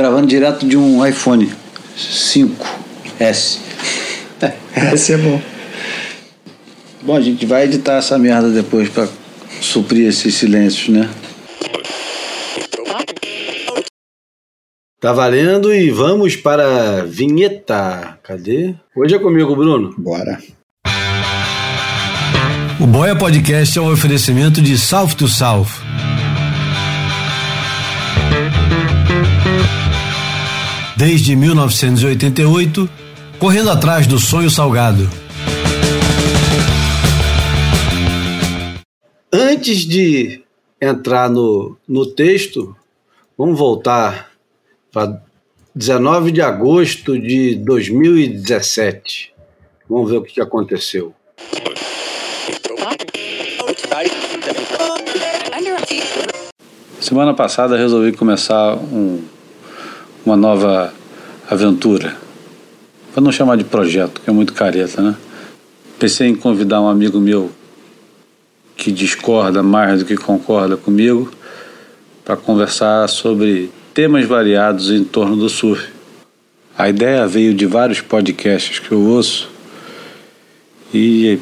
gravando direto de um iPhone 5S. Esse é bom. Bom, a gente vai editar essa merda depois pra suprir esses silêncios, né? Tá valendo e vamos para a vinheta. Cadê? Hoje é comigo, Bruno. Bora. O Boia Podcast é um oferecimento de South to South. Desde 1988, correndo atrás do sonho salgado. Antes de entrar no, no texto, vamos voltar para 19 de agosto de 2017. Vamos ver o que que aconteceu. Semana passada resolvi começar um, uma nova aventura. Para não chamar de projeto, que é muito careta, né? Pensei em convidar um amigo meu que discorda mais do que concorda comigo para conversar sobre temas variados em torno do surf. A ideia veio de vários podcasts que eu ouço e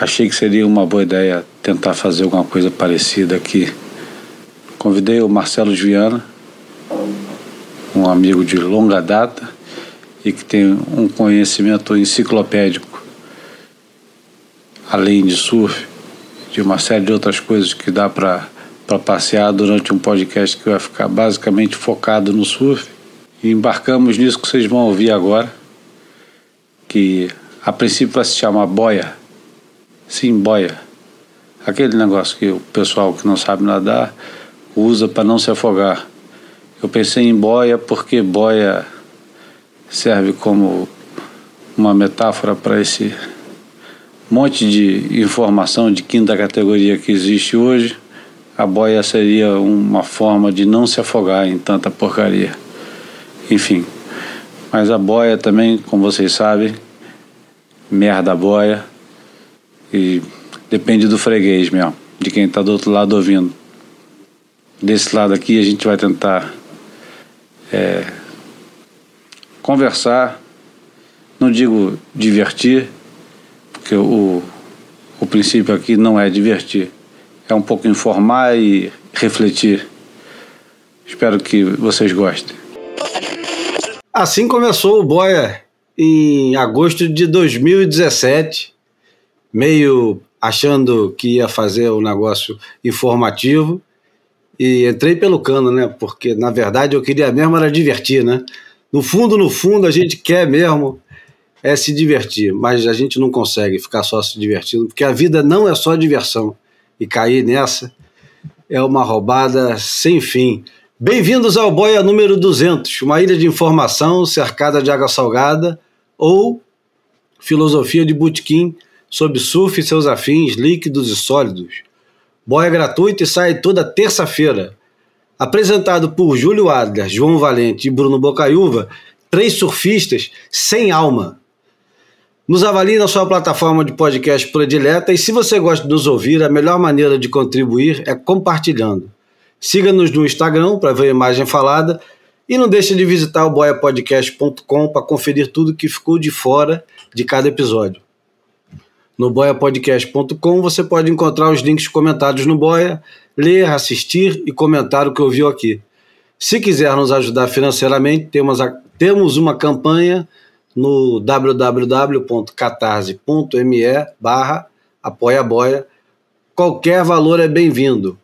achei que seria uma boa ideia tentar fazer alguma coisa parecida aqui. Convidei o Marcelo Viana, um amigo de longa data e que tem um conhecimento enciclopédico, além de surf, de uma série de outras coisas que dá para passear durante um podcast que vai ficar basicamente focado no surf. E embarcamos nisso que vocês vão ouvir agora, que a princípio vai se chamar boia. Sim, boia. Aquele negócio que o pessoal que não sabe nadar usa para não se afogar. Eu pensei em boia porque boia serve como uma metáfora para esse monte de informação de quinta categoria que existe hoje. A boia seria uma forma de não se afogar em tanta porcaria. Enfim. Mas a boia também, como vocês sabem, merda boia. E depende do freguês mesmo, de quem está do outro lado ouvindo. Desse lado aqui a gente vai tentar é, conversar, não digo divertir, porque o, o princípio aqui não é divertir, é um pouco informar e refletir. Espero que vocês gostem. Assim começou o Boia em agosto de 2017, meio achando que ia fazer um negócio informativo e entrei pelo cano, né? Porque na verdade eu queria mesmo era divertir, né? No fundo, no fundo, a gente quer mesmo é se divertir, mas a gente não consegue ficar só se divertindo, porque a vida não é só diversão. E cair nessa é uma roubada sem fim. Bem-vindos ao Boia número 200, uma ilha de informação cercada de água salgada ou filosofia de butiquim sobre surf e seus afins líquidos e sólidos. Boia gratuito e sai toda terça-feira. Apresentado por Júlio Adler, João Valente e Bruno Bocaiúva, três surfistas sem alma. Nos avalie na sua plataforma de podcast predileta e se você gosta de nos ouvir, a melhor maneira de contribuir é compartilhando. Siga-nos no Instagram para ver a imagem falada e não deixe de visitar o boiapodcast.com para conferir tudo que ficou de fora de cada episódio. No boiapodcast.com você pode encontrar os links comentados no Boia, ler, assistir e comentar o que ouviu aqui. Se quiser nos ajudar financeiramente, temos, a, temos uma campanha no www.catarse.me barra apoia Qualquer valor é bem-vindo.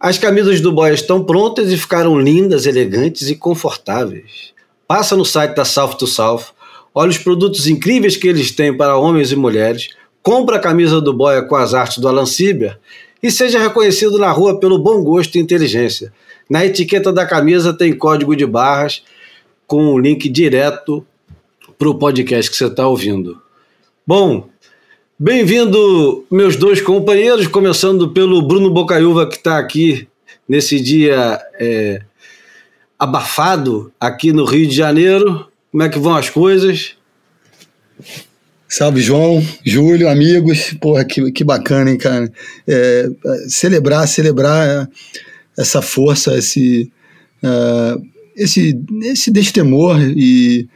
As camisas do Boia estão prontas e ficaram lindas, elegantes e confortáveis. Passa no site da South to South, olha os produtos incríveis que eles têm para homens e mulheres, compra a camisa do Boia com as artes do Alan Sieber e seja reconhecido na rua pelo bom gosto e inteligência. Na etiqueta da camisa tem código de barras com o um link direto para o podcast que você está ouvindo. Bom, bem-vindo, meus dois companheiros, começando pelo Bruno Bocaiúva, que está aqui nesse dia é, abafado aqui no Rio de Janeiro. Como é que vão as coisas? Salve, João, Júlio, amigos. Porra, que, que bacana, hein, cara? É, celebrar, celebrar essa força, esse, uh, esse, esse destemor e,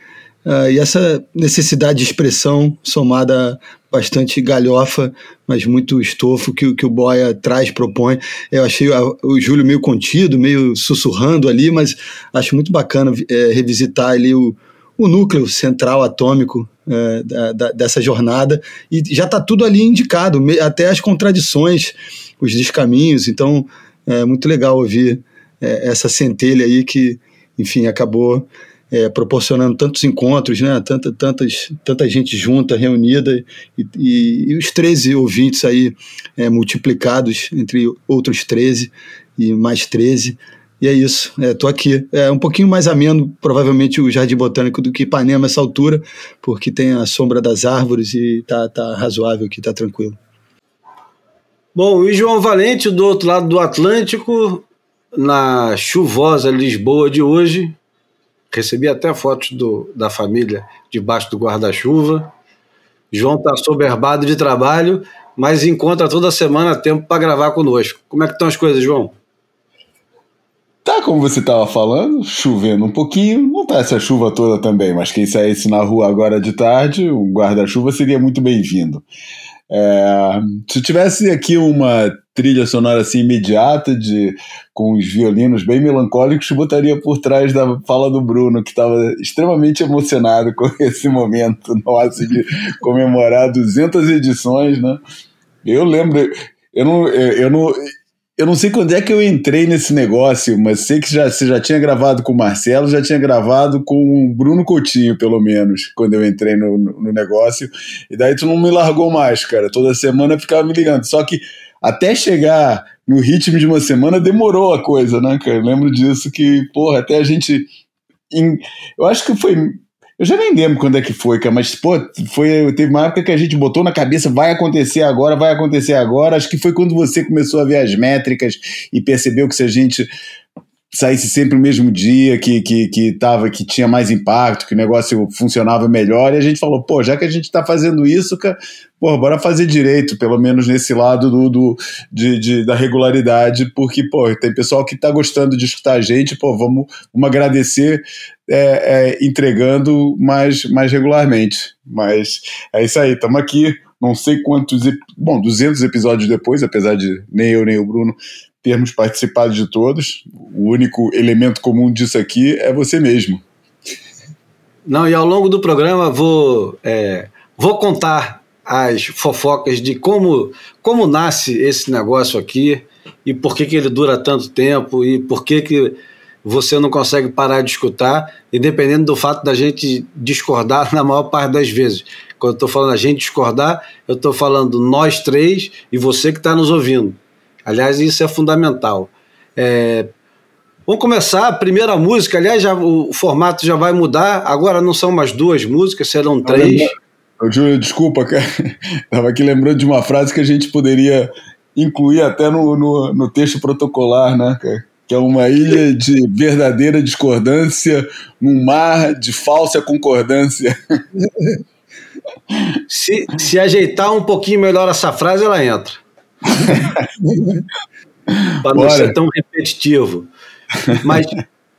uh, e essa necessidade de expressão somada bastante galhofa, mas muito estofo que, que o Boia traz, propõe. Eu achei o Júlio meio contido, meio sussurrando ali, mas acho muito bacana é, revisitar ali o, o núcleo central atômico é, da, dessa jornada e já está tudo ali indicado, até as contradições, os descaminhos. Então é muito legal ouvir é, essa centelha aí que, enfim, acabou é, proporcionando tantos encontros, né? Tanta, tantas, tanta gente junta, reunida, e, e, e os 13 ouvintes aí é, multiplicados entre outros 13 e mais 13. E é isso, estou é, aqui. É um pouquinho mais ameno, provavelmente, o Jardim Botânico do que Ipanema essa altura, porque tem a sombra das árvores e tá, tá razoável aqui, tá tranquilo. Bom, e João Valente, do outro lado do Atlântico, na chuvosa Lisboa de hoje, Recebi até fotos do, da família debaixo do guarda-chuva. João está soberbado de trabalho, mas encontra toda semana tempo para gravar conosco. Como é que estão as coisas, João? Como você estava falando, chovendo um pouquinho, não tá essa chuva toda também, mas quem saísse na rua agora de tarde, um guarda-chuva seria muito bem-vindo. É, se tivesse aqui uma trilha sonora assim imediata de com os violinos bem melancólicos, botaria por trás da fala do Bruno, que estava extremamente emocionado com esse momento nosso de comemorar 200 edições, né? Eu lembro, eu não, eu não, eu não sei quando é que eu entrei nesse negócio, mas sei que já, você já tinha gravado com o Marcelo, já tinha gravado com o Bruno Coutinho, pelo menos, quando eu entrei no, no, no negócio. E daí tu não me largou mais, cara. Toda semana ficava me ligando. Só que até chegar no ritmo de uma semana demorou a coisa, né, cara? Eu lembro disso que, porra, até a gente. Em, eu acho que foi eu já nem lembro quando é que foi, cara, mas, pô, foi, teve uma época que a gente botou na cabeça, vai acontecer agora, vai acontecer agora. Acho que foi quando você começou a ver as métricas e percebeu que se a gente saísse sempre no mesmo dia, que, que, que, tava, que tinha mais impacto, que o negócio funcionava melhor, e a gente falou, pô, já que a gente está fazendo isso, cara, pô, bora fazer direito, pelo menos nesse lado do, do de, de, da regularidade, porque, pô, tem pessoal que está gostando de escutar a gente, pô, vamos, vamos agradecer é, é, entregando mais, mais regularmente. Mas é isso aí, estamos aqui, não sei quantos, bom, 200 episódios depois, apesar de nem eu nem o Bruno termos participado de todos, o único elemento comum disso aqui é você mesmo. Não, e ao longo do programa vou, é, vou contar as fofocas de como, como nasce esse negócio aqui e por que, que ele dura tanto tempo e por que, que você não consegue parar de escutar, independente do fato da gente discordar na maior parte das vezes. Quando eu estou falando a gente discordar, eu estou falando nós três e você que está nos ouvindo. Aliás, isso é fundamental. É, Vamos começar a primeira música. Aliás, já, o formato já vai mudar. Agora não são mais duas músicas, serão três. Júlio, desculpa, cara. Estava aqui lembrando de uma frase que a gente poderia incluir até no, no, no texto protocolar, né, cara? Que é uma ilha de verdadeira discordância, um mar de falsa concordância. Se, se ajeitar um pouquinho melhor essa frase, ela entra. Para não ser tão repetitivo. Mas,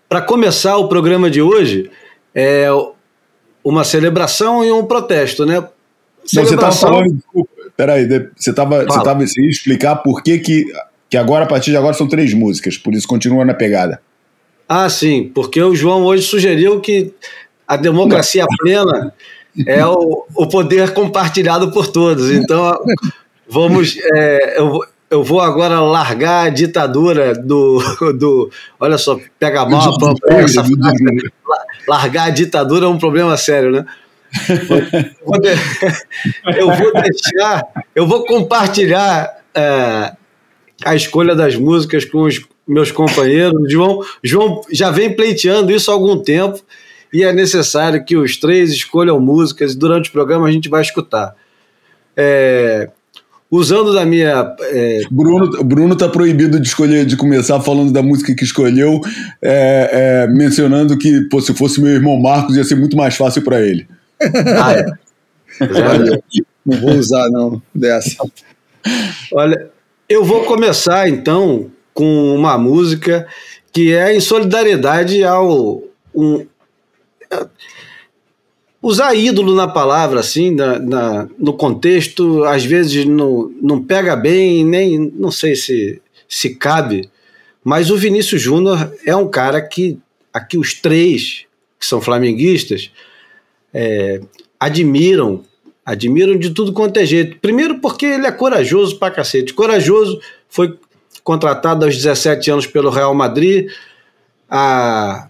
para começar o programa de hoje, é uma celebração e um protesto, né? Você estava falando, desculpa, peraí, você estava você tava, você ia explicar por que, que, que agora, a partir de agora, são três músicas, por isso continua na pegada. Ah, sim, porque o João hoje sugeriu que a democracia plena é o, o poder compartilhado por todos. Então, vamos. É, eu, eu vou agora largar a ditadura do. do olha só, pega mal, essa frase, largar a ditadura é um problema sério, né? Eu vou deixar, eu vou compartilhar é, a escolha das músicas com os meus companheiros. João, João já vem pleiteando isso há algum tempo e é necessário que os três escolham músicas e durante o programa a gente vai escutar. É, usando da minha. É... Bruno, Bruno tá proibido de escolher, de começar falando da música que escolheu, é, é, mencionando que, pô, se fosse meu irmão Marcos, ia ser muito mais fácil para ele. Ah, é. não vou usar, não, dessa. Olha, eu vou começar então com uma música que é em solidariedade ao. Um, usar ídolo na palavra, assim, na, na, no contexto, às vezes não, não pega bem, nem não sei se, se cabe, mas o Vinícius Júnior é um cara que aqui os três que são flamenguistas é, admiram, admiram de tudo quanto é jeito. Primeiro porque ele é corajoso pra cacete. Corajoso, foi contratado aos 17 anos pelo Real Madrid. A,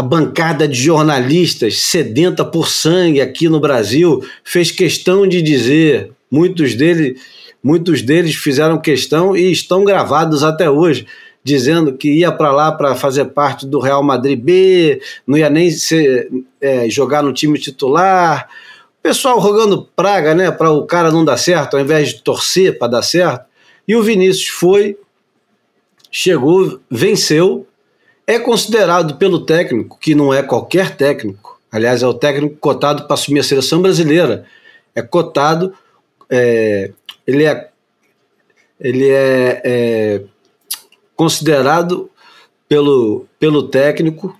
a bancada de jornalistas sedenta por sangue aqui no Brasil fez questão de dizer, muitos deles, muitos deles fizeram questão e estão gravados até hoje, dizendo que ia para lá para fazer parte do Real Madrid B, não ia nem ser, é, jogar no time titular. O pessoal rogando praga, né, para o cara não dar certo, ao invés de torcer para dar certo. E o Vinícius foi, chegou, venceu, é considerado pelo técnico, que não é qualquer técnico, aliás, é o técnico cotado para assumir a seleção brasileira, é cotado, é, ele é, ele é, é considerado pelo, pelo técnico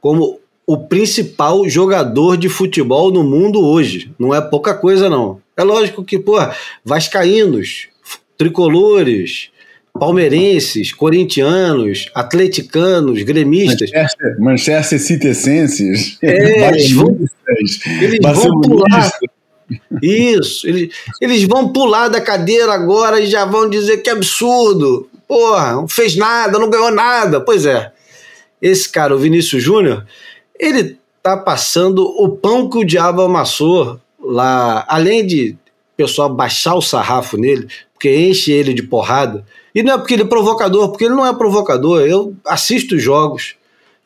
como o principal jogador de futebol no mundo hoje. Não é pouca coisa, não. É lógico que, pô, vascaínos, tricolores, palmeirenses, corintianos, atleticanos, gremistas. Manchester, Manchester City-essenses. É, eles vão, eles vão pular. Isso, eles, eles vão pular da cadeira agora e já vão dizer que absurdo. Porra, não fez nada, não ganhou nada. Pois é, esse cara, o Vinícius Júnior, ele tá passando o pão que o diabo amassou lá, além de o pessoal baixar o sarrafo nele, porque enche ele de porrada. E não é porque ele é provocador, porque ele não é provocador. Eu assisto jogos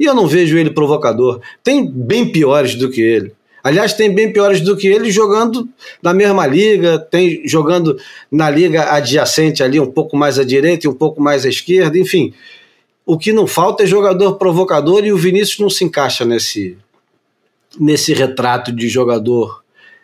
e eu não vejo ele provocador. Tem bem piores do que ele. Aliás, tem bem piores do que ele jogando na mesma liga, tem jogando na liga adjacente ali, um pouco mais à direita e um pouco mais à esquerda, enfim. O que não falta é jogador provocador e o Vinícius não se encaixa nesse, nesse retrato de jogador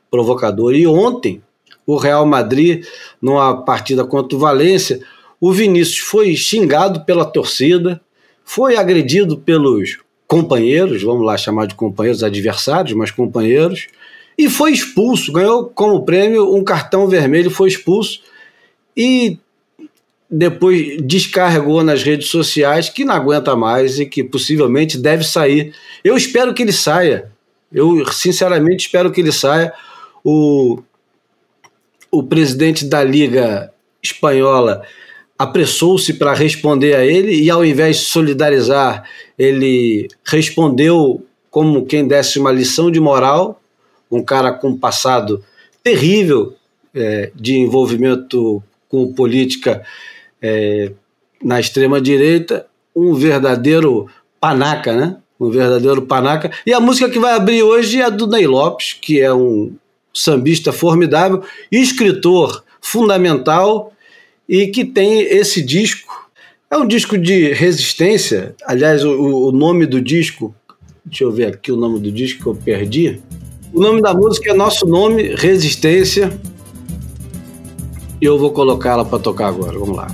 provocador. E ontem, o Real Madrid, numa partida contra o Valência, o Vinícius foi xingado pela torcida, foi agredido pelos companheiros, vamos lá chamar de companheiros, adversários, mas companheiros, e foi expulso, ganhou como prêmio um cartão vermelho, foi expulso e depois descarregou nas redes sociais que não aguenta mais e que possivelmente deve sair. Eu espero que ele saia. Eu sinceramente espero que ele saia. O, o presidente da Liga Espanhola apressou-se para responder a ele e, ao invés de solidarizar, ele respondeu como quem desse uma lição de moral, um cara com um passado terrível é, de envolvimento com política é, na extrema-direita, um verdadeiro panaca, né? Um verdadeiro panaca. E a música que vai abrir hoje é a do Ney Lopes, que é um sambista formidável, escritor fundamental e que tem esse disco. É um disco de resistência. Aliás, o, o nome do disco, deixa eu ver aqui o nome do disco que eu perdi. O nome da música é Nosso Nome, Resistência. E eu vou colocá-la para tocar agora. Vamos lá.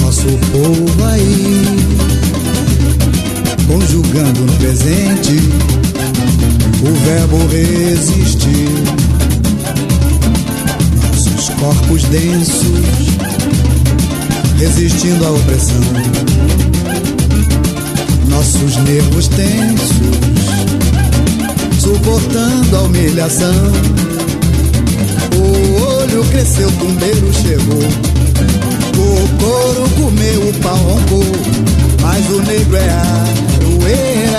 Nosso povo aí conjugando no presente o verbo resistir. Nossos corpos densos resistindo à opressão. Nossos nervos tensos suportando a humilhação. O olho cresceu, o tumbeiro chegou. O couro comeu, o pau roncou, mas o negro é a poeira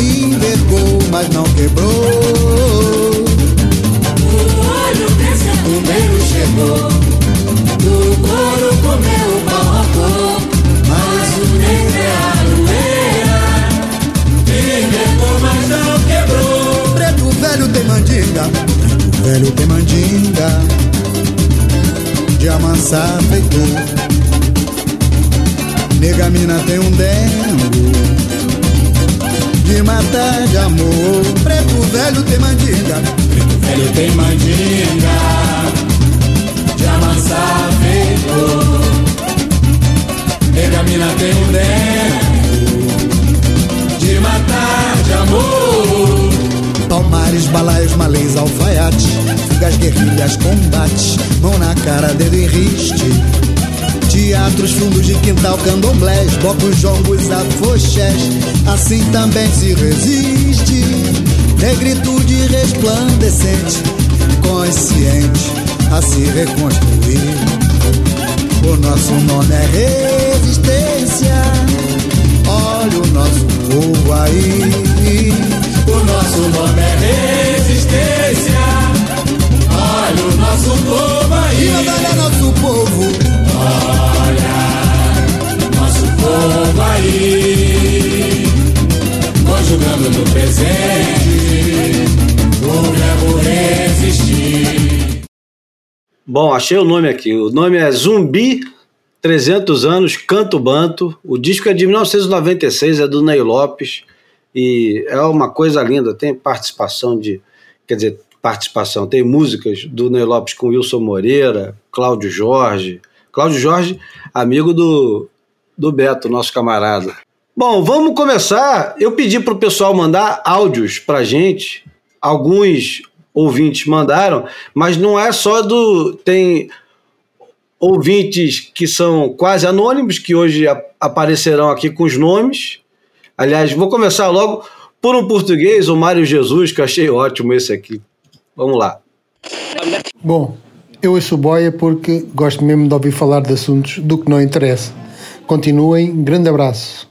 envergou, mas não quebrou. O olho cresceu, o meio chegou. O couro comeu o pau mas o negro é a aroeira. Envergou, mas não quebrou. Preto velho tem mandinga, preto velho tem mandinga. De amansar feitor. Nega mina tem um dengo de matar de amor. Preto velho tem mandinga, preto velho tem mandinga De amansar feito Nega mina tem um dentro De matar de amor. Palmares, balaios, malês, alfaiate Fugas, guerrilhas, combates Mão na cara, dedo em riste Teatros, fundos de quintal, candomblés Bocos, jongos, afoxés. Assim também se resiste Negritude resplandecente Consciente a se reconstruir. O nosso nome é resistência. Olha o nosso povo aí. O nosso nome é resistência. Olha o nosso povo aí. Olha nosso povo Olha nosso povo aí Conjugando no presente O verbo resistir Bom, achei o nome aqui. O nome é Zumbi 300 anos, Canto Banto. O disco é de 1996, é do Ney Lopes. E é uma coisa linda. Tem participação de. Quer dizer, participação. Tem músicas do Ney Lopes com Wilson Moreira, Cláudio Jorge. Cláudio Jorge, amigo do, do Beto, nosso camarada. Bom, vamos começar. Eu pedi para o pessoal mandar áudios para gente. Alguns ouvintes mandaram, mas não é só do. Tem ouvintes que são quase anônimos, que hoje aparecerão aqui com os nomes. Aliás, vou começar logo por um português, o Mário Jesus, que eu achei ótimo esse aqui. Vamos lá. Bom, eu ouço boia porque gosto mesmo de ouvir falar de assuntos do que não interessa. Continuem, grande abraço.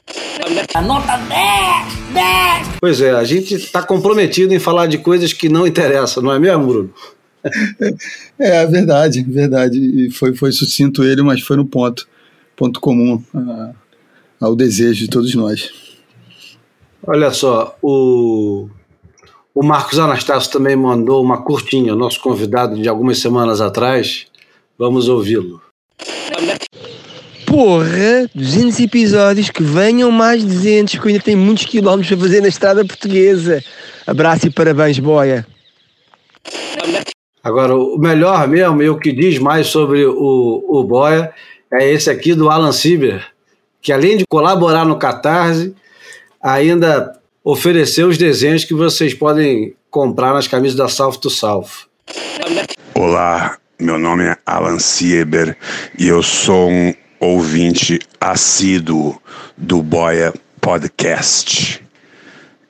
Pois é, a gente está comprometido em falar de coisas que não interessam, não é mesmo, Bruno? É verdade, verdade. E foi, foi sucinto ele, mas foi no ponto, ponto comum ah, ao desejo de todos nós. Olha só, o, o Marcos Anastácio também mandou uma curtinha, nosso convidado de algumas semanas atrás. Vamos ouvi-lo. Porra, 200 episódios, que venham mais 200, que ainda tenho muitos quilómetros para fazer na estrada portuguesa. Abraço e parabéns, boia. Agora, o melhor mesmo, e o que diz mais sobre o, o Boia, é esse aqui do Alan Sieber, que além de colaborar no Catarse, ainda ofereceu os desenhos que vocês podem comprar nas camisas da South to South. Olá, meu nome é Alan Sieber e eu sou um ouvinte assíduo do Boia Podcast.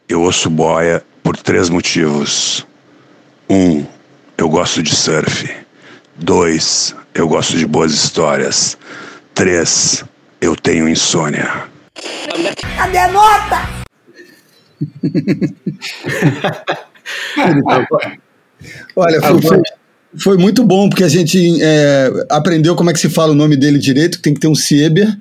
Eu ouço Boia por três motivos. Um, eu gosto de surf. Dois, eu gosto de boas histórias. Três, eu tenho insônia. Cadê a nota? Olha, foi, foi, foi muito bom, porque a gente é, aprendeu como é que se fala o nome dele direito, que tem que ter um Sieber.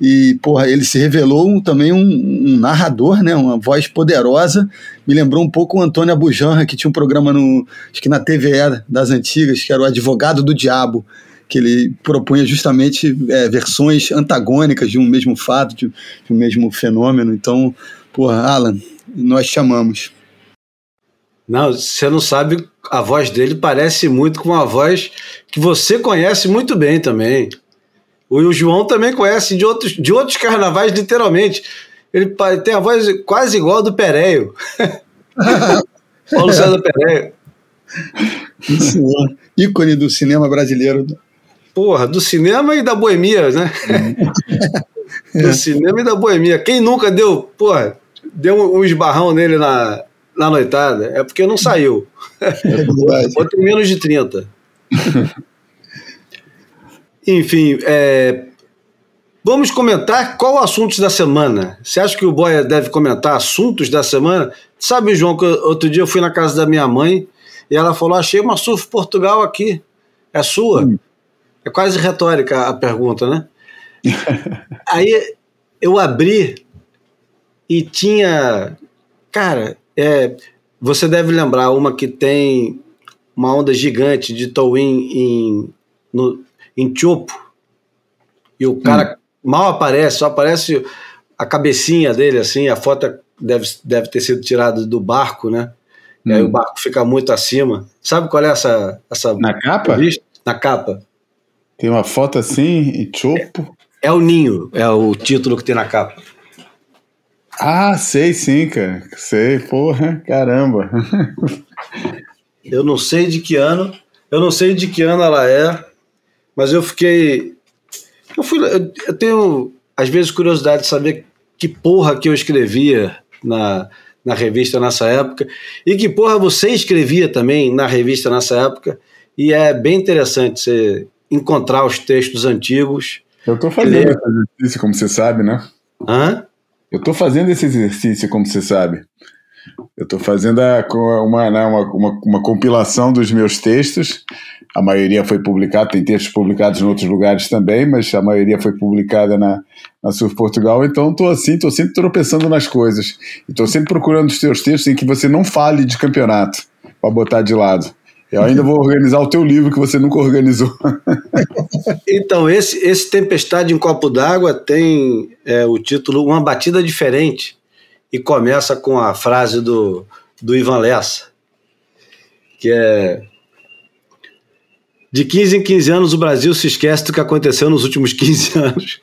E, porra, ele se revelou um- também um, um narrador, né? Uma voz poderosa. Me lembrou um pouco o Antônio Abujanra, que tinha um programa no, acho que na TVE das antigas, que era o Advogado do Diabo, que ele propunha justamente é, versões antagônicas de um mesmo fato, de, de um mesmo fenômeno. Então, porra, Alan, nós chamamos. Não, você não sabe, a voz dele parece muito com a voz que você conhece muito bem também. O João também conhece de outros, de outros carnavais, literalmente. Ele tem a voz quase igual a do Pereio. Paulo César Pereio. Ícone do cinema brasileiro. Porra, do cinema e da boemia, né? do cinema e da boemia. Quem nunca deu, porra, deu um, um esbarrão nele na, na noitada? É porque não saiu. Ou tem menos de 30. Enfim, é, vamos comentar qual o assunto da semana. Você acha que o Boia deve comentar assuntos da semana? Sabe, João, que outro dia eu fui na casa da minha mãe e ela falou: Achei uma Surf Portugal aqui. É sua? É quase retórica a pergunta, né? Aí eu abri e tinha. Cara, é, você deve lembrar uma que tem uma onda gigante de towin em, no, em Chopo. E o cara mal aparece, só aparece a cabecinha dele, assim, a foto deve, deve ter sido tirada do barco, né? e aí o barco fica muito acima. Sabe qual é essa. essa Na capa? Na capa. Tem uma foto assim e chopo. É o Ninho, é o título que tem na capa. Ah, sei sim, cara. Sei, porra, caramba. Eu não sei de que ano, eu não sei de que ano ela é, mas eu fiquei. Eu, fui, eu, eu tenho, às vezes, curiosidade de saber que porra que eu escrevia na, na revista nessa época e que porra você escrevia também na revista nessa época. E é bem interessante você encontrar os textos antigos. Eu tô fazendo Ler. esse exercício, como você sabe, né? Hã? Eu tô fazendo esse exercício, como você sabe. Eu tô fazendo a- uma, né, uma, uma, uma compilação dos meus textos. A maioria foi publicada, tem textos publicados em outros lugares também, mas a maioria foi publicada na, na Portugal. Então tô assim, tô sempre tropeçando nas coisas. E tô sempre procurando os teus textos em que você não fale de campeonato, para botar de lado. Eu ainda vou organizar o teu livro que você nunca organizou. Então, esse, esse Tempestade em Copo d'Água tem é, o título Uma Batida Diferente e começa com a frase do, do Ivan Lessa, que é de 15 em 15 anos o Brasil se esquece do que aconteceu nos últimos 15 anos.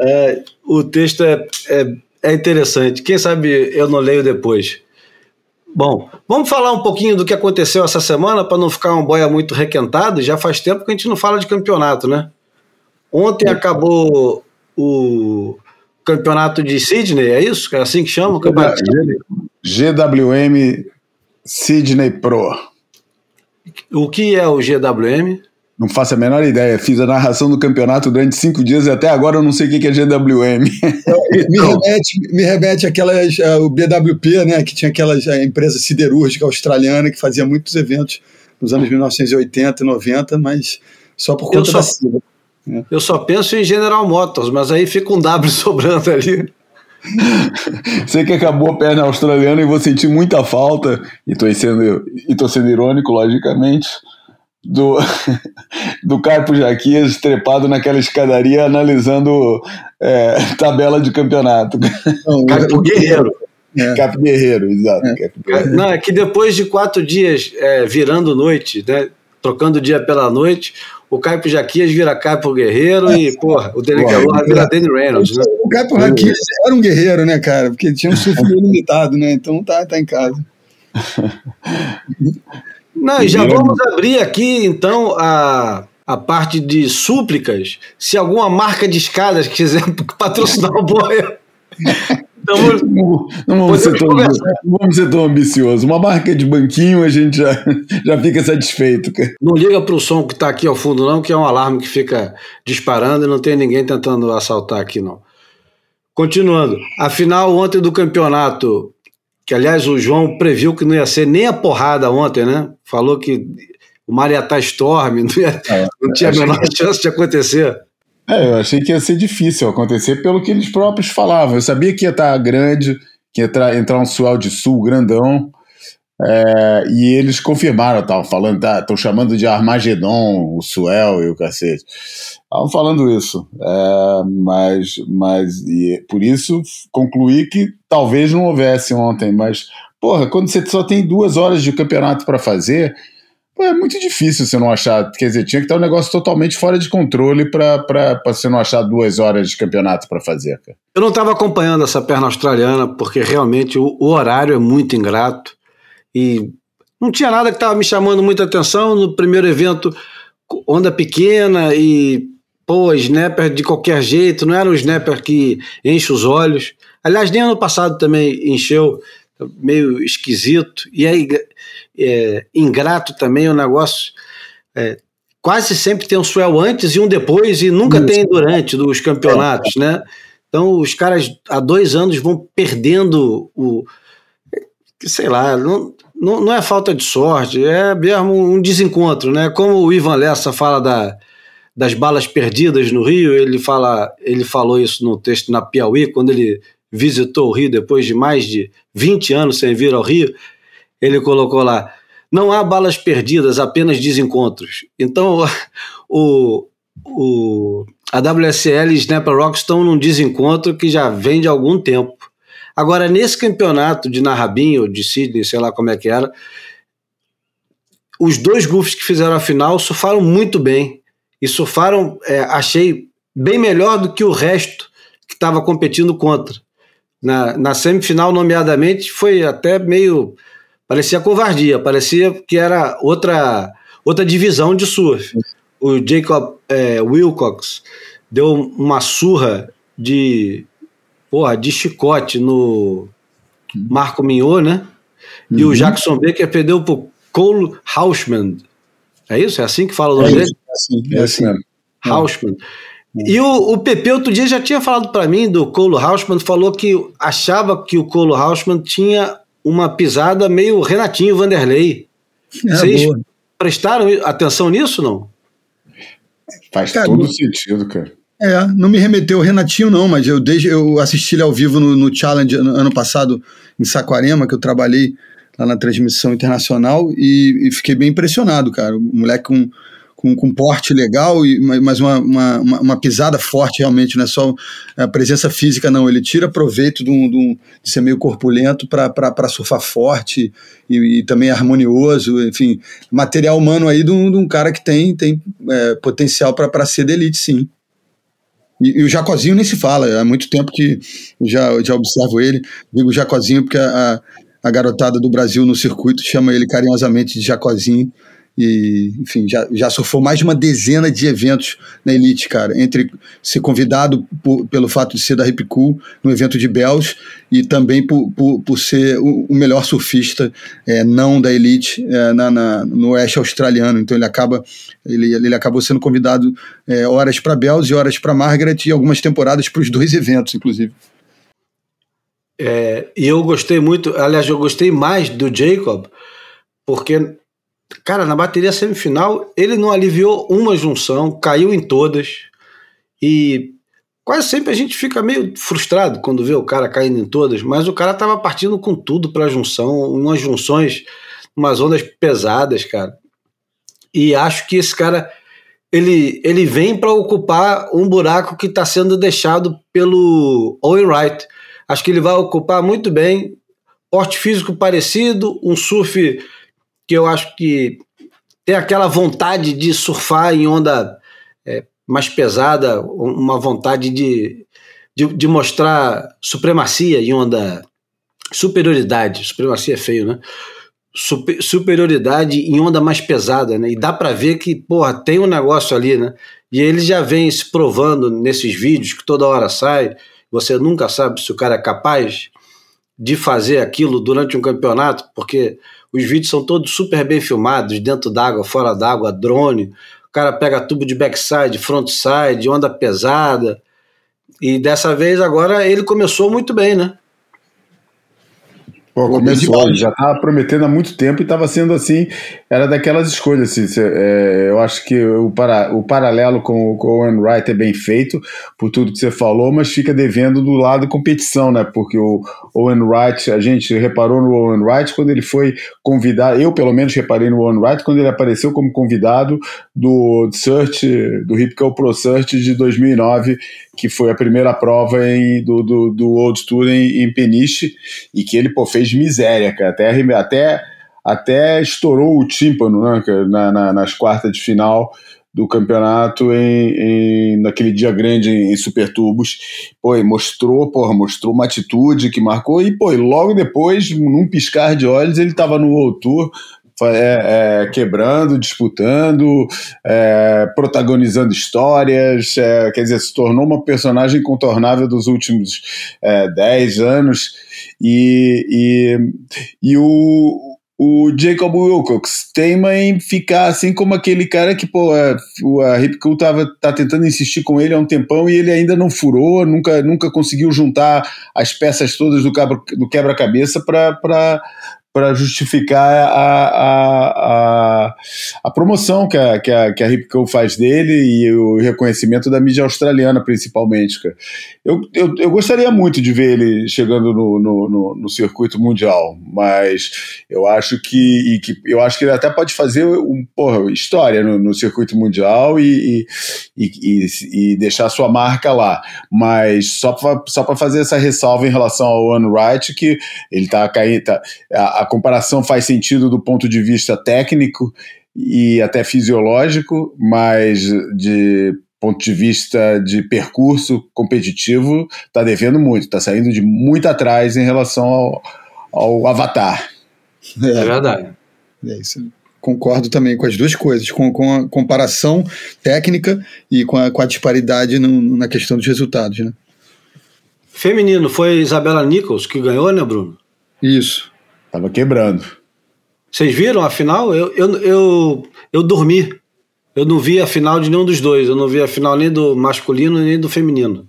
É, o texto é, é, é interessante. Quem sabe eu não leio depois. Bom, vamos falar um pouquinho do que aconteceu essa semana para não ficar um boia muito requentado. Já faz tempo que a gente não fala de campeonato, né? Ontem acabou o campeonato de Sydney, é isso? É assim que chama? GWM Sydney Pro. O que é o GWM? Não faço a menor ideia. Fiz a narração do campeonato durante cinco dias e até agora eu não sei o que é GWM. Me remete, me remete àquelas, ah, o BWP, né, que tinha aquelas ah, empresa siderúrgica australiana que fazia muitos eventos nos anos 1980 e 90, mas só por Eu conta só- da sigla. Eu só penso em General Motors, mas aí fica um W sobrando ali. sei que acabou a perna australiana e vou sentir muita falta, e tô sendo, e tô sendo irônico, logicamente, do, do Carpo Jaquias trepado naquela escadaria analisando é, tabela de campeonato. Não, Capo Guerreiro. Capo Guerreiro, exato. Guerreiro. Não, é que depois de quatro dias é, virando noite, né, trocando o dia pela noite, o Caipo Jaquias vira Caipo Guerreiro e, porra, o Dele Porra, Calor vira Danny Reynolds, né? O Capo Raquel era um guerreiro, né, cara? Porque tinha um surf meio limitado, né? Então tá, tá em casa. Não, e já vamos abrir aqui, então, a, a parte de súplicas. Se alguma marca de escadas quiser patrocinar o Boia. Então, Não, não vamos ser tão, não vamos ser tão ambiciosos. Uma marca de banquinho a gente já, já fica satisfeito. cara. não liga para o som que está aqui ao fundo, não, que é um alarme que fica disparando e não tem ninguém tentando assaltar aqui, não. Continuando. A final ontem do campeonato, que aliás o João previu que não ia ser nem a porrada ontem, né? Falou que o mar ia estar storm, não, ia- não tinha a menor chance de acontecer. É, eu achei que ia ser difícil acontecer pelo que eles próprios falavam. Eu sabia que ia estar grande, que ia tra- entrar um swell de sul grandão. É, e eles confirmaram, estavam falando, estão chamando de Armagedon, o swell e o cacete. Estavam falando isso. é, mas mas e por isso concluí que talvez não houvesse ontem. Mas, porra, quando você só tem duas horas de campeonato para fazer. Pô, é muito difícil você não achar. Quer dizer, tinha que estar um negócio totalmente fora de controle para você não achar duas horas de campeonato para fazer, cara. Eu não estava acompanhando essa perna australiana, porque realmente o, o horário é muito ingrato e não tinha nada que estava me chamando muita atenção. No primeiro evento, onda pequena e, pô, snapper de qualquer jeito, não era um snapper que enche os olhos. Aliás, nem ano passado também encheu, meio esquisito. E aí, é, ingrato também o negócio. é, quase sempre tem um swell antes e um depois, e nunca Isso. tem durante dos campeonatos, né? Então os caras há dois anos vão perdendo o. Sei lá, não, não, não é falta de sorte, é mesmo um desencontro, né? Como o Ivan Lessa fala da, das balas perdidas no Rio, ele, fala, ele falou isso no texto na Piauí, quando ele visitou o Rio depois de mais de 20 anos sem vir ao Rio, ele colocou lá: não há balas perdidas, apenas desencontros. Então, o, o, a WSL e Snapper Rock estão num desencontro que já vem de algum tempo. Agora, nesse campeonato de Narrabin ou de Sydney, sei lá como é que era, os dois goofs que fizeram a final surfaram muito bem. E surfaram, é, achei, bem melhor do que o resto que estava competindo contra. Na, na semifinal, nomeadamente, foi até meio. parecia covardia, parecia que era outra, outra divisão de surf. O Jacob é, Wilcox deu uma surra de, porra, de chicote no Marco Mignot, né? E o Uhum. Jackson Baker perdeu pro Cole Hausman. É isso? É assim que fala o nome É dele? é assim, é É assim. mesmo. Hausman. E o, o Pepe outro dia já tinha falado para mim do Colo Hausman, falou que achava que o Colo Hausman tinha uma pisada meio Renatinho Vanderlei. É, Vocês boa. prestaram atenção nisso, não? Faz Cara, todo sentido, cara. É, não me remeteu ao Renatinho, não, mas eu, desde, eu assisti ele ao vivo no, no Challenge ano, passado em Saquarema, que eu trabalhei lá na transmissão internacional, e, e fiquei bem impressionado, cara. O moleque com, com, com porte legal, e, ma- mas uma, uma, uma- uma pisada forte realmente, não é só a presença física, não. Ele tira proveito de, um, de, um- de ser meio corpulento para surfar forte e, e também harmonioso, enfim, material humano aí de um, de um cara que tem, tem é, potencial para ser de elite, sim. E, e o Jacozinho nem se fala, há muito tempo que já, já observo ele. Digo Jacozinho porque a, a garotada do Brasil no circuito chama ele carinhosamente de Jacozinho. E, enfim, já, já surfou mais de uma dezena de eventos na Elite, cara. Entre ser convidado por- pelo fato de ser da Hip Cool no evento de Bells e também por, por, por ser o, o melhor surfista é, não da Elite é, na, na- no oeste australiano. Então ele acaba ele, ele acabou sendo convidado é, horas para Bells e horas para Margaret e algumas temporadas para os dois eventos, inclusive. É, e eu gostei muito, aliás, eu gostei mais do Jacob, porque, cara, na bateria semifinal, ele não aliviou uma junção, caiu em todas, e quase sempre a gente fica meio frustrado quando vê o cara caindo em todas, mas o cara tava partindo com tudo pra junção, umas junções, umas ondas pesadas, cara. E acho que esse cara ele, ele vem para ocupar um buraco que está sendo deixado pelo Owen Wright. Acho que ele vai ocupar muito bem. Porte físico parecido, um surf que eu acho que tem aquela vontade de surfar em onda é, mais pesada, uma vontade de, de, de mostrar supremacia em onda. Superioridade. Supremacia é feio, né? Super, superioridade em onda mais pesada, né? E dá para ver que, porra, tem um negócio ali, né? E ele já vem se provando nesses vídeos que toda hora sai. Você nunca sabe se o cara é capaz de fazer aquilo durante um campeonato, porque os vídeos são todos super bem filmados, dentro d'água, fora d'água, drone. O cara pega tubo de backside, frontside, onda pesada. E dessa vez agora ele começou muito bem, né? Pô, começou, já estava prometendo há muito tempo e estava sendo assim, era daquelas escolhas. Assim, é, eu acho que o, para, o paralelo com, com o Owen Wright é bem feito, por tudo que você falou, mas fica devendo do lado competição, né? Porque o Owen Wright, a gente reparou no Owen Wright quando ele foi convidado, eu pelo menos reparei no Owen Wright quando ele apareceu como convidado do Search, do Hip Pro Search de 2009, que foi a primeira prova em, do, do, do World Tour em, em Peniche, e que ele pô, fez miséria, cara. Até, até, até estourou o tímpano né, na, na- nas quartas de final do campeonato em, em- naquele dia grande em, em Supertubos. Pô, e mostrou, porra, mostrou uma atitude que marcou, e pô, e logo depois, num piscar de olhos, ele estava no World Tour. É, é, quebrando, disputando, é, protagonizando histórias, é, quer dizer, se tornou uma personagem incontornável dos últimos é, 10 anos. E, e, e o, o Jacob Wilcox teima em ficar assim como aquele cara que, pô, a, o- a Hip Cool tava, tá tentando insistir com ele há um tempão e ele ainda não furou, nunca, nunca conseguiu juntar as peças todas do, do quebra-cabeça para para justificar a, a, a, a, promoção que a, que a, que a Ripco faz dele e o reconhecimento da mídia australiana, principalmente. Cara. Eu, eu, eu gostaria muito de ver ele chegando no, no, no, no circuito mundial, mas eu acho que, que, eu acho que ele até pode fazer um, porra, história no, no circuito mundial e, e, e, e, deixar sua marca lá. Mas só para só fazer essa ressalva em relação ao One Wright, que ele está caindo. Tá, a, a comparação faz sentido do ponto de vista técnico e até fisiológico, mas de ponto de vista de percurso competitivo, está devendo muito, está saindo de muito atrás em relação ao, ao Avatar. É, é verdade. É isso. Concordo também com as duas coisas, com, com a comparação técnica e com a, com a disparidade no, na questão dos resultados. Né? Feminino, foi Isabela Nichols que ganhou, né, Bruno? Isso. Tava quebrando. Vocês viram a final? Eu, eu, eu, eu dormi. Eu não vi a final de nenhum dos dois. Eu não vi a final nem do masculino nem do feminino.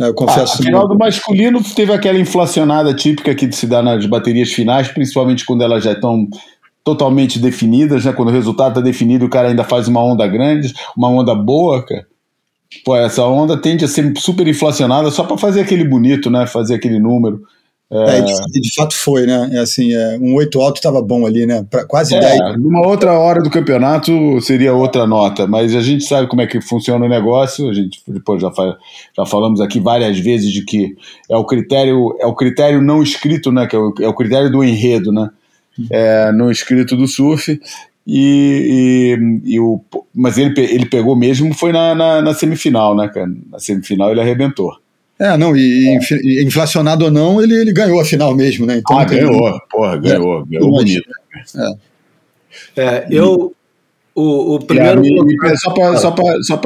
É, eu confesso. Ah, a final do masculino teve aquela inflacionada típica que se dá nas baterias finais, principalmente quando elas já estão totalmente definidas, né? Quando o resultado está definido, o cara ainda faz uma onda grande, uma onda boa, cara. Pô, essa onda tende a ser super inflacionada só para fazer aquele bonito, né? Fazer aquele número. É, é de, de, fato foi, né? É assim, é, um 8 alto estava bom ali, né? Pra quase é, 10. Numa outra hora do campeonato seria outra nota, mas a gente sabe como é que funciona o negócio. A gente depois já, já falamos aqui várias vezes de que é o critério, é o critério não escrito, né? Que é o, é o critério do enredo, né? É, não escrito do surf. E, e, e, o, mas ele, ele pegou mesmo foi na, na, na semifinal, né, cara? Na semifinal ele arrebentou. É, não, e, é. inflacionado ou não, ele, ele ganhou a final mesmo, né? Então, ah, ganhou, porra, ganhou, é, ganhou bonito. É. é. eu. O, o primeiro. E, só para só só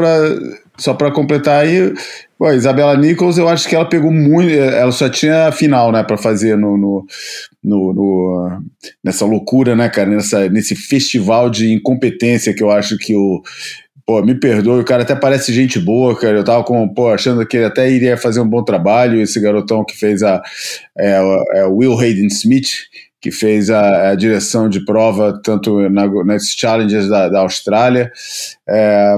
só para completar aí, pô, a Isabela Nichols, eu acho que ela pegou muito. Ela só tinha a final, né, para fazer no, no, no, no, nessa loucura, né, cara, nessa, nesse festival de incompetência que eu acho que o, Pô, me perdoe, o cara até parece gente boa, cara. Eu tava com, pô, achando que ele até iria fazer um bom trabalho. Esse garotão que fez a. É, é Will Hayden Smith, que fez a, a, direção de prova, tanto na, nesses challenges da, da Austrália. É,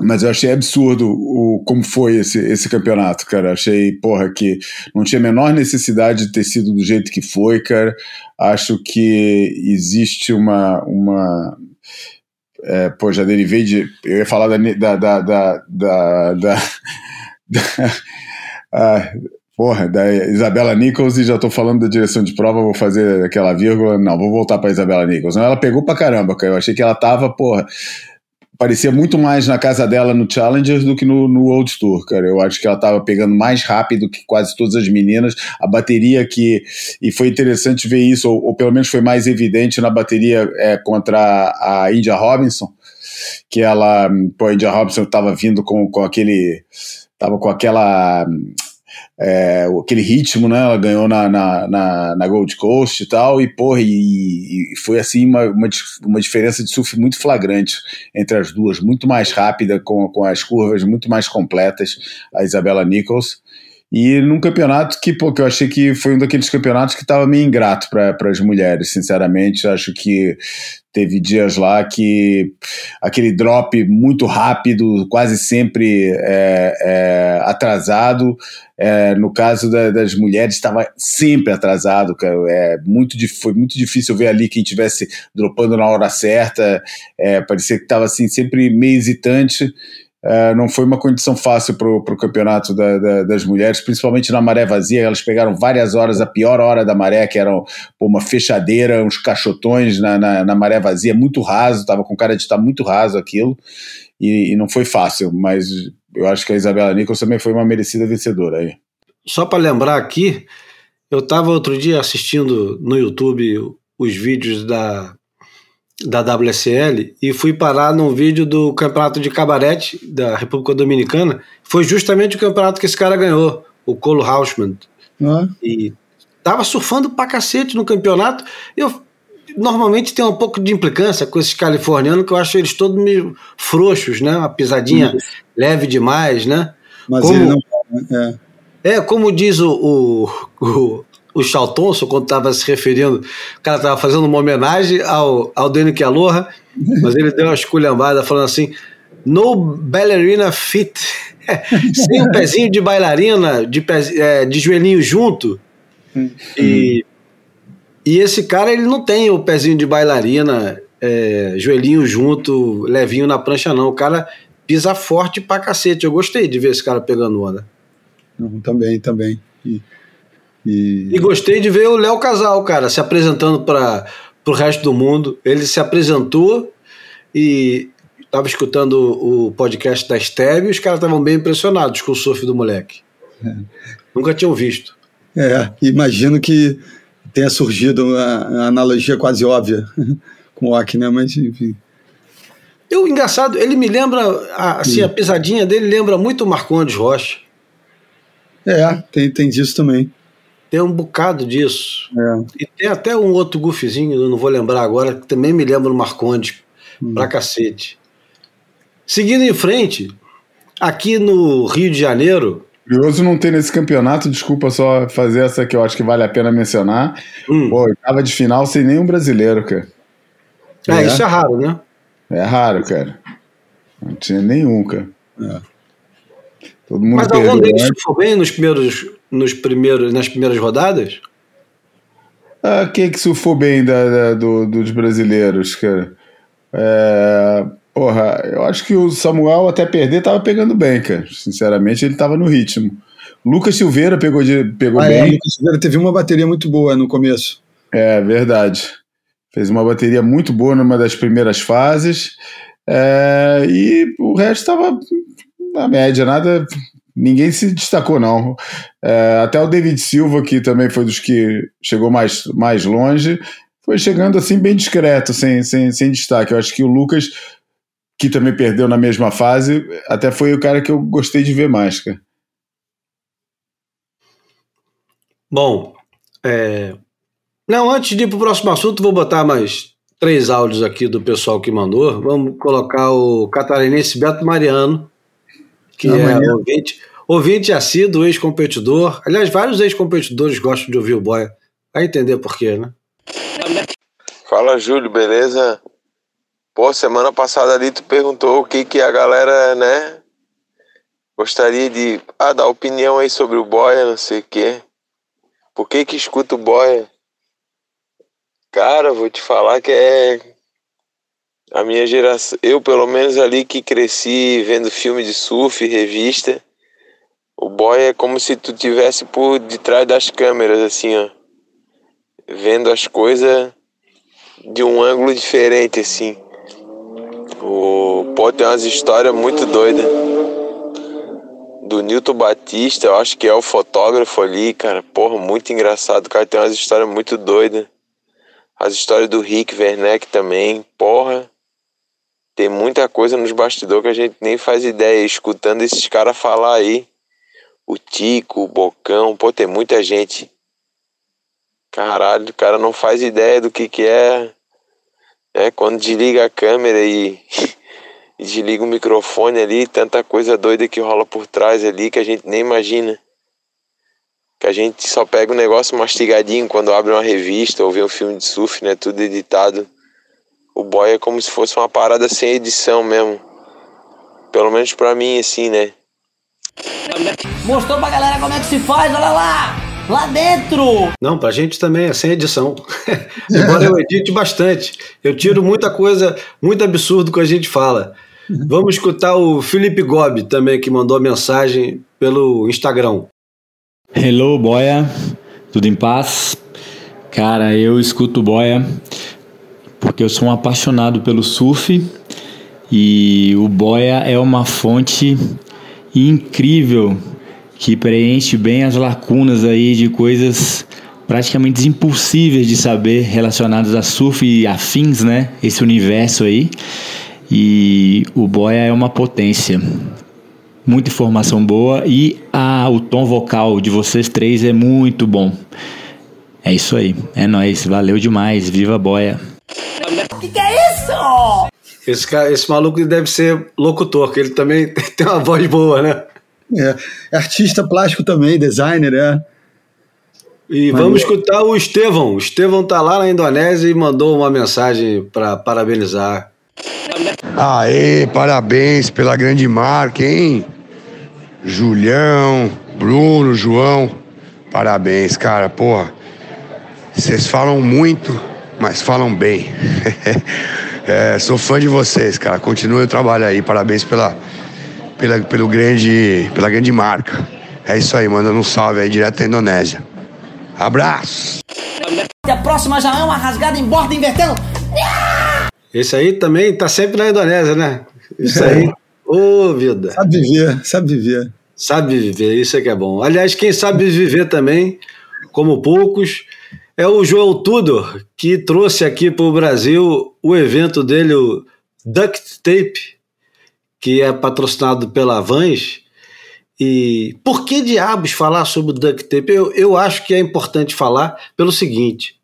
mas eu achei absurdo o, como foi esse, esse campeonato, cara. Achei, porra, que não tinha a menor necessidade de ter sido do jeito que foi, cara. Acho que existe uma. uma é, pô, já derivei de. Eu ia falar da. da, da, da, da, ah, porra, da Isabela Nichols e já tô falando da direção de prova, vou fazer aquela vírgula. Não, vou voltar pra Isabela Nichols. Não, ela pegou pra caramba, cara. Eu achei que ela tava, porra parecia muito mais na casa dela no Challengers do que no, no Old Tour, cara. Eu acho que ela estava pegando mais rápido que quase todas as meninas. A bateria que. E foi interessante ver isso, ou, ou pelo menos foi mais evidente na bateria é, contra a India Robinson, que ela. Pô, a India Robinson estava vindo com, com aquele. Tava com aquela é, aquele ritmo, né? Ela ganhou na, na, na, na, Gold Coast e tal, e porra, e, e foi assim uma, uma, uma, diferença de surf muito flagrante entre as duas, muito mais rápida, com, com as curvas muito mais completas, a Isabela Nichols. E num campeonato que, pô, que eu achei que foi um daqueles campeonatos que estava meio ingrato para as mulheres, sinceramente. Acho que teve dias lá que aquele drop muito rápido, quase sempre é, é, atrasado. É, no caso da, das mulheres, estava sempre atrasado. Cara. É, muito, foi muito difícil ver ali quem estivesse dropando na hora certa. É, parecia que estava assim, sempre meio hesitante. Uh, não foi uma condição fácil para o campeonato da, da, das mulheres, principalmente na maré vazia. Elas pegaram várias horas, a pior hora da maré, que era pô, uma fechadeira, uns cachotões na, na, na maré vazia, muito raso, estava com cara de estar muito raso aquilo, e, e, não foi fácil, mas eu acho que a Isabela Nichols também foi uma merecida vencedora aí. Só para lembrar aqui, eu estava outro dia assistindo no YouTube os vídeos da da WSL e fui parar num vídeo do campeonato de cabarete da República Dominicana. Foi justamente o campeonato que esse cara ganhou, o Colo Hausmann. Ah. E tava surfando pra cacete no campeonato. Eu normalmente tem um pouco de implicância com esses californianos que eu acho eles todos meio frouxos, né? Uma pisadinha Isso. leve demais, né? Mas como, ele não. É. é, como diz o, o, o o Charlton, quando estava se referindo, o cara estava fazendo uma homenagem ao, ao Danny Aloha, mas ele deu uma esculhambada falando assim: no ballerina fit. Sem um pezinho de bailarina, de, pez, é, de joelhinho junto. E, e esse cara, ele não tem o pezinho de bailarina, é, joelhinho junto, levinho na prancha, não. O cara pisa forte pra cacete. Eu gostei de ver esse cara pegando onda. Também, também. E, e... e gostei de ver o Léo Casal, cara, se apresentando para o resto do mundo. Ele se apresentou e estava escutando o podcast da Steb e os caras estavam bem impressionados com o surf do moleque. É. Nunca tinham visto. É, imagino que tenha surgido a, analogia quase óbvia com o Ock, né? Mas enfim. Eu, engraçado, ele me lembra, assim, a pisadinha dele lembra muito o Marcondes Rocha. É, tem, tem disso também. Tem um bocado disso. É. E tem até um outro goofzinho, não vou lembrar agora, que também me lembra o Marcondes hum. pra cacete. Seguindo em frente, aqui no Rio de Janeiro. Curioso não ter nesse campeonato, desculpa só fazer essa que eu acho que vale a pena mencionar. Hum. Pô, tava de final sem nenhum brasileiro, cara. É, é, isso é raro, né? É raro, cara. Não tinha nenhum, cara. É. Todo mundo Mas algum deles foi bem nos primeiros, nos primeiros, nas primeiras rodadas? Ah, quem que surfou bem da, da do, dos brasileiros, cara? É, Porra, eu acho que o Samuel até perder tava pegando bem, cara. Sinceramente, ele tava no ritmo. Lucas Silveira pegou, de, pegou ah, é, bem. É, Lucas Silveira teve uma bateria muito boa no começo. É, verdade. Fez uma bateria muito boa numa das primeiras fases. É, e o resto estava na média, nada. Ninguém se destacou, não. É, até o David Silva, que também foi dos que chegou mais, mais longe, foi chegando assim bem discreto, sem, sem, sem destaque. Eu acho que o Lucas que também perdeu na mesma fase, até foi o cara que eu gostei de ver mais, cara. Bom, é... não, antes de ir para o próximo assunto, vou botar mais três áudios aqui do pessoal que mandou. Vamos colocar o catarinense Beto Mariano, que é ouvinte, ouvinte assíduo, ex-competidor. Aliás, vários ex-competidores gostam de ouvir o Boia. Vai entender por quê, né? Fala, Júlio, beleza? Pô, semana passada ali tu perguntou o que que a galera, né, gostaria de ah, dar opinião aí sobre o Boia, não sei o quê. Por que que escuta o Boia? Cara, vou te falar que é a minha geração, eu pelo menos ali que cresci vendo filme de surf, revista, o Boia é como se tu tivesse por detrás das câmeras assim, ó, vendo as coisas de um ângulo diferente assim. O pô, tem umas histórias muito doidas. Do Newton Batista, eu acho que é o fotógrafo ali, cara. Porra, muito engraçado. O cara tem umas histórias muito doidas. As histórias do Rick Werneck também. Porra. Tem muita coisa nos bastidores que a gente nem faz ideia. Escutando esses caras falar aí. O Tico, o Bocão. Pô, tem muita gente. Caralho, o cara não faz ideia do que que é é, quando desliga a câmera e, e desliga o microfone ali, tanta coisa doida que rola por trás ali que a gente nem imagina. Que a gente só pega o um negócio mastigadinho quando abre uma revista ou vê um filme de surf, né? Tudo editado. O boy é como se fosse uma parada sem edição mesmo. Pelo menos pra mim, assim, né? Mostrou pra galera como é que se faz, olha lá! lá dentro. Não, pra gente também é sem edição. Embora eu edite bastante. Eu tiro muita coisa, muito absurdo que a gente fala. Vamos escutar o Felipe Gobi também, que mandou mensagem pelo Instagram. Hello, Boia. Tudo em paz? Cara, eu escuto Boia porque eu sou um apaixonado pelo surf e o Boia é uma fonte incrível que preenche bem as lacunas aí de coisas praticamente impossíveis de saber relacionadas a surf e afins, né? Esse universo aí. E o Boia é uma potência. Muita informação boa e a, o tom vocal de vocês três é muito bom. É isso aí. É nóis. Valeu demais. Viva Boia. Esse, cara, esse maluco deve ser locutor, que ele também tem uma voz boa, né? É, é artista plástico também, designer, é. E vamos escutar o Estevão. O Estevão tá lá na Indonésia e mandou uma mensagem para parabenizar. Aê, parabéns pela grande marca, hein? Julião, Bruno, João, parabéns, cara, porra. Vocês falam muito, mas falam bem. é, sou fã de vocês, cara. Continue o trabalho aí, parabéns pela, pela, pelo grande, pela grande marca. É isso aí, mandando um salve aí direto da Indonésia. Abraço! A próxima já é uma rasgada em borda invertendo. Esse aí também tá sempre na Indonésia, né? Isso aí. Ô, vida. Sabe viver, sabe viver. Sabe viver, isso é que é bom. Aliás, quem sabe viver também, como poucos, é o Joel Tudor, que trouxe aqui para o Brasil o evento dele, o Duct Tape, que é patrocinado pela Vans. E por que diabos falar sobre o Duct Tape? Eu, eu acho que é importante falar pelo seguinte.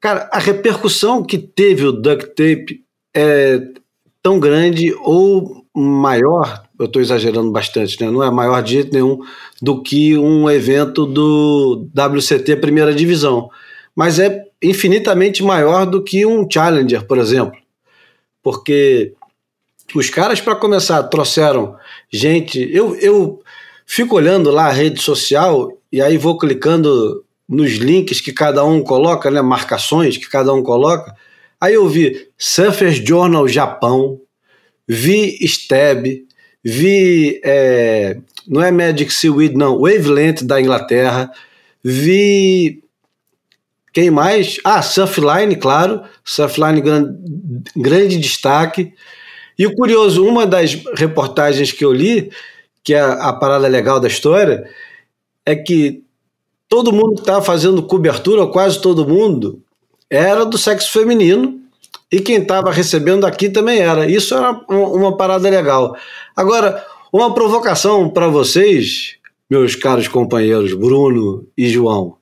Cara, a repercussão que teve o Duct Tape é tão grande ou maior, eu estou exagerando bastante, né? não é maior de jeito nenhum do que um evento do WCT Primeira Divisão, mas é infinitamente maior do que um Challenger, por exemplo, porque os caras, para começar, trouxeram gente. Eu, eu fico olhando lá a rede social e aí vou clicando nos links que cada um coloca, né, marcações que cada um coloca. Aí eu vi Surfers Journal Japão, vi Stab, vi. É, não é Magic Seaweed, não, Wavelength da Inglaterra, vi. Quem mais? Ah, Surfline, claro. Surfline, gran, grande destaque. E o curioso, uma das reportagens que eu li, que é a parada legal da história, é que todo mundo que estava fazendo cobertura, ou quase todo mundo, era do sexo feminino e quem estava recebendo aqui também era. Isso era uma parada legal. Agora, uma provocação para vocês, meus caros companheiros Bruno e João.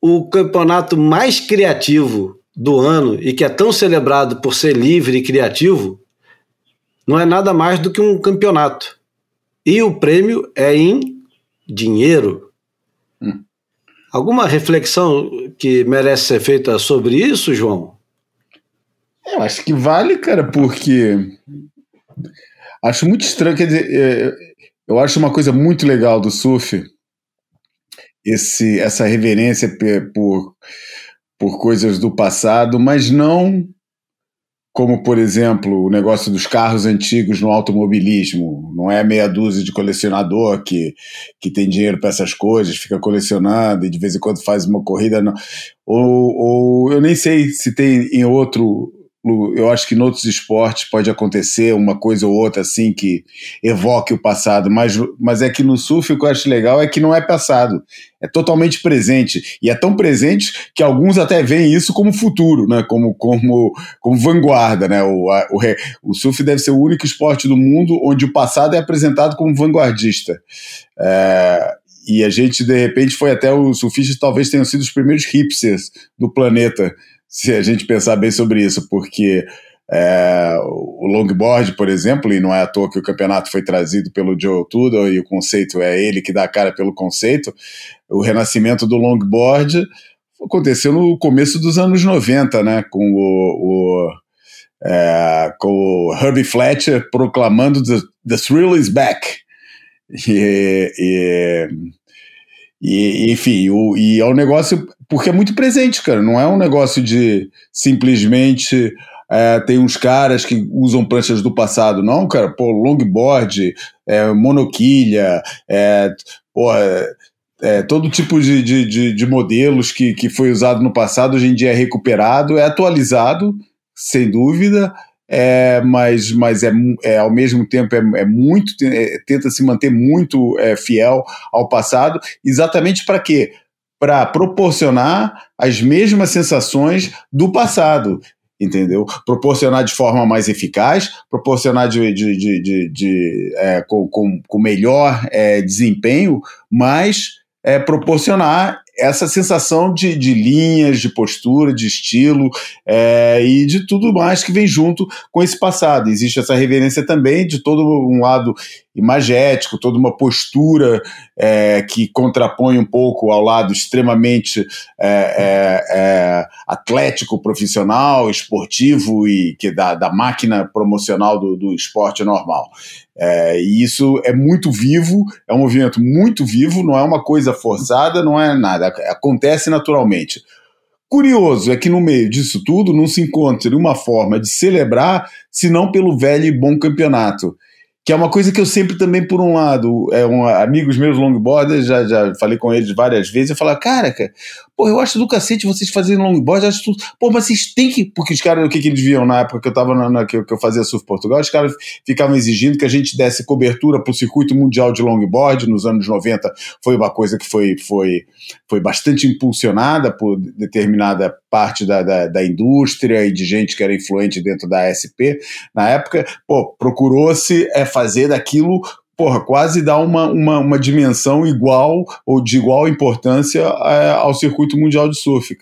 O campeonato mais criativo do ano e que é tão celebrado por ser livre e criativo não é nada mais do que um campeonato. E o prêmio é em dinheiro. Alguma reflexão que merece ser feita sobre isso, João? Eu acho que vale, cara, porque acho muito estranho. Quer dizer, é, eu acho uma coisa muito legal do surf esse, essa reverência por, por coisas do passado, mas não como, por exemplo, o negócio dos carros antigos no automobilismo. Não é meia dúzia de colecionador que, que tem dinheiro para essas coisas, fica colecionando e de vez em quando faz uma corrida. Não. Ou, ou eu nem sei se tem em outro eu acho que em outros esportes pode acontecer uma coisa ou outra assim que evoque o passado, mas, mas é que no surf o que eu acho legal é que não é passado, é totalmente presente. E é tão presente que alguns até veem isso como futuro, né? como, como, como vanguarda. Né? O, a, o, o surf deve ser o único esporte do mundo onde o passado é apresentado como vanguardista. É, e a gente, de repente, foi até os surfistas talvez tenham sido os primeiros hipsters do planeta se a gente pensar bem sobre isso, porque é, o longboard, por exemplo, e não é à toa que o campeonato foi trazido pelo Joe Tudor e o conceito é ele que dá a cara pelo conceito, o renascimento do longboard aconteceu no começo dos anos 90, né, com o, o é, com o Herbie Fletcher proclamando The, the Thrill is Back. E, e, e enfim, o, e é um negócio porque é muito presente, cara. Não é um negócio de simplesmente é, tem uns caras que usam pranchas do passado. Não, cara, pô, longboard, é, monoquilha, é, pô, é, é, todo tipo de, de, de, de, modelos que, que foi usado no passado hoje em dia é recuperado, é atualizado, sem dúvida, é, mas, mas é, é ao mesmo tempo é, é muito é, tenta se manter muito é, fiel ao passado, exatamente para quê? para proporcionar as mesmas sensações do passado, entendeu? Proporcionar de forma mais eficaz, proporcionar de, de, de, de, de é, com, com, com, melhor desempenho, mas proporcionar essa sensação de, de linhas, de postura, de estilo é, e de tudo mais que vem junto com esse passado. Existe essa reverência também de todo um lado imagético, toda uma postura é, que contrapõe um pouco ao lado extremamente é, é, é atlético, profissional, esportivo e que da, da máquina promocional do, do esporte normal. É, e isso é muito vivo, é um movimento muito vivo, não é uma coisa forçada, não é nada, acontece naturalmente. Curioso é que no meio disso tudo não se encontra uma forma de celebrar, senão pelo velho e bom campeonato que é uma coisa que eu sempre também, por um lado, é um, amigos meus longboarders, já, já falei com eles várias vezes, eu falo, cara, cara, pô, eu acho do cacete vocês fazerem longboard, acho tudo, pô, mas vocês têm que, porque os caras, o que, que eles viam na época que eu tava na, na que, eu, que eu fazia Surf Portugal, os caras ficavam exigindo que a gente desse cobertura pro circuito mundial de longboard, nos anos 90 foi uma coisa que foi, foi, foi bastante impulsionada por determinada parte da, da, da indústria e de gente que era influente dentro da SP na época, pô, procurou-se é, fazer daquilo porra, quase dá uma, uma, uma, dimensão igual ou de igual importância é, ao circuito mundial de surf.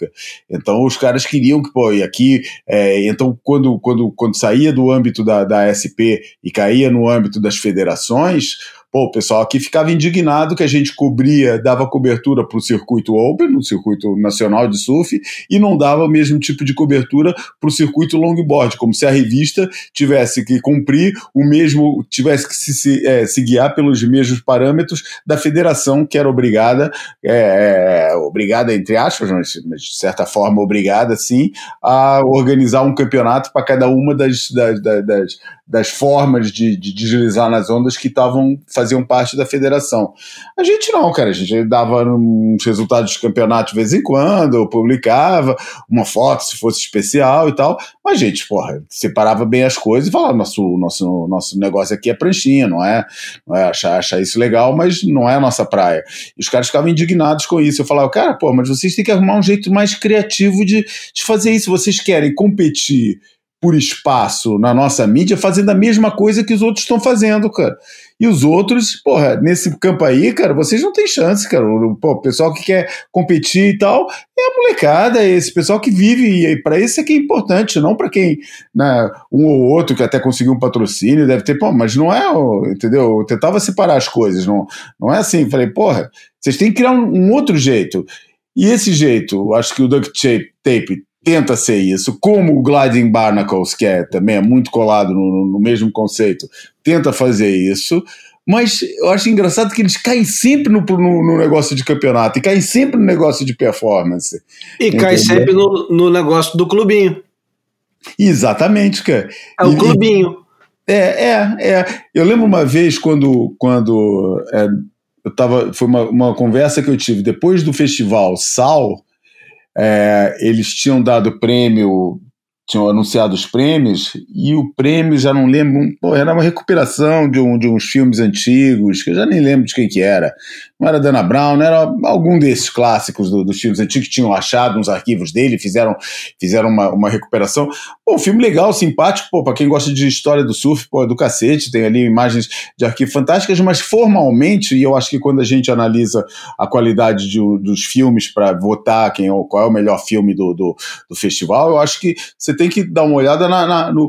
Então os caras queriam que, pô, e aqui, é, então quando, quando, quando saía do âmbito da, da SP e caía no âmbito das federações, Pô, o pessoal aqui ficava indignado que a gente cobria, dava cobertura para o circuito Open, no circuito nacional de surf, e não dava o mesmo tipo de cobertura para o circuito longboard, como se a revista tivesse que cumprir o mesmo, tivesse que se, se, é, se guiar pelos mesmos parâmetros da federação, que era obrigada, é, é obrigada entre aspas, mas, de certa forma obrigada sim, a organizar um campeonato para cada uma das, das, das, das formas de, de deslizar nas ondas que estavam faziam parte da federação. A gente não, cara, a gente dava uns resultados de campeonato de vez em quando, publicava uma foto se fosse especial e tal, mas a gente, porra, separava bem as coisas e falava, nosso, nosso, nosso negócio aqui é pranchinha, não é, não é achar, achar isso legal, mas não é a nossa praia. E os caras ficavam indignados com isso. Eu falava, cara, pô, mas vocês têm que arrumar um jeito mais criativo de, de fazer isso. Vocês querem competir por espaço na nossa mídia fazendo a mesma coisa que os outros estão fazendo, cara. E os outros, porra, nesse campo aí, cara, vocês não têm chance, cara. O, pô, o pessoal que quer competir e tal, é a molecada, é esse pessoal que vive, e para isso é que é importante, não para quem, né, um ou outro que até conseguiu um patrocínio, deve ter, pô, mas não é, entendeu? Eu tentava separar as coisas, não, não é assim. Falei, porra, vocês têm que criar um, um outro jeito. E esse jeito, acho que o duct tape tenta ser isso, como o Gliding Barnacles, que é, também é muito colado no, no mesmo conceito, tenta fazer isso, mas eu acho engraçado que eles caem sempre no, no, no, negócio de campeonato e caem sempre no negócio de performance. E caem sempre no, no negócio do clubinho. Exatamente, cara. É o e, clubinho. É, é, é. Eu lembro uma vez quando, quando é, eu tava. Foi uma, uma conversa que eu tive depois do festival Sal é, eles tinham dado prêmio, tinham anunciado os prêmios, e o prêmio, já não lembro, pô, era uma recuperação de, um, de uns filmes antigos, que eu já nem lembro de quem que era não era Dana Brown, não era algum desses clássicos do, dos filmes antigos que tinham achado nos arquivos dele, fizeram, fizeram uma, uma recuperação. Pô, um filme legal, simpático, pô, pra quem gosta de história do surf, pô, do cacete, tem ali imagens de arquivo fantásticas, mas formalmente, e eu acho que quando a gente analisa a qualidade de, dos filmes para votar quem, é qual é o melhor filme do, do, do, festival, eu acho que você tem que dar uma olhada na, na no,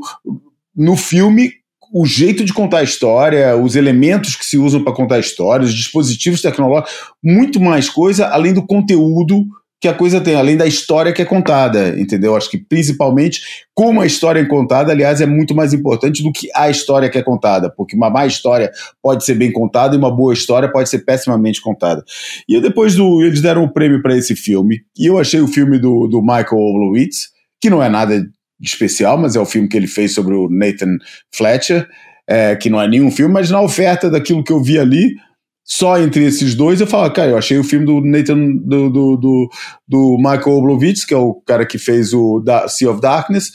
no filme o jeito de contar a história, os elementos que se usam para contar a história, os dispositivos tecnológicos, muito mais coisa além do conteúdo que a coisa tem, além da história que é contada, entendeu? Acho que principalmente como a história é contada, aliás, é muito mais importante do que a história que é contada, porque uma má história pode ser bem contada e uma boa história pode ser pessimamente contada. E depois do, eles deram o um prêmio para esse filme, e eu achei o filme do, do Michael Oblowitz, que não é nada especial, mas é o filme que ele fez sobre o Nathan Fletcher, é, que não é nenhum filme, mas na oferta daquilo que eu vi ali, só entre esses dois, eu falo, cara, eu achei o filme do Nathan, do, do, do, do Michael Oblovitz, que é o cara que fez o da Sea of Darkness,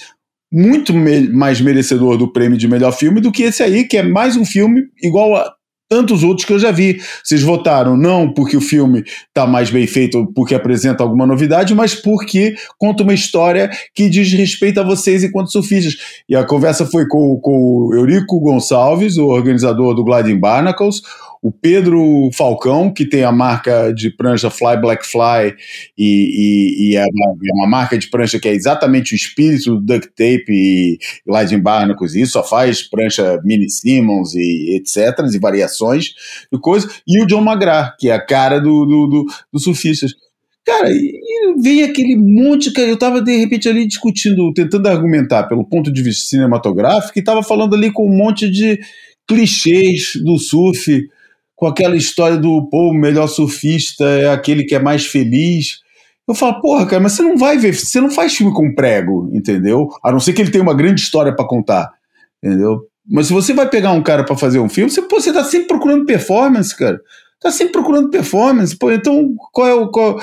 muito me mais merecedor do prêmio de melhor filme do que esse aí, que é mais um filme igual a tantos outros que eu já vi. Vocês votaram não porque o filme está mais bem feito, porque apresenta alguma novidade, mas porque conta uma história que diz respeito a vocês enquanto surfistas. E a conversa foi com, com o Eurico Gonçalves, o organizador do Gliding Barnacles, o Pedro Falcão, que tem a marca de prancha Fly Black Fly, e, e, e é, uma, é, uma, marca de prancha que é exatamente o espírito do duct tape e Lightning Barnacles, e só faz prancha Mini Simmons e etc, e variações e coisa, e o John McGrath, que é a cara do, do, do, do surfistas. Cara, e vem aquele monte, cara, eu tava de repente ali discutindo, tentando argumentar pelo ponto de vista cinematográfico, e tava falando ali com um monte de clichês do surf, com aquela história do, pô, o melhor surfista é aquele que é mais feliz. Eu falo, porra, cara, mas você não vai ver, você não faz filme com prego, entendeu? A não ser que ele tenha uma grande história para contar, entendeu? Mas se você vai pegar um cara para fazer um filme, você, pô, você tá sempre procurando performance, cara. Tá sempre procurando performance. Pô, então qual é o. Qual,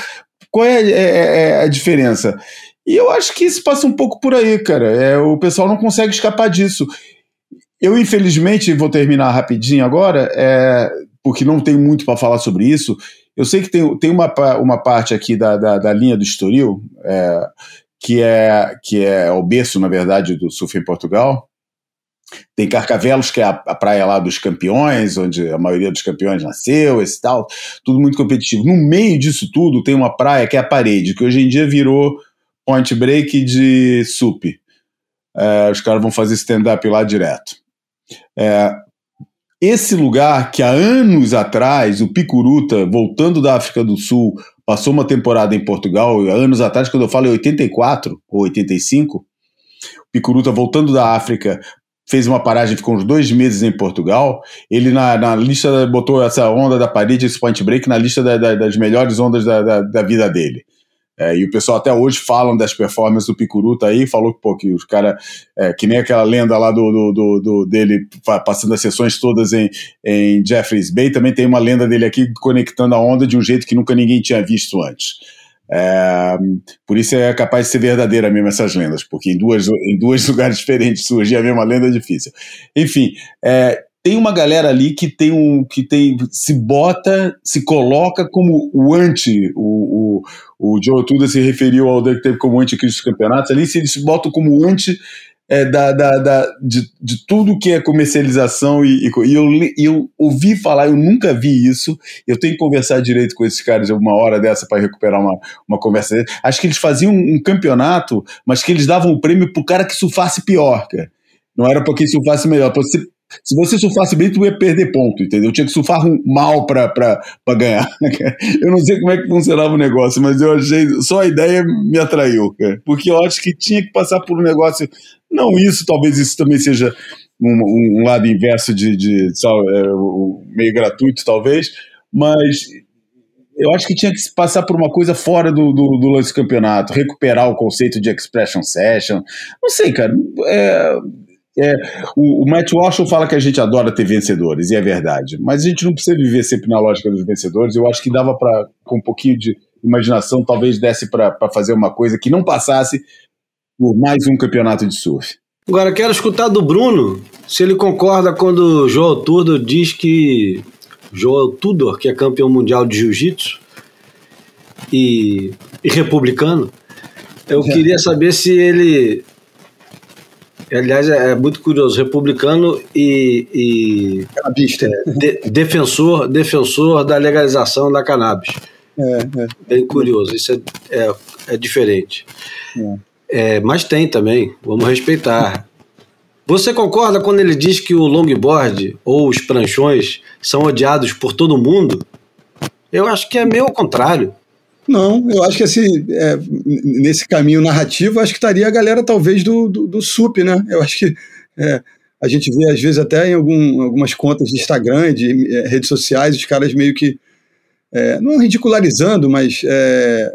qual é, é, é, é, a diferença? E eu acho que isso passa um pouco por aí, cara. É, o pessoal não consegue escapar disso. Eu, infelizmente, vou terminar rapidinho agora, é, porque não tem muito para falar sobre isso. Eu sei que tem, tem uma, uma parte aqui da, da, da linha do Estoril, é, que, é, que é o berço, na verdade, do surf em Portugal, tem Carcavelos, que é a, a, praia lá dos campeões, onde a maioria dos campeões nasceu, esse tal, tudo muito competitivo. No meio disso tudo tem uma praia que é a parede, que hoje em dia virou point break de sup. É, os caras vão fazer stand-up lá direto. É, esse lugar que há anos atrás, o Picuruta, voltando da África do Sul, passou uma temporada em Portugal, anos atrás, quando eu falo em 84 ou 85, Picuruta voltando da África fez uma paragem, ficou uns dois meses em Portugal. Ele na, na lista botou essa onda da parede, esse point break, na lista da, da, das melhores ondas da, da, da vida dele. É, e o pessoal até hoje falam das performances do Picuruta aí, falou pô, que os caras, é, que nem aquela lenda lá do, do, do, do, dele passando as sessões todas em, em Jeffreys Bay, também tem uma lenda dele aqui conectando a onda de um jeito que nunca ninguém tinha visto antes. É, por isso é capaz de ser verdadeira mesmo essas lendas, porque em, duas, em dois lugares diferentes surgir a mesma lenda é difícil. Enfim, é, tem uma galera ali que tem um que tem se bota, se coloca como o anti, o, o, o Joe Tuda se referiu ao Duck Tape como anticristo dos campeonatos, ali se eles se botam como anti é, da, da, da, de, de tudo que é comercialização e, e, e eu, eu ouvi falar, eu nunca vi isso. Eu tenho que conversar direito com esses caras uma hora dessa para recuperar uma, uma conversa. Acho que eles faziam um, campeonato, mas que eles davam o prêmio pro cara que surfasse pior, cara. Não era para quem surfasse melhor. Pra você se você surfasse bem, tu ia perder ponto, entendeu? Tinha que surfar mal pra, pra, pra ganhar. Eu não sei como é que funcionava o negócio, mas eu achei. Só a ideia me atraiu, cara. Porque eu acho que tinha que passar por um negócio. Não isso, talvez isso também seja um, um lado inverso de, de, de é, meio gratuito, talvez, mas eu acho que tinha que passar por uma coisa fora do, do, do lance campeonato, recuperar o conceito de expression session. Não sei, cara. É, é, o, o Matt Walsh fala que a gente adora ter vencedores, e é verdade. Mas a gente não precisa viver sempre na lógica dos vencedores. Eu acho que dava para, com um pouquinho de imaginação, talvez desse para fazer uma coisa que não passasse por mais um campeonato de surf. Agora, quero escutar do Bruno se ele concorda quando o Joel Tudor diz que. Joel Tudor, que é campeão mundial de jiu-jitsu e, e republicano, eu é. queria saber se ele Aliás, é, é muito curioso, republicano e, e é, de, defensor, defensor da legalização da cannabis. É, é. Bem curioso, isso é, é, é diferente. É. mas tem também, vamos respeitar. Você concorda quando ele diz que o longboard ou os pranchões são odiados por todo mundo? Eu acho que é meio ao contrário. Não, eu acho que assim, é, nesse caminho narrativo, acho que estaria a galera talvez do, do, do SUP, né? Eu acho que é, a gente vê às vezes até em algum, algumas contas de Instagram, de é, redes sociais, os caras meio que, é, não ridicularizando, mas é,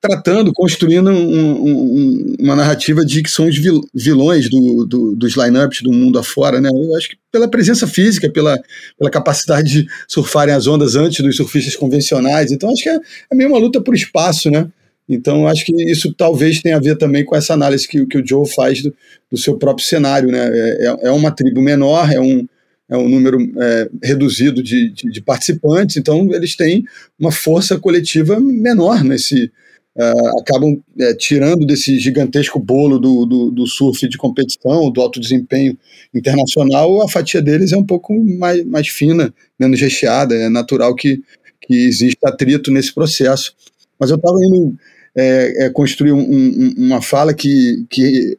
tratando, construindo um, um, uma narrativa de que são os vilões do, do, dos lineups do mundo afora, né? Eu acho que pela presença física, pela, pela capacidade de surfarem as ondas antes dos surfistas convencionais. Então, acho que é, é meio uma luta por espaço, né? Então, acho que isso talvez tenha a ver também com essa análise que, que o Joe faz do, do seu próprio cenário, né? É, é, é uma tribo menor, é um, é um número é, reduzido de, de, de participantes, então eles têm uma força coletiva menor nesse uh, acabam é, tirando desse gigantesco bolo do, do, do, surf de competição, do alto desempenho internacional, a fatia deles é um pouco mais, mais fina, menos recheada. É natural que, que exista atrito nesse processo. Mas eu estava indo é, é, construir um, um, uma fala que, que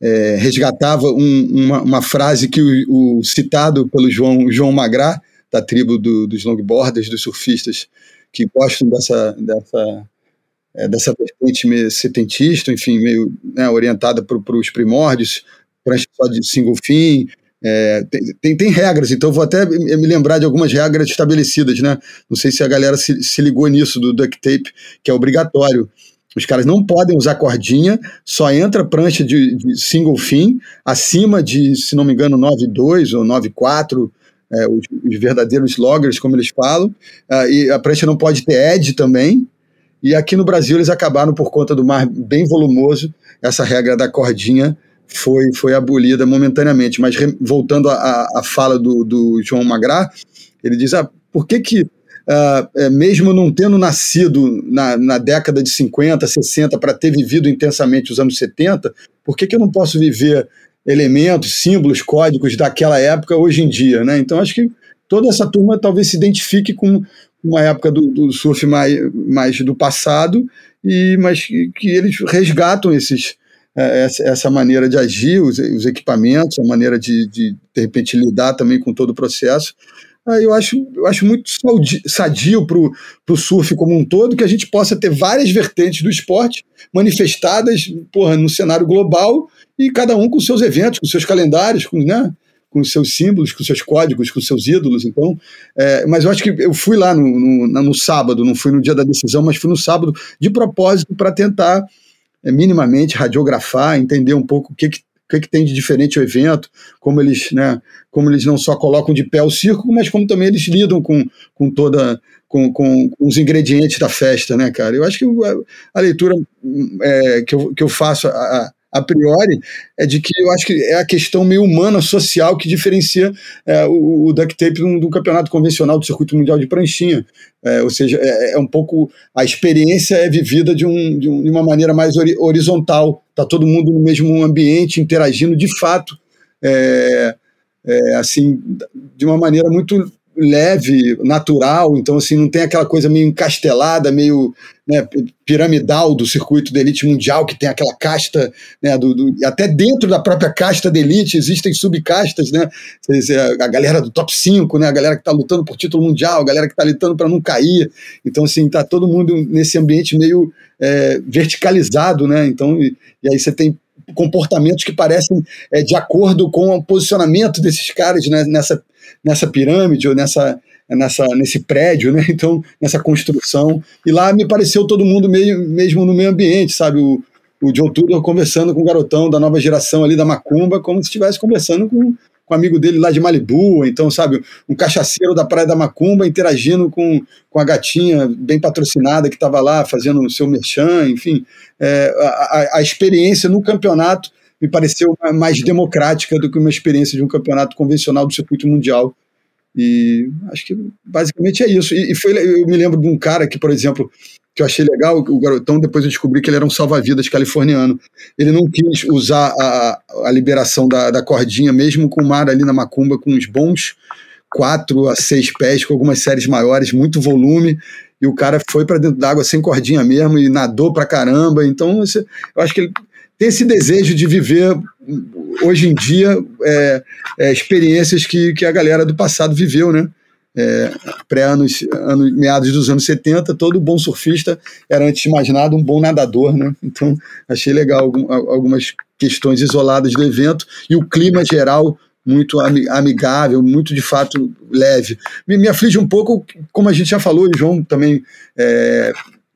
é, resgatava um, uma, uma, frase que o, o, citado pelo João, João Magrá, da tribo do, dos longboarders, dos surfistas, que gostam dessa, dessa é, dessa vertente setentista, enfim, meio né, orientada para os primórdios, prancha só de single fin, é, tem, tem, tem, regras, então vou até me lembrar de algumas regras estabelecidas, né? Não sei se a galera se, se ligou nisso do duct tape, que é obrigatório. Os caras não podem usar cordinha, só entra prancha de, de single fin acima de, se não me engano, 9,2 ou 9,4, é, os, os, verdadeiros loggers, como eles falam, uh, e a prancha não pode ter edge também, e aqui no Brasil eles acabaram, por conta do mar bem volumoso, essa regra da cordinha foi, foi abolida momentaneamente. Mas re, voltando à fala do, do João Magrá, ele diz: ah, por que que, uh, mesmo não tendo nascido na, na década de 50, 60, para ter vivido intensamente os anos 70, por que, que eu não posso viver elementos, símbolos, códigos daquela época hoje em dia? Né? Então, acho que toda essa turma talvez se identifique com, uma época do, do surf mais, mais do passado, e mas que, que eles resgatam esses, é, essa, maneira de agir, os, os, equipamentos, a maneira de, de, de repente, lidar também com todo o processo. Eu acho, eu acho muito sadio para o surf como um todo que a gente possa ter várias vertentes do esporte manifestadas porra, no cenário global e cada um com seus eventos, com seus calendários, com, né? Com os seus símbolos, com os seus códigos, com os seus ídolos. Então, é, mas eu acho que eu fui lá no, no, no, sábado, não fui no dia da decisão, mas fui no sábado de propósito para tentar é, minimamente radiografar, entender um pouco o que, que o que, que, tem de diferente o evento, como eles, né, como eles não só colocam de pé o circo, mas como também eles lidam com, com toda com, com, os ingredientes da festa, né, cara? Eu acho que a, a leitura é, que, eu, que eu faço a, a priori, é de que eu acho que é a questão meio humana, social, que diferencia é, o, o duct tape do, campeonato convencional do circuito mundial de pranchinha. É, ou seja, é, é, um pouco. A experiência é vivida de, um, de, um, de uma maneira mais ori horizontal. Está todo mundo no mesmo ambiente, interagindo de fato. É, é, assim, de uma maneira muito leve, natural, então assim, não tem aquela coisa meio encastelada, meio né, piramidal do circuito da elite mundial, que tem aquela casta, né, do, do, até dentro da própria casta da elite existem subcastas, né, a galera do top 5, né, a galera que está lutando por título mundial, a galera que está lutando para não cair, então assim, está todo mundo nesse ambiente meio é, verticalizado, né, então, e, e aí você tem comportamentos que parecem é, de acordo com o posicionamento desses caras né, nessa nessa pirâmide ou nessa, nessa, nesse prédio, né? Então, nessa construção. E lá me pareceu todo mundo meio, mesmo no meio ambiente, sabe? O, o Joe Tudor conversando com o garotão da nova geração ali da Macumba, como se estivesse conversando com, com um amigo dele lá de Malibu, então, sabe, um cachaceiro da Praia da Macumba interagindo com, com a gatinha bem patrocinada que estava lá fazendo o seu merchan, enfim. É, a, a experiência no campeonato me pareceu mais democrática do que uma experiência de um campeonato convencional do circuito mundial. E acho que basicamente é isso. E, e foi, eu me lembro de um cara que, por exemplo, que eu achei legal, o garotão, depois eu descobri que ele era um salva-vidas californiano. Ele não quis usar a, a liberação da, da cordinha, mesmo com o mar ali na Macumba, com uns bons quatro a seis pés, com algumas séries maiores, muito volume, e o cara foi para dentro d'água sem cordinha mesmo e nadou pra caramba. Então, eu acho que ele tem esse desejo de viver hoje em dia é, é, experiências que, que a galera do passado viveu, né? É, Pré-anos, anos, meados dos anos 70, todo bom surfista era, antes de mais nada, um bom nadador, né? Então, achei legal algumas questões isoladas do evento e o clima geral muito amigável, muito de fato leve. Me, me aflige um pouco, como a gente já falou, e o João também é,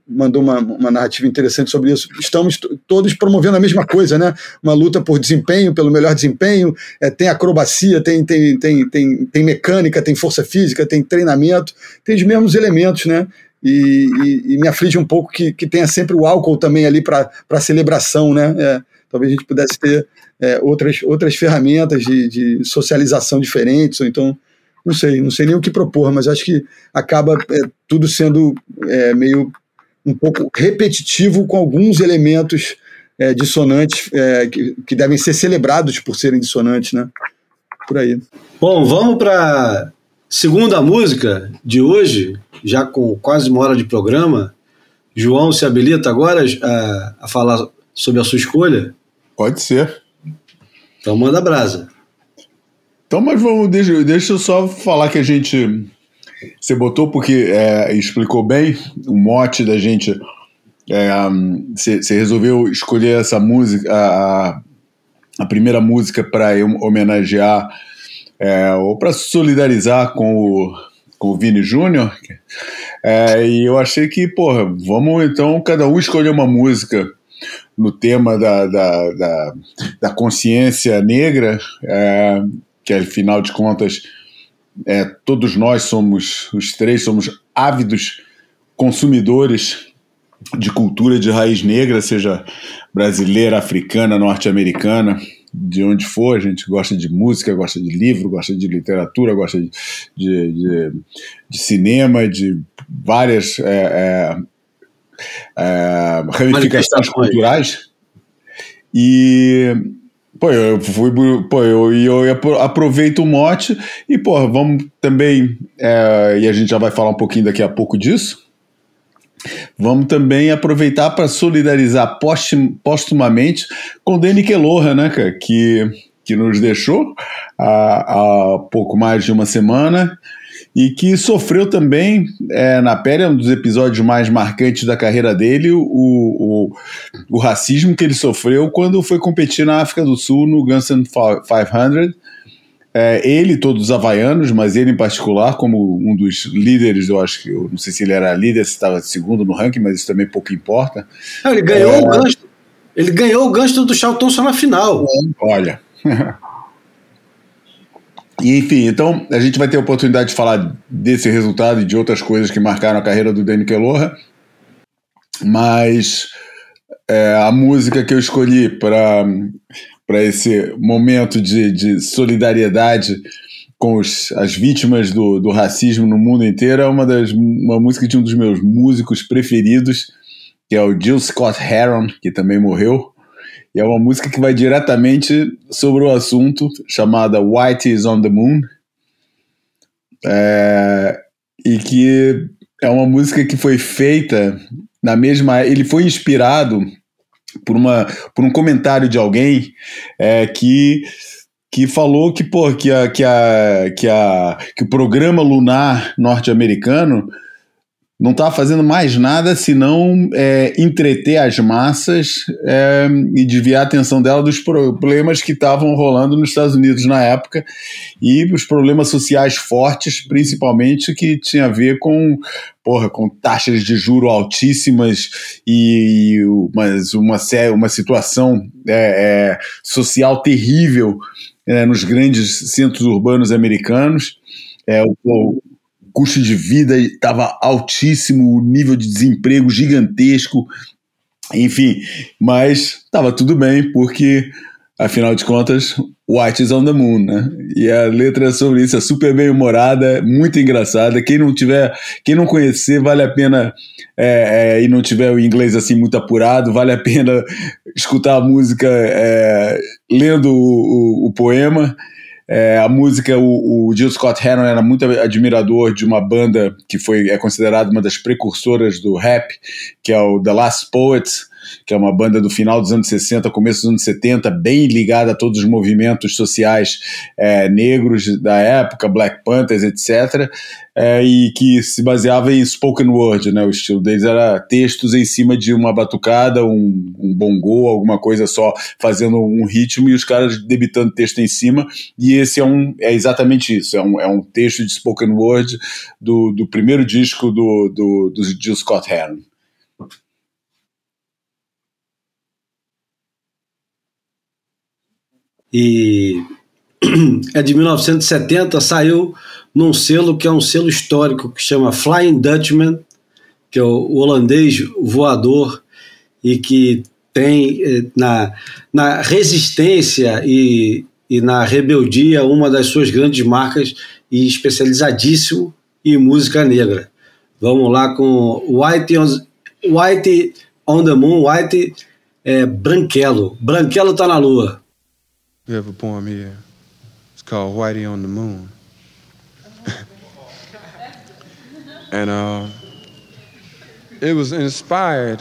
mandou uma, uma narrativa interessante sobre isso. Estamos todos promovendo a mesma coisa, né? Uma luta por desempenho, pelo melhor desempenho. É, tem acrobacia, tem, tem, tem, tem, tem mecânica, tem força física, tem treinamento, tem os mesmos elementos, né? E, e, e me aflige um pouco que, que tenha sempre o álcool também ali para celebração, né? É, talvez a gente pudesse ter é, outras, outras ferramentas de, de socialização diferentes, ou então não sei, não sei nem o que propor, mas acho que acaba é, tudo sendo é, meio um pouco repetitivo com alguns elementos é, dissonantes é, que, que devem ser celebrados por serem dissonantes, né? Por aí. Bom, vamos para segunda música de hoje, já com quase uma hora de programa. João se habilita agora a, a falar sobre a sua escolha? Pode ser. Então manda brasa. Então, mas vamos, deixa, deixa eu só falar que a gente. Você botou porque é, explicou bem o mote da gente. Você é, resolveu escolher essa música, a, a primeira música para homenagear é, ou para solidarizar com o, com o Vini Júnior. É, e eu achei que, porra, vamos então cada um escolher uma música no tema da, da, da, da consciência negra, é, que afinal de contas é, todos nós somos, os três somos ávidos consumidores de cultura de raiz negra, seja brasileira, africana, norte-americana, de onde for, a gente gosta de música, gosta de livro, gosta de literatura, gosta de, de, de, de cinema, de várias é, é, é, ramificações culturais. E pô, eu fui, pô, eu, eu aproveito o mote e, pô, vamos também, é, e a gente já vai falar um pouquinho daqui a pouco disso, Vamos também aproveitar para solidarizar postumamente com Danny Keloha, né, cara, que, que nos deixou há, há pouco mais de uma semana e que sofreu também é, na pele, é um dos episódios mais marcantes da carreira dele, o, o, o, racismo que ele sofreu quando foi competir na África do Sul no Guns 500 é, ele, todos os havaianos, mas ele em particular, como um dos líderes, eu acho que, eu não sei se ele era líder, se estava segundo no ranking, mas isso também pouco importa. Não, ele ganhou é... o gancho. Ele ganhou o gancho do Charlton só na final. Olha. e enfim, então a gente vai ter a oportunidade de falar desse resultado e de outras coisas que marcaram a carreira do Danny Keloha. Mas é, a música que eu escolhi para para esse momento de, de solidariedade com os, as vítimas do, do racismo no mundo inteiro é uma das uma música de um dos meus músicos preferidos, que é o Jill Scott Heron, que também morreu. E é uma música que vai diretamente sobre o assunto, chamada White is on the Moon. É, e que é uma música que foi feita na mesma. Ele foi inspirado por, uma, por um comentário de alguém é, que que falou que, pô, que, a, que, a, que, a, que o programa lunar norte-americano não estava fazendo mais nada senão é, entreter as massas é, e desviar a atenção dela dos problemas que estavam rolando nos Estados Unidos na época e os problemas sociais fortes, principalmente que tinha a ver com, porra, com taxas de juro altíssimas e, e uma, uma situação é, é social terrível é, nos grandes centros urbanos americanos. É, o, custo de vida estava altíssimo, o nível de desemprego gigantesco, enfim, mas estava tudo bem, porque afinal de contas, White is on the Moon, né? E a letra é sobre isso, é super bem humorada, muito engraçada. Quem não tiver, quem não conhecer, vale a pena é, é, e não tiver o inglês assim muito apurado, vale a pena escutar a música é, lendo o, o, o poema. É, a música, o, o Jill Scott Heron era muito admirador de uma banda que foi é considerada uma das precursoras do rap, que é o The Last Poets, que é uma banda do final dos anos 60, começo dos anos 70, bem ligada a todos os movimentos sociais é, negros da época, Black Panthers, etc., é, e que se baseava em spoken word, né? O estilo deles era textos em cima de uma batucada, um, um bongô, alguma coisa só fazendo um ritmo e os caras debitando texto em cima. E esse é um é exatamente isso, é um, é um texto de spoken word do, do primeiro disco do, do, do Jill Scott Heron. E é de 1970, saiu num selo que é um selo histórico que chama Flying Dutchman, que é o holandês voador e que tem eh, na, na resistência e, e na rebeldia uma das suas grandes marcas e especializadíssimo em música negra. Vamos lá com White White on the Moon, White é branquelo. Branquelo tá na lua. We have a poem here. It's called Whitey on the Moon. and uh, it was inspired.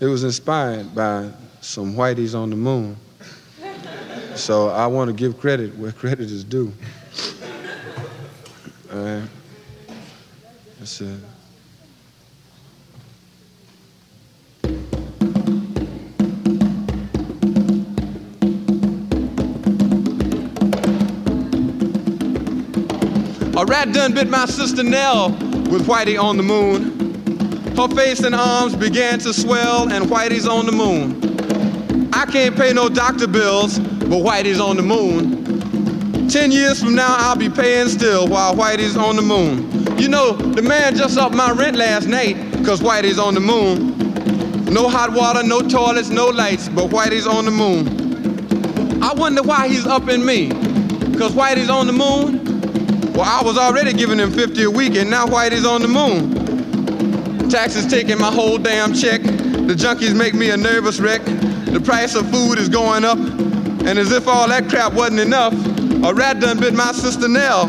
It was inspired by some whiteys on the moon. So I want to give credit where credit is due. All right. That's it. A rat done bit my sister Nell with Whitey on the moon. Her face and arms began to swell, and Whitey's on the moon. I can't pay no doctor bills, but Whitey's on the moon. Ten years from now, I'll be paying still while Whitey's on the moon. You know, the man just upped my rent last night, cause Whitey's on the moon. No hot water, no toilets, no lights, but Whitey's on the moon. I wonder why he's upping me, cause Whitey's on the moon. Well, I was already giving them 50 a week, and now Whitey's on the moon. Taxes taking my whole damn check. The junkies make me a nervous wreck. The price of food is going up. And as if all that crap wasn't enough, a rat done bit my sister Nell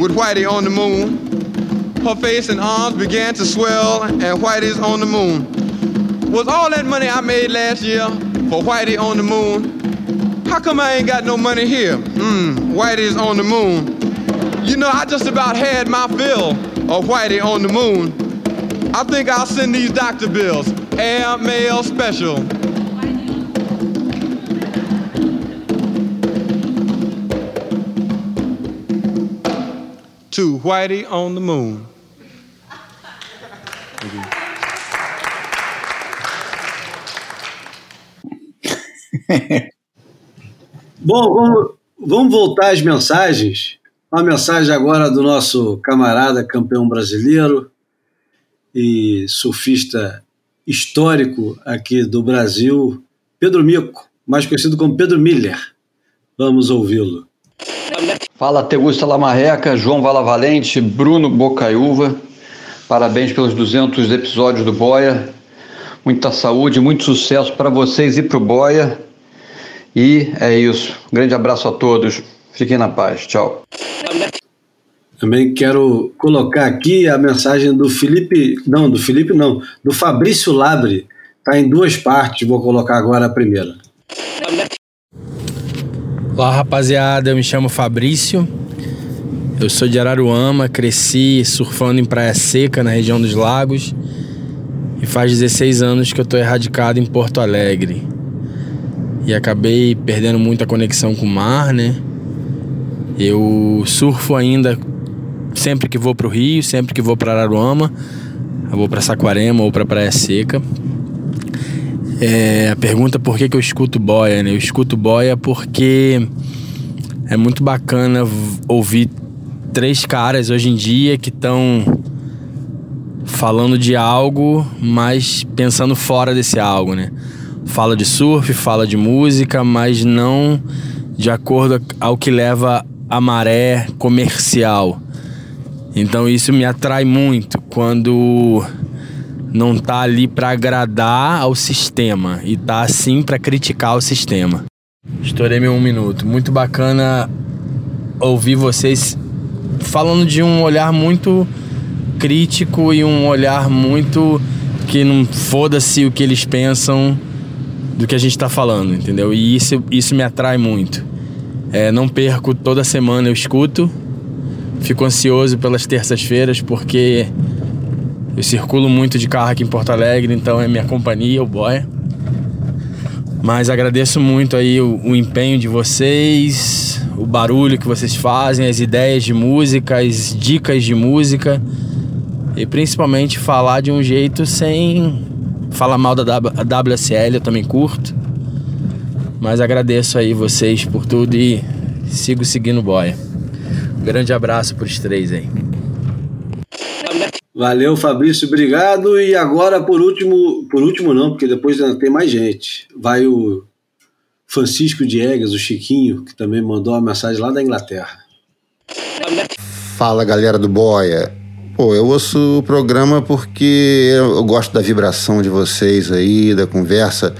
with Whitey on the moon. Her face and arms began to swell, and Whitey's on the moon. Was all that money I made last year for Whitey on the moon? How come I ain't got no money here? Mmm, Whitey's on the moon. You know, I just about had my fill of Whitey on the moon. I think I'll send these doctor bills. Air mail special. To Whitey on the moon. Bom, vamos, vamos voltar às mensagens. Uma mensagem agora do nosso camarada campeão brasileiro e surfista histórico aqui do Brasil, Pedro Mico, mais conhecido como Pedro Miller. Vamos ouvi-lo. Fala Tegusta Lamarreca, João Valavalente, Bruno Bocaiúva. Parabéns pelos 200 episódios do Boia. Muita saúde, muito sucesso para vocês e para o Boia. E é isso. Um grande abraço a todos. Fiquem na paz. Tchau. Também quero colocar aqui a mensagem do Felipe, não, do Felipe não, do Fabrício Labre. Está em duas partes, vou colocar agora a primeira. Olá rapaziada, eu me chamo Fabrício, eu sou de Araruama, cresci surfando em Praia Seca, na região dos lagos, e faz 16 anos que eu estou erradicado em Porto Alegre. E acabei perdendo muita conexão com o mar, né? Eu surfo ainda sempre que vou para o Rio, sempre que vou para Araruama, vou para Saquarema ou para Praia Seca. É, a pergunta por que, que eu escuto boia, né? Eu escuto boia porque é muito bacana ouvir três caras hoje em dia que estão falando de algo, mas pensando fora desse algo, né? Fala de surf, fala de música, mas não de acordo ao que leva a maré comercial. Então isso me atrai muito quando não tá ali para agradar ao sistema e tá assim para criticar o sistema. Estourei meu um minuto. Muito bacana ouvir vocês falando de um olhar muito crítico e um olhar muito que não foda-se o que eles pensam do que a gente está falando, entendeu? E isso, isso me atrai muito. É, não perco toda semana, eu escuto. Fico ansioso pelas terças-feiras porque eu circulo muito de carro aqui em Porto Alegre, então é minha companhia, o Boia. Mas agradeço muito aí o, o, empenho de vocês, o barulho que vocês fazem, as ideias de música, as dicas de música e principalmente falar de um jeito sem falar mal da WSL, eu também curto. Mas agradeço aí vocês por tudo e sigo seguindo o Boia. Um grande abraço para os três aí. Valeu, Fabrício, obrigado. E agora, por último, por último não, porque depois ainda tem mais gente. Vai o Francisco Diegas, o Chiquinho, que também mandou uma mensagem lá da Inglaterra. Fala, galera do Boia. Pô, eu ouço o programa porque eu gosto da vibração de vocês aí, da conversa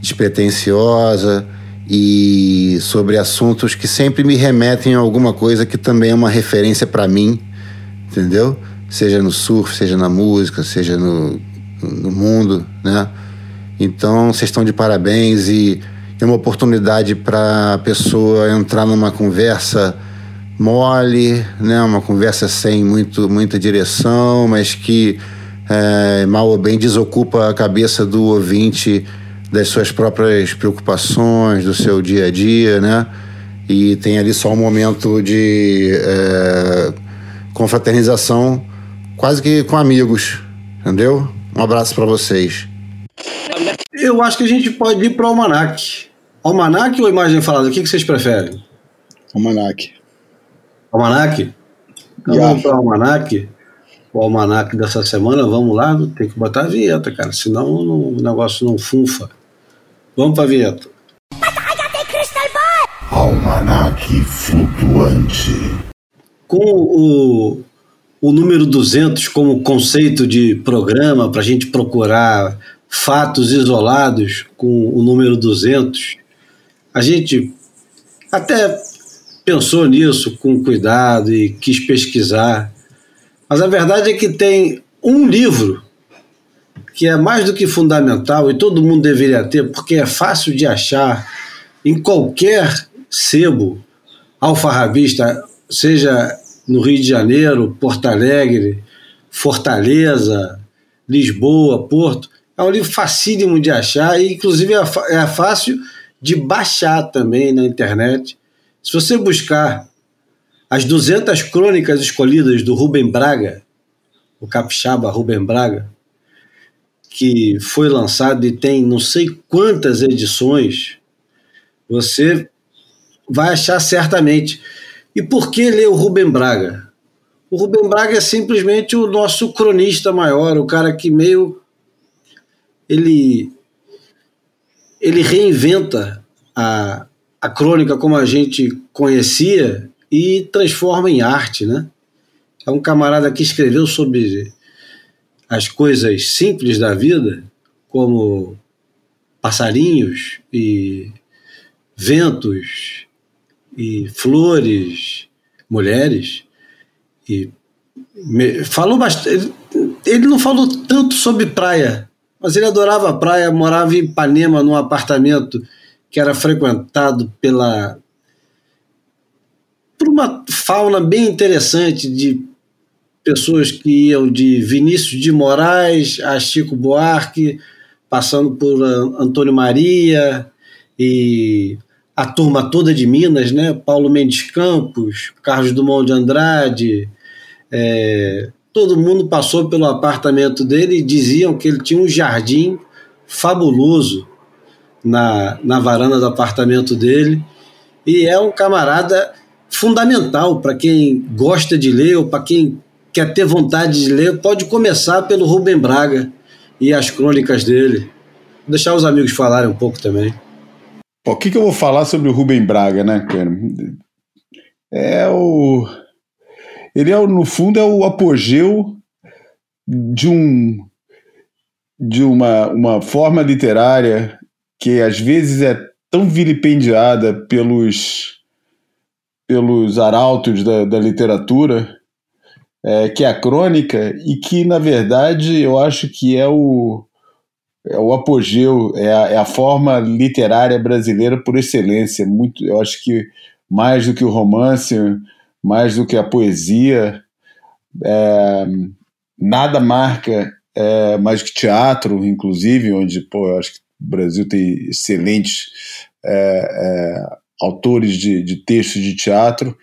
despretensiosa e sobre assuntos que sempre me remetem a alguma coisa que também é uma referência para mim, entendeu? Seja no surf, seja na música, seja no, no mundo, né? Então, vocês estão de parabéns e é uma oportunidade para a pessoa entrar numa conversa mole, né? Uma conversa sem muito, muita direção, mas que é, mal ou bem desocupa a cabeça do ouvinte das suas próprias preocupações, do seu dia a dia, né? E tem ali só um momento de é, confraternização, quase que com amigos, entendeu? Um abraço para vocês. Eu acho que a gente pode ir para o Almanac. Almanac ou imagem falada? O que, que vocês preferem? Almanac. Almanac? Então Já. vamos para o Almanac. O Almanac dessa semana, vamos lá, tem que botar a vinheta, cara, senão não- o negócio não funfa. Vamos para a vinheta. Almanac flutuante. Com o, o número 200 como conceito de programa, para a gente procurar fatos isolados com o número 200, a gente até pensou nisso com cuidado e quis pesquisar. Mas a verdade é que tem um livro que é mais do que fundamental e todo mundo deveria ter, porque é fácil de achar em qualquer sebo alfarrabista, seja no Rio de Janeiro, Porto Alegre, Fortaleza, Lisboa, Porto. É um livro facílimo de achar e, inclusive, é, é fácil de baixar também na internet. Se você buscar as 200 crônicas escolhidas do Rubem Braga, o capixaba Rubem Braga, que foi lançado e tem não sei quantas edições, você vai achar certamente. E por que ler o Rubem Braga? O Rubem Braga é simplesmente o nosso cronista maior, o cara que meio ele ele reinventa a, a crônica como a gente conhecia e transforma em arte, né? É um camarada que escreveu sobre as coisas simples da vida, como passarinhos e ventos e flores, mulheres, e falou bastante. Ele não falou tanto sobre praia, mas ele adorava a praia, morava em Ipanema, num apartamento que era frequentado pela por uma fauna bem interessante de pessoas que iam de Vinícius de Moraes a Chico Buarque, passando por Antônio Maria e a turma toda de Minas, né? Paulo Mendes Campos, Carlos Dumont de Andrade, é, todo mundo passou pelo apartamento dele e diziam que ele tinha um jardim fabuloso na, na varanda do apartamento dele. E é um camarada fundamental para quem gosta de ler ou para quem quer ter vontade de ler. Pode começar pelo Rubem Braga e as crônicas dele. Vou deixar os amigos falarem um pouco também. O que, que eu vou falar sobre o Rubem Braga, né, cara? É o. Ele é, no fundo, é o apogeu de um de uma, uma forma literária que às vezes é tão vilipendiada pelos pelos arautos da, da literatura, é, que é a crônica, e que, na verdade, eu acho que é o, é o apogeu, é a, é a forma literária brasileira por excelência. Muito, eu acho que mais do que o romance, mais do que a poesia, é, nada marca é, mais que teatro, inclusive, onde pô, eu acho que o Brasil tem excelentes é, é, autores de, de textos de teatro.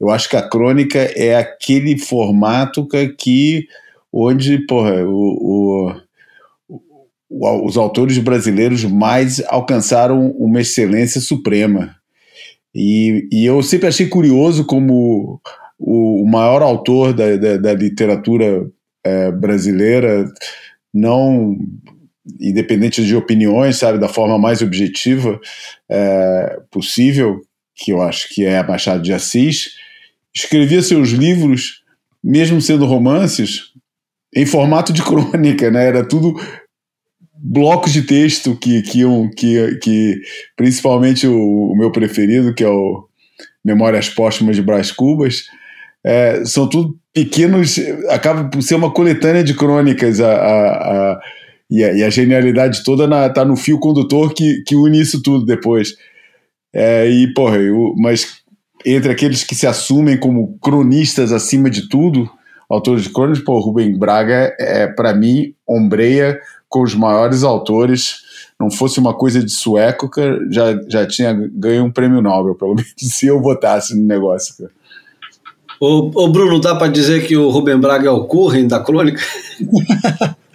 Eu acho que a crônica é aquele formato que, onde porra, o, o, o- os autores brasileiros mais alcançaram uma excelência suprema. E, e eu sempre achei curioso como o, maior autor da, da, da literatura eh, brasileira, não independente de opiniões, sabe, da forma mais objetiva eh, possível, que eu acho que é Machado de Assis, escrevia seus livros mesmo sendo romances, em formato de crônica, né? Era tudo blocos de texto que, que, que, que principalmente o, o meu preferido, que é o Memórias Póstumas de Brás Cubas, é, são tudo pequenos, acaba por ser uma coletânea de crônicas, a, a, a e, a, e, a, genialidade toda na, tá no fio condutor que, que une isso tudo depois. É, e, porra, eu, mas entre aqueles que se assumem como cronistas acima de tudo, autores de crônicas, pô, Rubem Braga é, para mim, ombreia com os maiores autores. Não fosse uma coisa de sueco, já, já tinha ganho um prêmio Nobel, pelo menos se eu votasse no negócio. Cara. Ô, ô Bruno, dá para dizer que o Rubem Braga é o Curren da crônica?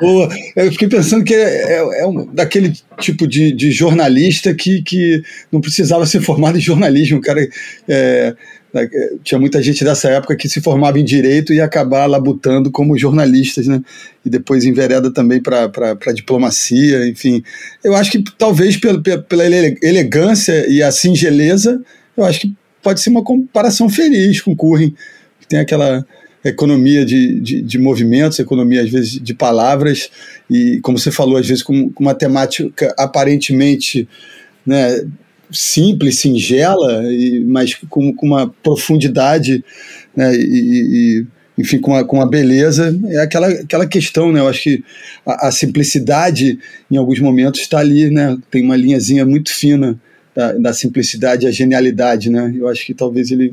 boa. Eu fiquei pensando que é, é, é um, daquele tipo de, de jornalista que, que não precisava ser formado em jornalismo. O cara é, é, tinha muita gente dessa época que se formava em direito e ia acabar labutando como jornalistas, né? E depois envereda também para diplomacia, enfim. Eu acho que talvez pela, pela elegância e a singeleza, eu acho que pode ser uma comparação feliz com o Curry, que tem aquela economia de, de, de, movimentos, economia às vezes de palavras, e como você falou, às vezes com, com uma temática aparentemente né, simples, singela, e, mas com, com uma profundidade né, e, e enfim, com a, com a beleza, é aquela, aquela questão, né? Eu acho que a, a simplicidade, em alguns momentos, está ali, né? Tem uma linhazinha muito fina da, da simplicidade e a genialidade, né? Eu acho que talvez ele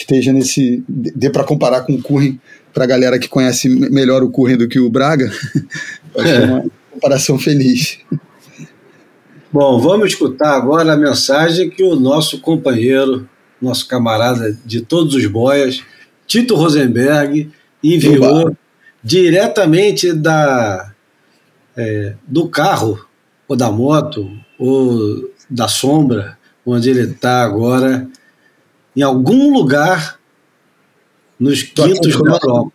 esteja nesse. dê para comparar com o Curren, para a galera que conhece melhor o Curren do que o Braga. acho é. é uma comparação feliz. Bom, vamos escutar agora a mensagem que o nosso companheiro, nosso camarada de todos os boias, Tito Rosenberg, enviou Oba. diretamente da, é, do carro, ou da moto, ou da sombra, onde ele está agora, em algum lugar nos quintos da Europa.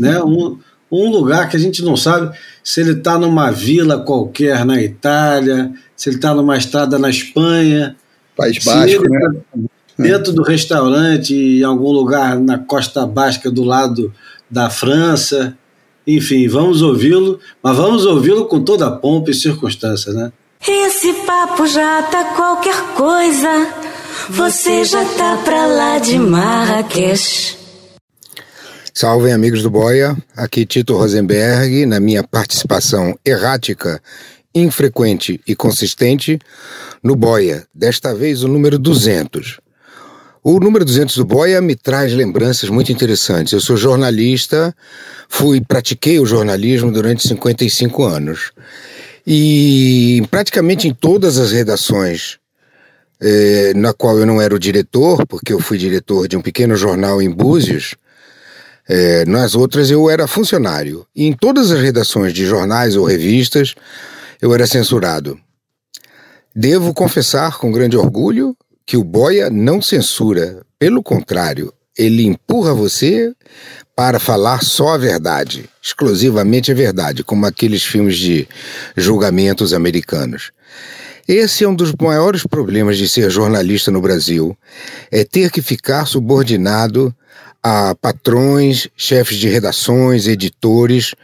Né? Um, um lugar que a gente não sabe se ele está numa vila qualquer na Itália, se ele está numa estrada na Espanha. País Basco, né? Tá dentro do restaurante, em algum lugar na costa basca do lado da França. Enfim, vamos ouvi-lo, mas vamos ouvi-lo com toda a pompa e circunstância, né? Esse papo já tá qualquer coisa. Você já tá pra lá de Marrakech. Salve amigos do Boia, aqui Tito Rosenberg, na minha participação errática, infrequente e consistente no Boia, desta vez o número 200. O número 200 do Boia me traz lembranças muito interessantes. Eu sou jornalista, fui pratiquei o jornalismo durante 55 anos. E praticamente em todas as redações eh, na qual eu não era o diretor, porque eu fui diretor de um pequeno jornal em Búzios, eh, nas outras eu era funcionário. E em todas as redações de jornais ou revistas eu era censurado. Devo confessar com grande orgulho que o Boia não censura, pelo contrário, ele empurra você para falar só a verdade, exclusivamente a verdade, como aqueles filmes de julgamentos americanos. Esse é um dos maiores problemas de ser jornalista no Brasil, é ter que ficar subordinado a patrões, chefes de redações, editores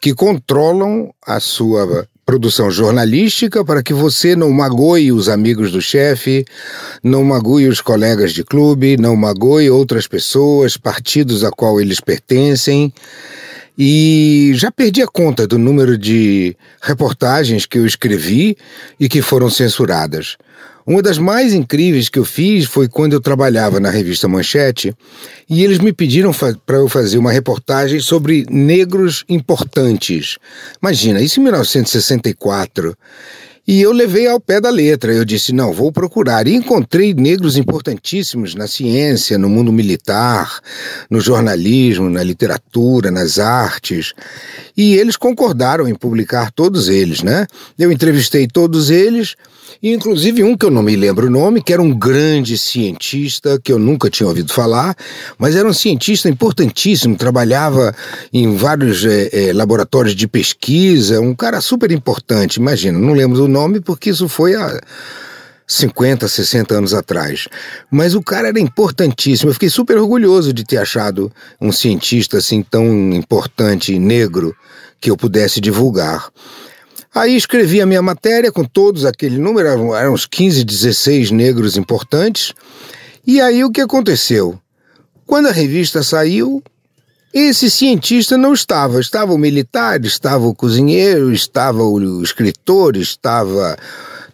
que controlam a sua produção jornalística para que você não magoe os amigos do chefe, não magoe os colegas de clube, não magoe outras pessoas, partidos a qual eles pertencem. E já perdi a conta do número de reportagens que eu escrevi e que foram censuradas. Uma das mais incríveis que eu fiz foi quando eu trabalhava na revista Manchete e eles me pediram para eu fazer uma reportagem sobre negros importantes. Imagina, isso em 1964. E eu levei ao pé da letra. Eu disse: não, vou procurar. E encontrei negros importantíssimos na ciência, no mundo militar, no jornalismo, na literatura, nas artes. E eles concordaram em publicar todos eles, né? Eu entrevistei todos eles inclusive um que eu não me lembro o nome, que era um grande cientista que eu nunca tinha ouvido falar, mas era um cientista importantíssimo, trabalhava em vários é, é, laboratórios de pesquisa, um cara super importante, imagina, não lembro do nome porque isso foi há 50, 60 anos atrás. Mas o cara era importantíssimo. Eu fiquei super orgulhoso de ter achado um cientista assim tão importante e negro que eu pudesse divulgar. Aí escrevi a minha matéria com todos aquele número, eram, eram uns 15, 16 negros importantes. E aí o que aconteceu? Quando a revista saiu, esse cientista não estava. Estava o militar, estava o cozinheiro, estava o escritor, estava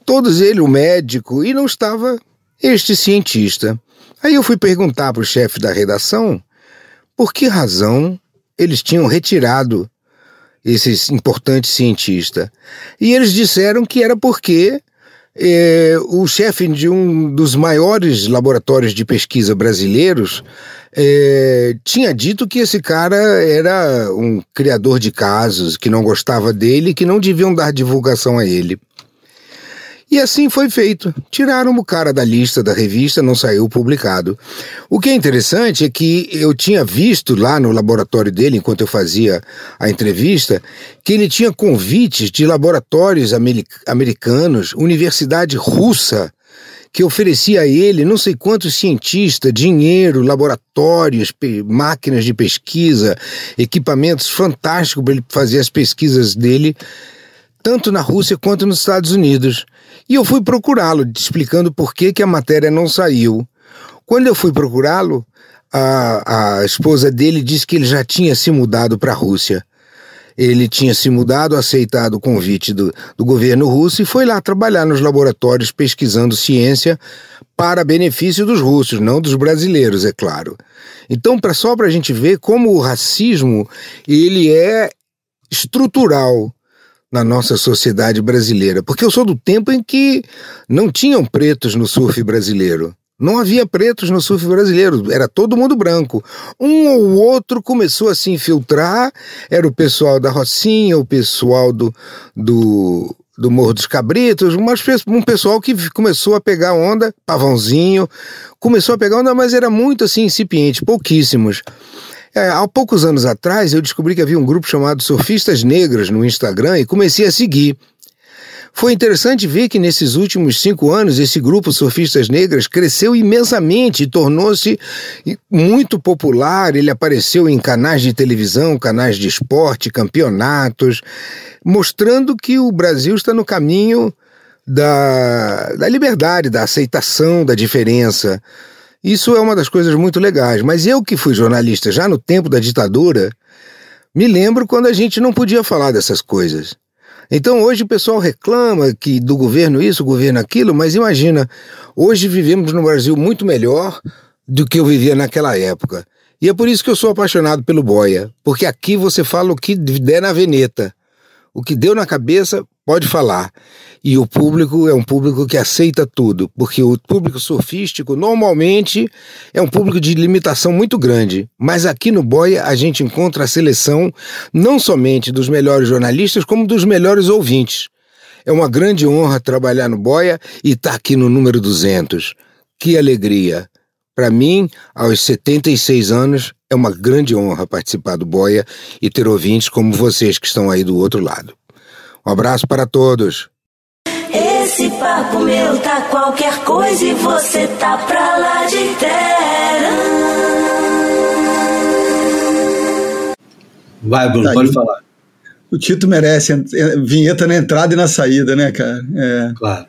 todos ele, o médico, e não estava este cientista. Aí eu fui perguntar para o chefe da redação por que razão eles tinham retirado esse importante cientista. E eles disseram que era porque é, o chefe de um dos maiores laboratórios de pesquisa brasileiros é, tinha dito que esse cara era um criador de casos, que não gostava dele que não deviam dar divulgação a ele. E assim foi feito. Tiraram o cara da lista da revista, não saiu publicado. O que é interessante é que eu tinha visto lá no laboratório dele, enquanto eu fazia a entrevista, que ele tinha convites de laboratórios americanos, universidade russa, que oferecia a ele não sei quantos cientistas, dinheiro, laboratórios, máquinas de pesquisa, equipamentos fantásticos para ele fazer as pesquisas dele, tanto na Rússia quanto nos Estados Unidos. E eu fui procurá-lo, explicando por que, que a matéria não saiu. Quando eu fui procurá-lo, a, a esposa dele disse que ele já tinha se mudado para a Rússia. Ele tinha se mudado, aceitado o convite do, do governo russo e foi lá trabalhar nos laboratórios pesquisando ciência para benefício dos russos, não dos brasileiros, é claro. Então, pra, só para a gente ver como o racismo ele é estrutural na nossa sociedade brasileira, porque eu sou do tempo em que não tinham pretos no surf brasileiro. Não havia pretos no surf brasileiro, era todo mundo branco. Um ou outro começou a se infiltrar, era o pessoal da Rocinha, o pessoal do, do, do Morro dos Cabritos, mas um pessoal que começou a pegar onda, Pavãozinho, começou a pegar onda, mas era muito assim incipiente, pouquíssimos. É, há poucos anos atrás eu descobri que havia um grupo chamado Surfistas Negras no Instagram e comecei a seguir. Foi interessante ver que nesses últimos cinco anos esse grupo Surfistas Negras cresceu imensamente e tornou-se muito popular. Ele apareceu em canais de televisão, canais de esporte, campeonatos, mostrando que o Brasil está no caminho da, da liberdade, da aceitação da diferença. Isso é uma das coisas muito legais. Mas eu que fui jornalista já no tempo da ditadura, me lembro quando a gente não podia falar dessas coisas. Então hoje o pessoal reclama que do governo isso, governo aquilo, mas imagina, hoje vivemos no Brasil muito melhor do que eu vivia naquela época. E é por isso que eu sou apaixonado pelo Boia, porque aqui você fala o que der na veneta. O que deu na cabeça, pode falar. E o público é um público que aceita tudo, porque o público surfístico normalmente é um público de limitação muito grande. Mas aqui no Boia a gente encontra a seleção não somente dos melhores jornalistas, como dos melhores ouvintes. É uma grande honra trabalhar no Boia e estar tá aqui no número 200. Que alegria! Para mim, aos 76 anos, é uma grande honra participar do Boia e ter ouvintes como vocês que estão aí do outro lado. Um abraço para todos. Esse papo meu tá qualquer coisa e você tá pra lá de inteira. Vai, Bruno, Tá pode aí. falar. O Tito merece vinheta na entrada e na saída, né, cara? É, claro.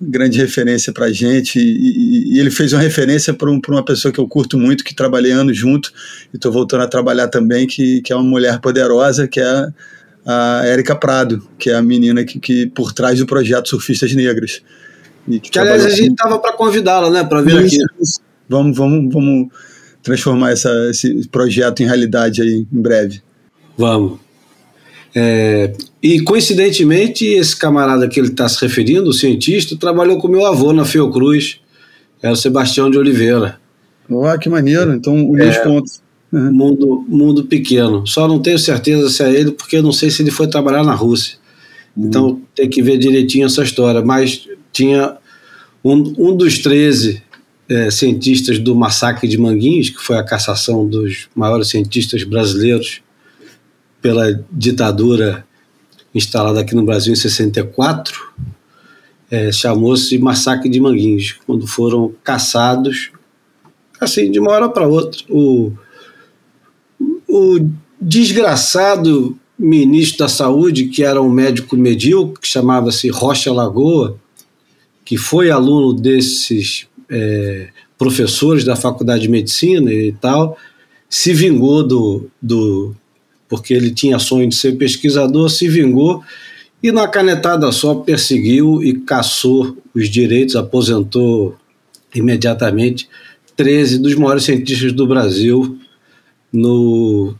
Grande referência pra gente. E, e- e ele fez uma referência para um, pra uma pessoa que eu curto muito, que trabalhei anos junto, e tô voltando a trabalhar também, que, que é uma mulher poderosa, que é a Érica Prado, que é a menina que, que por trás do projeto Surfistas Negras. E Que aliás a gente tava para convidá-la, né, para vir aqui. Vamos, vamos, vamos transformar essa, esse projeto em realidade aí em breve. Vamos. É, e coincidentemente, esse camarada que ele está se referindo, o cientista, trabalhou com meu avô na Fiocruz, era o Sebastião de Oliveira. Ó, que maneiro. Então, os É, pontos. Mundo, mundo pequeno. Só não tenho certeza se é ele, porque eu não sei se ele foi trabalhar na Rússia. Então tem que ver direitinho essa história. Mas tinha um, um dos 13 é, cientistas do massacre de Manguinhos, que foi a cassação dos maiores cientistas brasileiros pela ditadura instalada aqui no Brasil em 64. é, chamou-se Massacre de Manguinhos, quando foram caçados, assim, de uma hora para outra. O, o desgraçado ministro da Saúde, que era um médico medíocre, que chamava-se Rocha Lagoa, que foi aluno desses é, professores da Faculdade de Medicina e tal, se vingou do, do. porque ele tinha sonho de ser pesquisador, se vingou e na canetada só perseguiu e caçou os direitos, aposentou imediatamente 13 dos maiores cientistas do Brasil no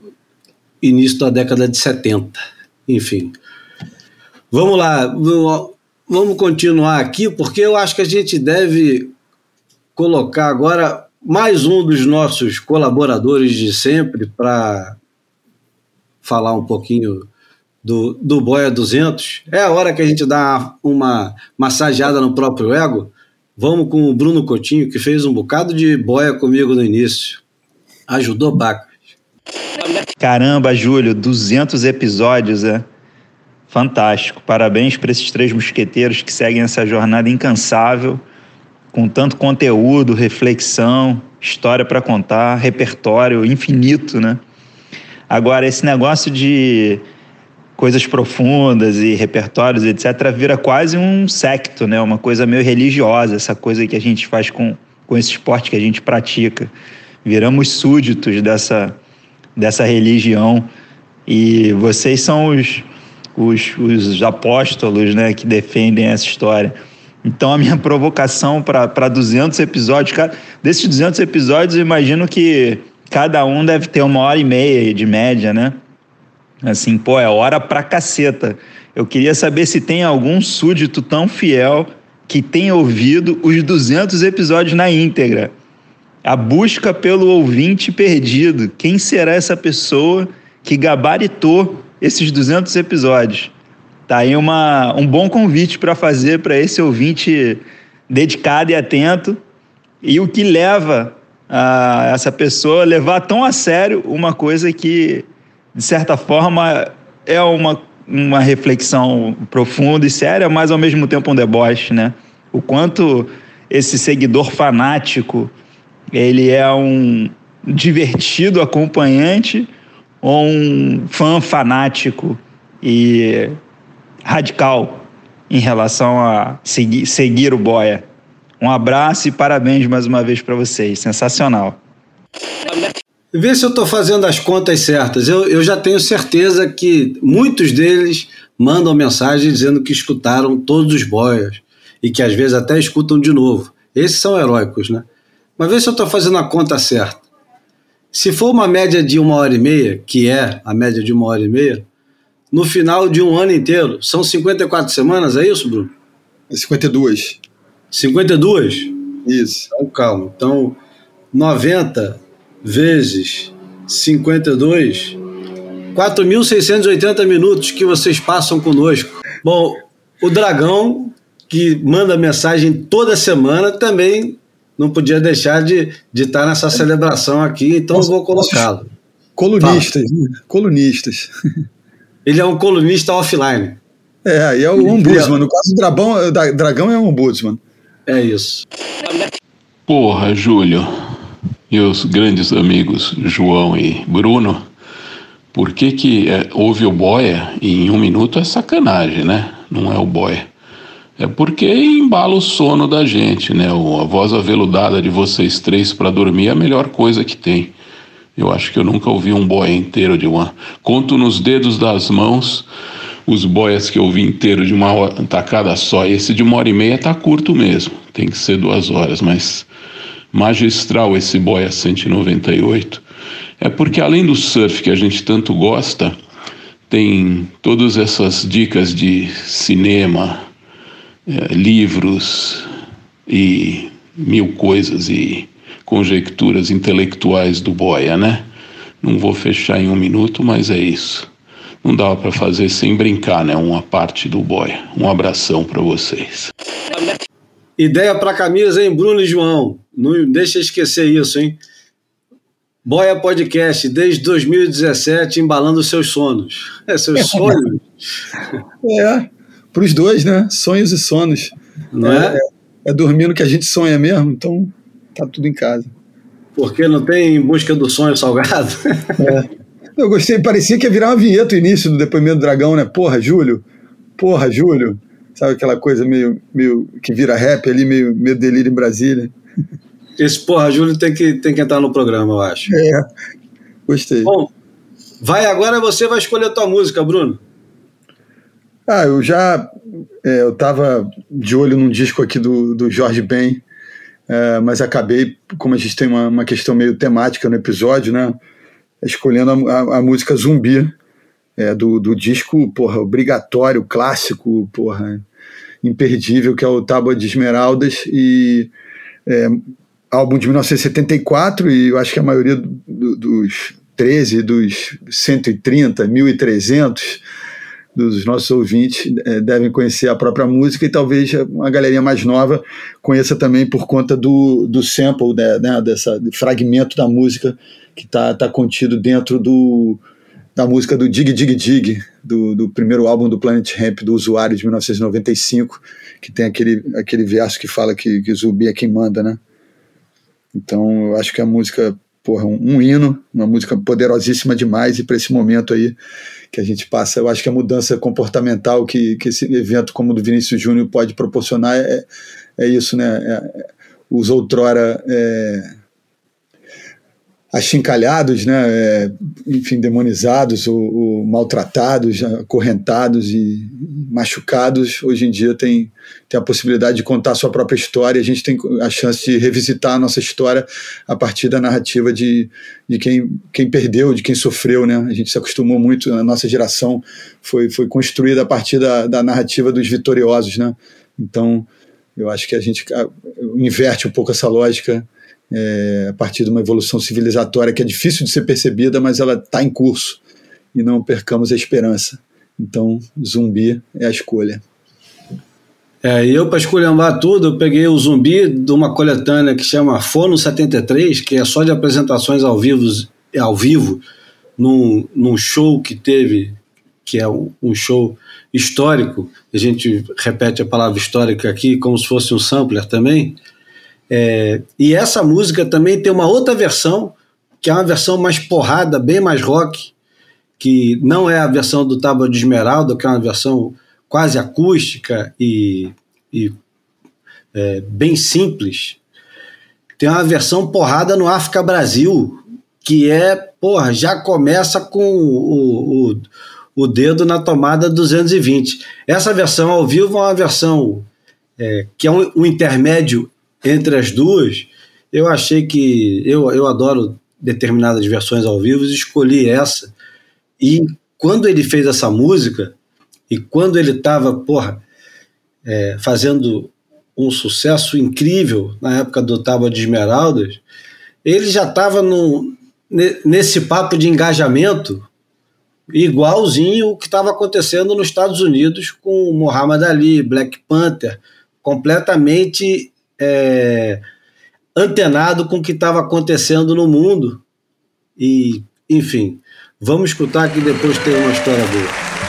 início da década de 70. Enfim. Vamos lá, vamos continuar aqui, porque eu acho que a gente deve colocar agora mais um dos nossos colaboradores de sempre para falar um pouquinho do, do Boia 200. É a hora que a gente dá uma massageada no próprio ego. Vamos com o Bruno Coutinho, que fez um bocado de boia comigo no início. Ajudou Baca. Caramba, Júlio, 200 episódios, é? Fantástico. Parabéns para esses três mosqueteiros que seguem essa jornada incansável, com tanto conteúdo, reflexão, história para contar, repertório infinito, né? Agora, esse negócio de coisas profundas e repertórios, etc., vira quase um secto, né? Uma coisa meio religiosa, essa coisa que a gente faz com, com esse esporte que a gente pratica. Viramos súditos dessa, dessa religião e vocês são os, os, os apóstolos, né, que defendem essa história. Então a minha provocação para 200 episódios, cara, desses 200 episódios eu imagino que cada um deve ter uma hora e meia de média, né? Assim, pô, é hora pra caceta. Eu queria saber se tem algum súdito tão fiel que tenha ouvido os 200 episódios na íntegra. A busca pelo ouvinte perdido. Quem será essa pessoa que gabaritou esses 200 episódios? Tá aí uma, um bom convite para fazer para esse ouvinte dedicado e atento e o que leva a essa pessoa a levar tão a sério uma coisa que de certa forma, é uma, uma reflexão profunda e séria, mas ao mesmo tempo um deboche, né? O quanto esse seguidor fanático, ele é um divertido acompanhante ou um fã fanático e radical em relação a seguir, seguir o Boia. Um abraço e parabéns mais uma vez para vocês. Sensacional. Vê se eu estou fazendo as contas certas. Eu, eu já tenho certeza que muitos deles mandam mensagem dizendo que escutaram todos os boias e que às vezes até escutam de novo. Esses são heróicos, né? Mas vê se eu estou fazendo a conta certa. Se for uma média de uma hora e meia, que é a média de uma hora e meia, no final de um ano inteiro, são 54 semanas, é isso, Bruno? É 52. 52? Isso. Então, calma. Então, 90 vezes 52, 4.680 minutos que vocês passam conosco. Bom, o Dragão, que manda mensagem toda semana, também não podia deixar de, de estar nessa celebração aqui, então eu vou colocá-lo. Colunistas, né? colunistas. Ele é um colunista offline. É, e é o ombudsman. No caso, o dragão, dragão é um ombudsman. É isso. Porra, Júlio meus grandes amigos João e Bruno, por que, que é, houve o boia e em um minuto é sacanagem, né? Não é o boia. É porque embala o sono da gente, né? a voz aveludada de vocês três para dormir é a melhor coisa que tem. Eu acho que eu nunca ouvi um boia inteiro de uma. Conto nos dedos das mãos os boias que eu vi inteiro de uma tacada só. Esse de uma hora e meia tá curto mesmo. Tem que ser duas horas, mas magistral esse Boia 198 é porque além do surf que a gente tanto gosta, tem todas essas dicas de cinema, é, livros e mil coisas e conjecturas intelectuais do Boia, né? Não vou fechar em um minuto, mas é isso. Não dava para fazer sem brincar, né? Uma parte do Boia. Um abração para vocês. Ideia para camisa, hein, Bruno e João? Não deixa esquecer isso, hein? Boia Podcast, desde 2017, embalando seus sonhos. É, seus sonhos. É, para os dois, né? Sonhos e sonos. Não é? é, é dormindo que a gente sonha mesmo, então tá tudo em casa. Porque não tem em busca do sonho salgado. É. Eu gostei, parecia que ia virar uma vinheta o início do depoimento do dragão, né? Porra, Júlio, porra, Júlio. Sabe aquela coisa meio, meio que vira rap ali, meio, meio delírio em Brasília. Esse porra, Júlio tem que, tem que entrar no programa, eu acho. É, gostei. Bom, vai agora você vai escolher a tua música, Bruno. Ah, eu já é, eu tava de olho num disco aqui do, do Jorge Ben, é, mas acabei, como a gente tem uma, uma questão meio temática no episódio, né? Escolhendo a, a, a música Zumbi, é, do, do disco, porra, obrigatório, clássico, porra, imperdível, que é o Tábua de Esmeraldas, e é, álbum de 1974, e eu acho que a maioria do, dos 13, dos 130, 1300 dos nossos ouvintes é, devem conhecer a própria música e talvez uma galerinha mais nova conheça também por conta do, do sample, né, né, dessa fragmento da música que está tá contido dentro do, da música do Dig Dig Dig, do, do primeiro álbum do Planet Ramp, do Usuário, de 1995, que tem aquele, aquele verso que fala que, que Zumbi é quem manda, né? Então eu acho que a música, porra, um, um hino, uma música poderosíssima demais, e para esse momento aí que a gente passa, eu acho que a mudança comportamental que, que esse evento como o do Vinícius Júnior pode proporcionar é, é isso, né? É, é, os outrora é, achincalhados, né, é, enfim, demonizados ou, ou, maltratados, acorrentados e machucados, hoje em dia tem, tem a possibilidade de contar a sua própria história, a gente tem a chance de revisitar a nossa história a partir da narrativa de, de quem, quem perdeu, de quem sofreu, né, a gente se acostumou muito, a nossa geração foi, foi construída a partir da, da narrativa dos vitoriosos, né, então eu acho que a gente inverte um pouco essa lógica é, a partir de uma evolução civilizatória que é difícil de ser percebida, mas ela está em curso e não percamos a esperança. Então, zumbi é a escolha. É, eu, para escolhambar tudo, eu peguei o zumbi de uma coletânea que chama Fono 73, que é só de apresentações ao vivo, ao vivo num, num show que teve, que é um, um show histórico. A gente repete a palavra histórica aqui como se fosse um sampler também é, e essa música também tem uma outra versão, que é uma versão mais porrada, bem mais rock, que não é a versão do Tábua de Esmeralda, que é uma versão quase acústica e, e é, bem simples. Tem uma versão porrada no África Brasil, que é, porra, já começa com o, o, o dedo na tomada 220. Essa versão ao vivo é uma versão é, que é um, um intermédio entre as duas, eu achei que. Eu, eu adoro determinadas versões ao vivo, escolhi essa. E quando ele fez essa música, e quando ele estava, porra, é, fazendo um sucesso incrível na época do Tábua de Esmeraldas, ele já estava nesse papo de engajamento igualzinho o que estava acontecendo nos Estados Unidos com Muhammad Ali, Black Panther, completamente é, antenado com o que estava acontecendo no mundo. E, enfim, vamos escutar que depois tem uma história boa.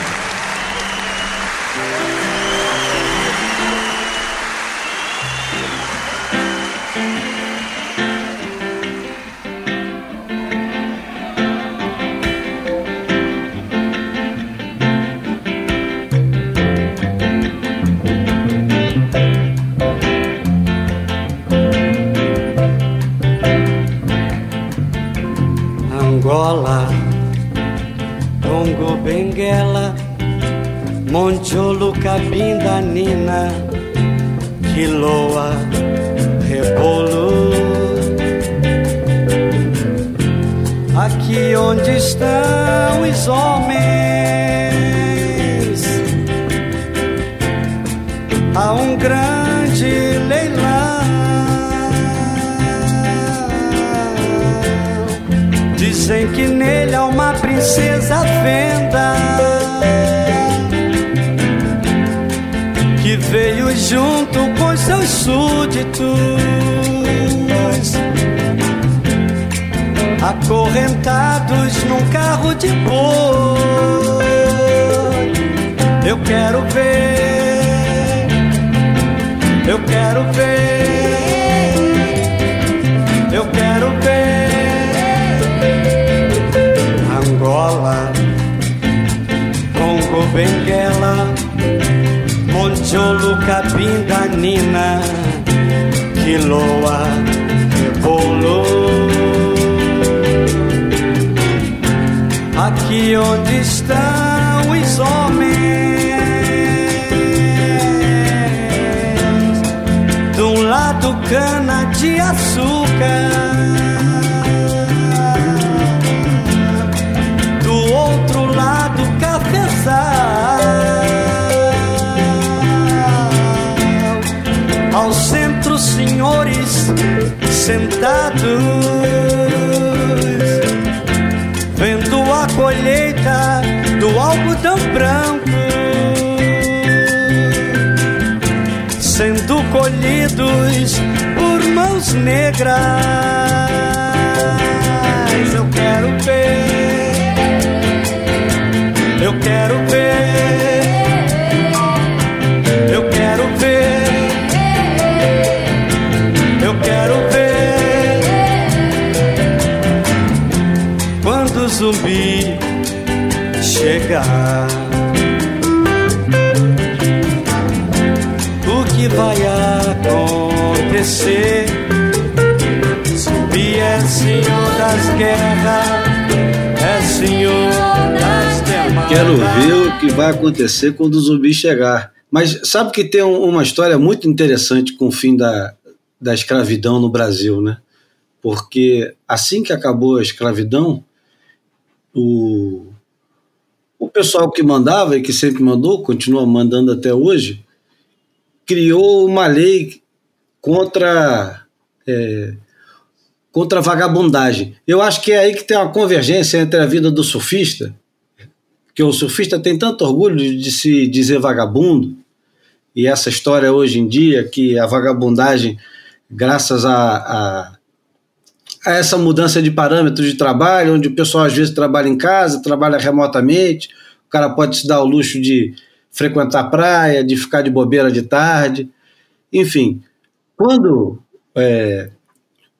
Açúcar. Do outro lado cafezal. Ao centro senhores sentados. Vendo a colheita do algodão branco negras. Eu quero ver, eu quero ver, eu quero ver, eu quero ver quando o zumbi chegar. O que vai acontecer? É senhor das guerras, é senhor das demais. Quero ver o que vai acontecer quando o zumbi chegar. Mas sabe que tem um- uma história muito interessante com o fim da, da escravidão no Brasil, né? Porque assim que acabou a escravidão, o, o pessoal que mandava e que sempre mandou, continua mandando até hoje, criou uma lei contra é, contra a vagabundagem. Eu acho que é aí que tem uma convergência entre a vida do surfista, que o surfista tem tanto orgulho de, se dizer vagabundo, e essa história hoje em dia que a vagabundagem, graças a, a, a essa mudança de parâmetros de trabalho, onde o pessoal às vezes trabalha em casa, trabalha remotamente, o cara pode se dar o luxo de frequentar a praia, de ficar de bobeira de tarde, enfim. Quando é,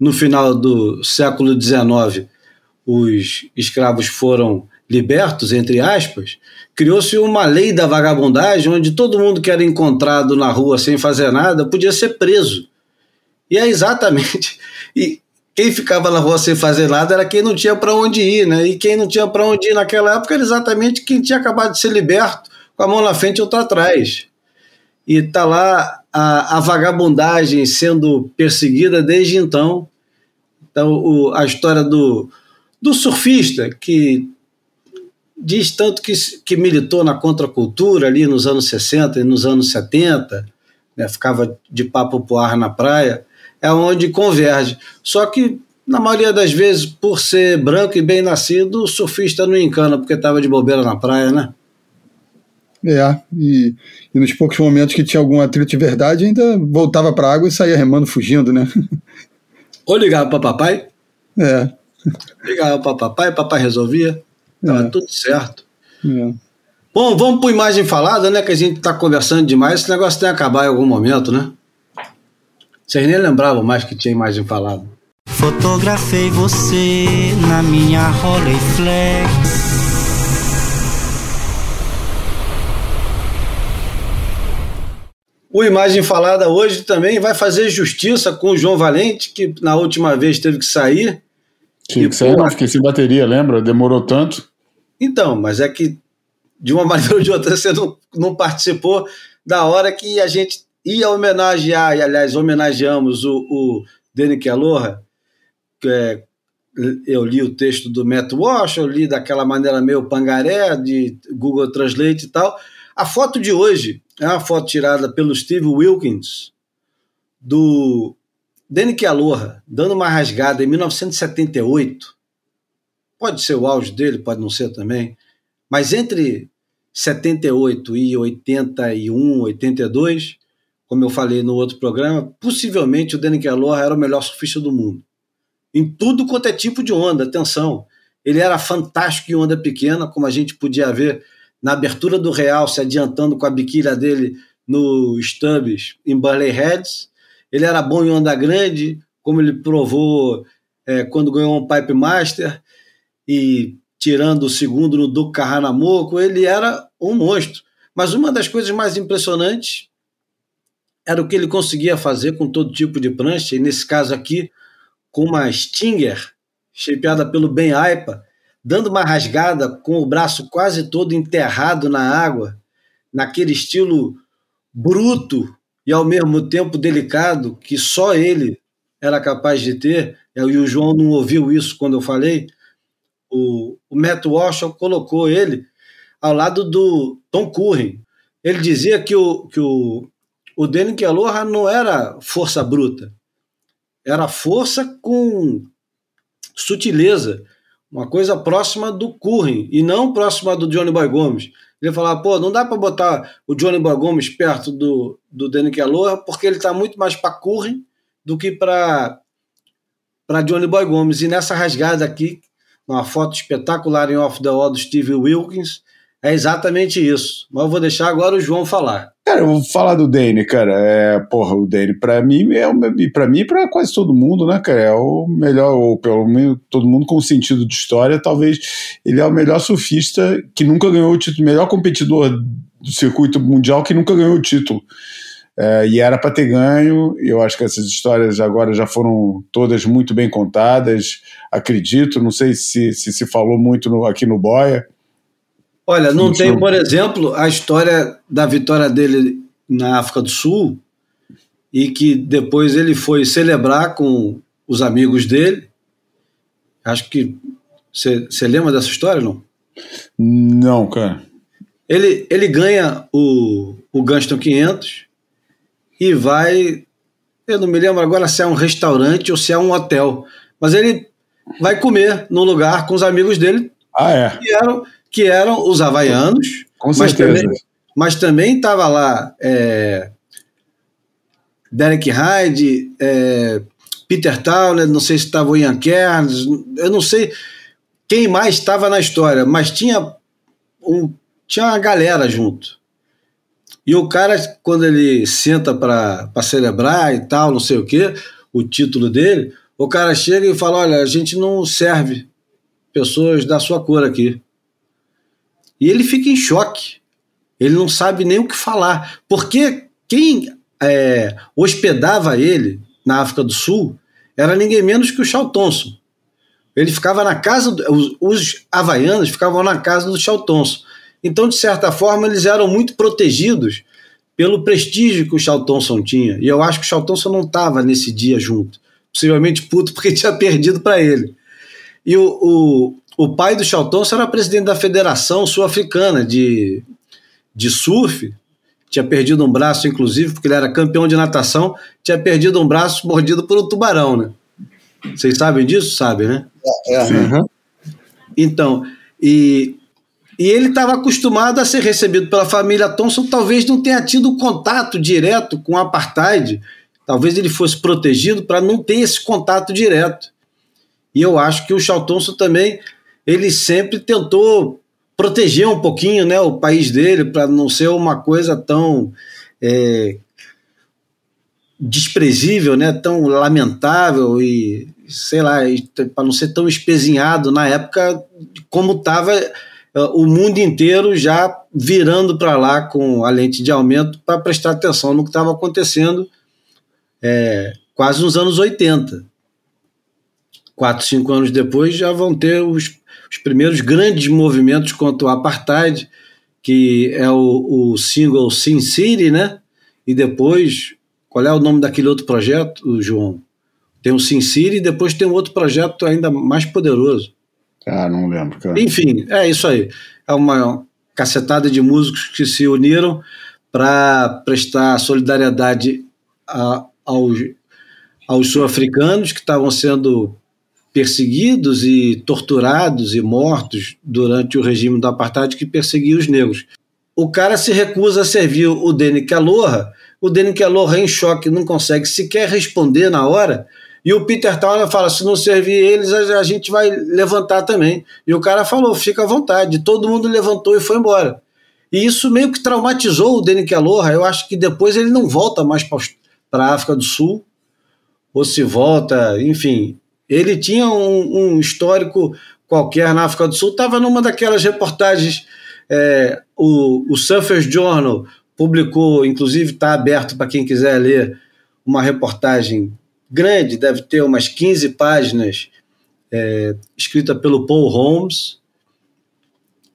no final do século XIX os escravos foram libertos, entre aspas, criou-se uma lei da vagabundagem onde todo mundo que era encontrado na rua sem fazer nada podia ser preso. E é exatamente. E quem ficava na rua sem fazer nada era quem não tinha para onde ir, né? E quem não tinha para onde ir naquela época era exatamente quem tinha acabado de ser liberto, com a mão na frente e outra atrás. E está lá a, a vagabundagem sendo perseguida desde então. Então, o- a história do, do surfista, que diz tanto que, que militou na contracultura ali nos anos 60 e nos anos 70, né, ficava de papo pro ar na praia, é onde converge. Só que, na maioria das vezes, por ser branco e bem nascido, o surfista não encana porque estava de bobeira na praia, né? É, e, e nos poucos momentos que tinha algum atrito de verdade, ainda voltava para a água e saía remando, fugindo, né? Ou ligava para papai, É, ligava para papai, papai resolvia, estava tudo certo. é. Bom, vamos para imagem falada, né? Que a gente está conversando demais. Esse negócio tem que acabar em algum momento, né? Vocês nem lembravam mais que tinha imagem falada. Fotografei você na minha Rolleiflex. O Imagem Falada hoje também vai fazer justiça com o João Valente, que na última vez teve que sair. Tinha que sair, não, fiquei sem bateria, lembra? Demorou tanto. Então, mas é que de uma maneira ou de outra você não, não participou da hora que a gente ia homenagear, e aliás, homenageamos o, o Danny Aloha, que é, eu li o texto do Matt Walsh, eu li daquela maneira meio pangaré, de Google Translate e tal. A foto de hoje é uma foto tirada pelo Steve Wilkins, do Danny Aloha, dando uma rasgada em 1978. Pode ser o auge dele, pode não ser também. Mas entre 78 e 81, 82, como eu falei no outro programa, possivelmente o Danny Aloha era o melhor surfista do mundo. Em tudo quanto é tipo de onda, atenção. Ele era fantástico em onda pequena, como a gente podia ver na abertura do Real, se adiantando com a biquília dele no Stubbs em Burley Heads. Ele era bom em onda grande, como ele provou é, quando ganhou um Pipe Master e tirando o segundo no Duke Kahanamoku, ele era um monstro. Mas uma das coisas mais impressionantes era o que ele conseguia fazer com todo tipo de prancha, e nesse caso aqui, com uma Stinger, shapeada pelo Ben Aipa, dando uma rasgada com o braço quase todo enterrado na água, naquele estilo bruto e ao mesmo tempo delicado que só ele era capaz de ter, e o João não ouviu isso quando eu falei, o, o Matt Walsh colocou ele ao lado do Tom Curren. Ele dizia que o, que o, o Danny Aloha não era força bruta, era força com sutileza, uma coisa próxima do Curren e não próxima do Johnny Boy Gomes. Ele falava, pô, não dá para botar o Johnny Boy Gomes perto do, do Danny Aloha porque ele está muito mais para Curren do que para para Johnny Boy Gomes. E nessa rasgada aqui, uma foto espetacular em Off the Wall do Steve Wilkins, é exatamente isso. Mas eu vou deixar agora o João falar. Cara, eu vou falar do Dane, cara. É, porra, o Dane, pra mim, é para mim para quase todo mundo, né, cara? É o melhor, ou pelo menos todo mundo com sentido de história, talvez ele é o melhor surfista que nunca ganhou o título, melhor competidor do circuito mundial que nunca ganhou o título. É, e era para ter ganho. Eu acho que essas histórias agora já foram todas muito bem contadas, acredito. Não sei se se, se falou muito no, aqui no Boia. Olha, não tem, por exemplo, a história da vitória dele na África do Sul e que depois ele foi celebrar com os amigos dele. Acho que você lembra dessa história, não? Não, cara. Ele, ele ganha o, o Gunston 500 e vai. Eu não me lembro agora se é um restaurante ou se é um hotel, mas ele vai comer num lugar com os amigos dele. Ah, é? Que eram, que eram os havaianos. Com mas certeza. Também, mas também estava lá é, Derek Hyde, é, Peter Towner, não sei se estava o Ian Cairns, eu não sei quem mais estava na história, mas tinha, um, tinha uma galera junto. E o cara, quando ele senta para celebrar e tal, não sei o quê, o título dele, o cara chega e fala: Olha, a gente não serve pessoas da sua cor aqui. E ele fica em choque. Ele não sabe nem o que falar. Porque quem é, hospedava ele na África do Sul era ninguém menos que o Charles Thompson. Ele ficava na casa, do, os, os havaianos ficavam na casa do Charles Thompson. Então, de certa forma, eles eram muito protegidos pelo prestígio que o Charles Thompson tinha. E eu acho que o Charles Thompson não estava nesse dia junto. Possivelmente puto porque tinha perdido para ele. E o, o, o pai do Charlton era presidente da Federação Sul-Africana de, de surf, tinha perdido um braço, inclusive, porque ele era campeão de natação, tinha perdido um braço mordido por um tubarão, né? Vocês sabem disso? Sabem, né? É, uhum. Então, e, e ele estava acostumado a ser recebido pela família Thompson, talvez não tenha tido contato direto com o apartheid, talvez ele fosse protegido para não ter esse contato direto. E eu acho que o Charles Thompson também ele sempre tentou proteger um pouquinho né, o país dele para não ser uma coisa tão é, desprezível, né, tão lamentável e sei lá, para não ser tão espezinhado na época como estava é, o mundo inteiro já virando para lá com a lente de aumento para prestar atenção no que estava acontecendo é, quase nos anos 80. Quatro, cinco anos depois já vão ter os os primeiros grandes movimentos contra o apartheid, que é o, o single Sin City, né? E depois, qual é o nome daquele outro projeto, João? Tem o Sin City e depois tem um outro projeto ainda mais poderoso. Ah, não lembro, cara. Enfim, é isso aí. É uma cacetada de músicos que se uniram para prestar solidariedade a, aos, aos sul-africanos que estavam sendo perseguidos e torturados e mortos durante o regime do apartheid que perseguia os negros. O cara se recusa a servir o Dene Aloha, o Dene Aloha em choque não consegue sequer responder na hora, e o Peter Towner fala, se não servir eles, a gente vai levantar também. E o cara falou, fica à vontade. Todo mundo levantou e foi embora. E isso meio que traumatizou o Danny Aloha. Eu acho que depois ele não volta mais para a África do Sul, ou se volta, enfim. Ele tinha um, um histórico qualquer na África do Sul, estava numa daquelas reportagens. É, o, o Surfers Journal publicou, inclusive está aberto para quem quiser ler, uma reportagem grande, deve ter umas 15 páginas, é, escrita pelo Paul Holmes,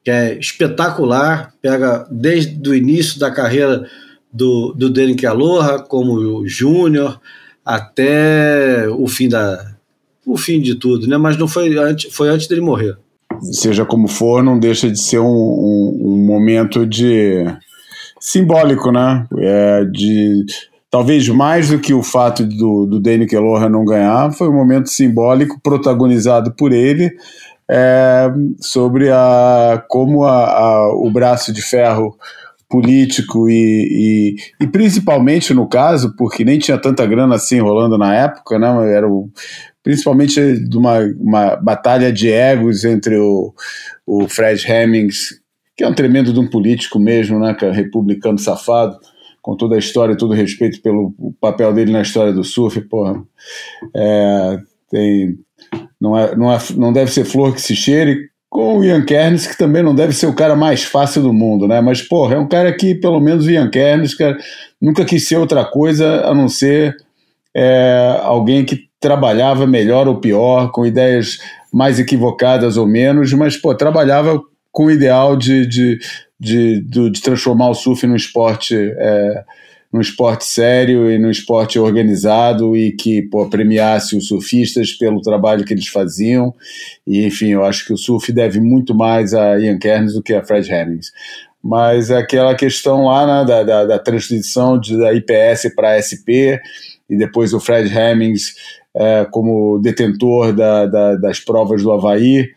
que é espetacular, pega desde o início da carreira do, do Derek Aloha, como júnior, até o fim da o fim de tudo, né? Mas não foi antes, foi antes dele morrer. Seja como for, não deixa de ser um, um, um momento de simbólico, né? É, de talvez mais do que o fato do, do Danny Keloha não ganhar, foi um momento simbólico protagonizado por ele é, sobre a, como a, a, o braço de ferro político e, e, e, principalmente no caso, porque nem tinha tanta grana assim rolando na época, né? Era o, principalmente de uma, uma batalha de egos entre o, o Fred Hemmings, que é um tremendo de um político mesmo, né? É republicano safado, com toda a história e todo o respeito pelo papel dele na história do surf, porra. É, tem, não, é, não, é, não deve ser flor que se cheire, com o Ian Kernes, que também não deve ser o cara mais fácil do mundo, né? Mas, porra, é um cara que, pelo menos o Ian Kernes, cara, nunca quis ser outra coisa a não ser é, alguém que trabalhava melhor ou pior, com ideias mais equivocadas ou menos, mas, pô, trabalhava com o ideal de, de, de, de, de transformar o surf num esporte. É, num esporte sério e num esporte organizado e que pô, premiasse os surfistas pelo trabalho que eles faziam. E, enfim, eu acho que o surf deve muito mais a Ian Kernes do que a Fred Hemmings. Mas aquela questão lá né, da, da, da transição de, da IPS para SP e depois o Fred Hemmings é, como detentor da, das provas do Havaí,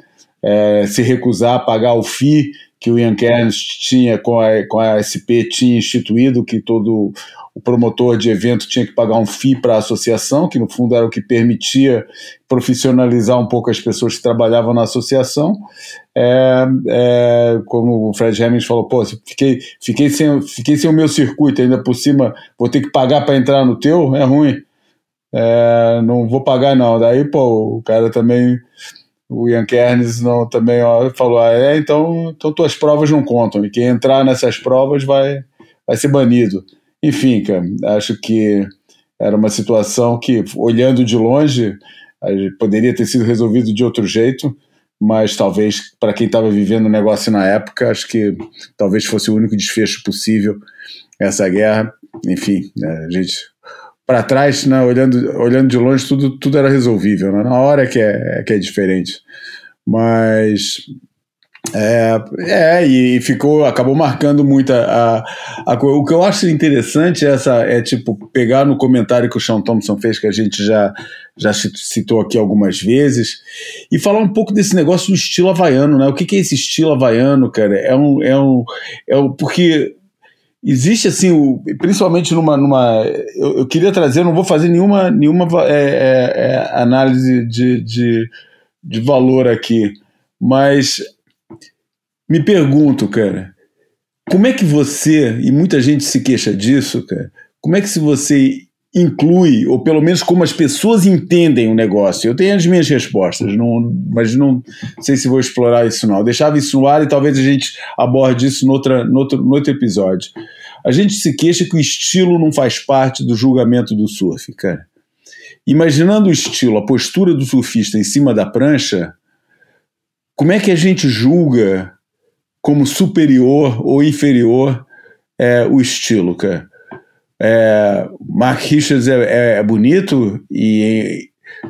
é, se recusar a pagar o FII que o Ian Kerns tinha com a, com a SP tinha instituído que todo o promotor de evento tinha que pagar um FII para a associação, que no fundo era o que permitia profissionalizar um pouco as pessoas que trabalhavam na associação. É, é, como o Fred Hemmings falou, pô, fiquei, fiquei, sem, fiquei sem o meu circuito, ainda por cima vou ter que pagar para entrar no teu, é ruim. É, não vou pagar não. Daí, pô, o cara também o Ian Kernes não, também ó, falou: ah, é, então, então tuas provas não contam, e quem entrar nessas provas vai, vai ser banido. Enfim, cara, acho que era uma situação que, olhando de longe, poderia ter sido resolvido de outro jeito, mas talvez para quem estava vivendo o negócio na época, acho que talvez fosse o único desfecho possível essa guerra. Enfim, né, a gente para trás, né, olhando, olhando de longe, tudo, tudo era resolvível. Né? Na hora que é, que é diferente. Mas é, é, e ficou, acabou marcando muito a, a, a, O que eu acho interessante é essa, é tipo, pegar no comentário que o Sean Thompson fez, que a gente já, já citou aqui algumas vezes, e falar um pouco desse negócio do estilo havaiano, né? O que, que é esse estilo havaiano, cara? É um. É um, é um porque existe assim, o, principalmente numa. numa eu, eu, queria trazer, não vou fazer nenhuma, nenhuma é, é, é, análise de, de, de valor aqui, mas me pergunto, cara, como é que você, e muita gente se queixa disso, cara, como é que se você inclui, ou pelo menos como as pessoas entendem o negócio. Eu tenho as minhas respostas, não, mas não sei se vou explorar isso não. Eu deixava isso no ar e talvez a gente aborde isso no, outra, no, outro, no outro episódio. A gente se queixa que o estilo não faz parte do julgamento do surf, cara. Imaginando o estilo, a postura do surfista em cima da prancha, como é que a gente julga como superior ou inferior é, o estilo, cara? É, Mark Richards é, é, é bonito e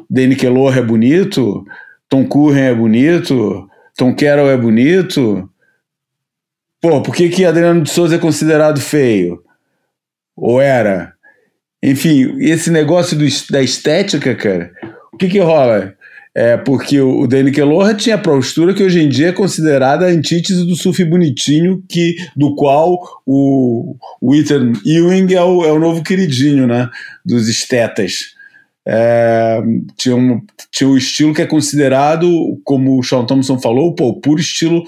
Danny Kellor é bonito, Tom Curren é bonito, Tom Carroll é bonito. Pô, por que, que Adriano de Souza é considerado feio? Ou era? Enfim, esse negócio do, da estética, cara, o que que rola? É porque o, Danny Kelloha tinha a postura que hoje em dia é considerada a antítese do surf bonitinho, que, do qual o, o Ethan Ewing é o, é o novo queridinho né, dos estetas. É, tinha, um, tinha um estilo que é considerado, como o Sean Thompson falou, pô, o puro estilo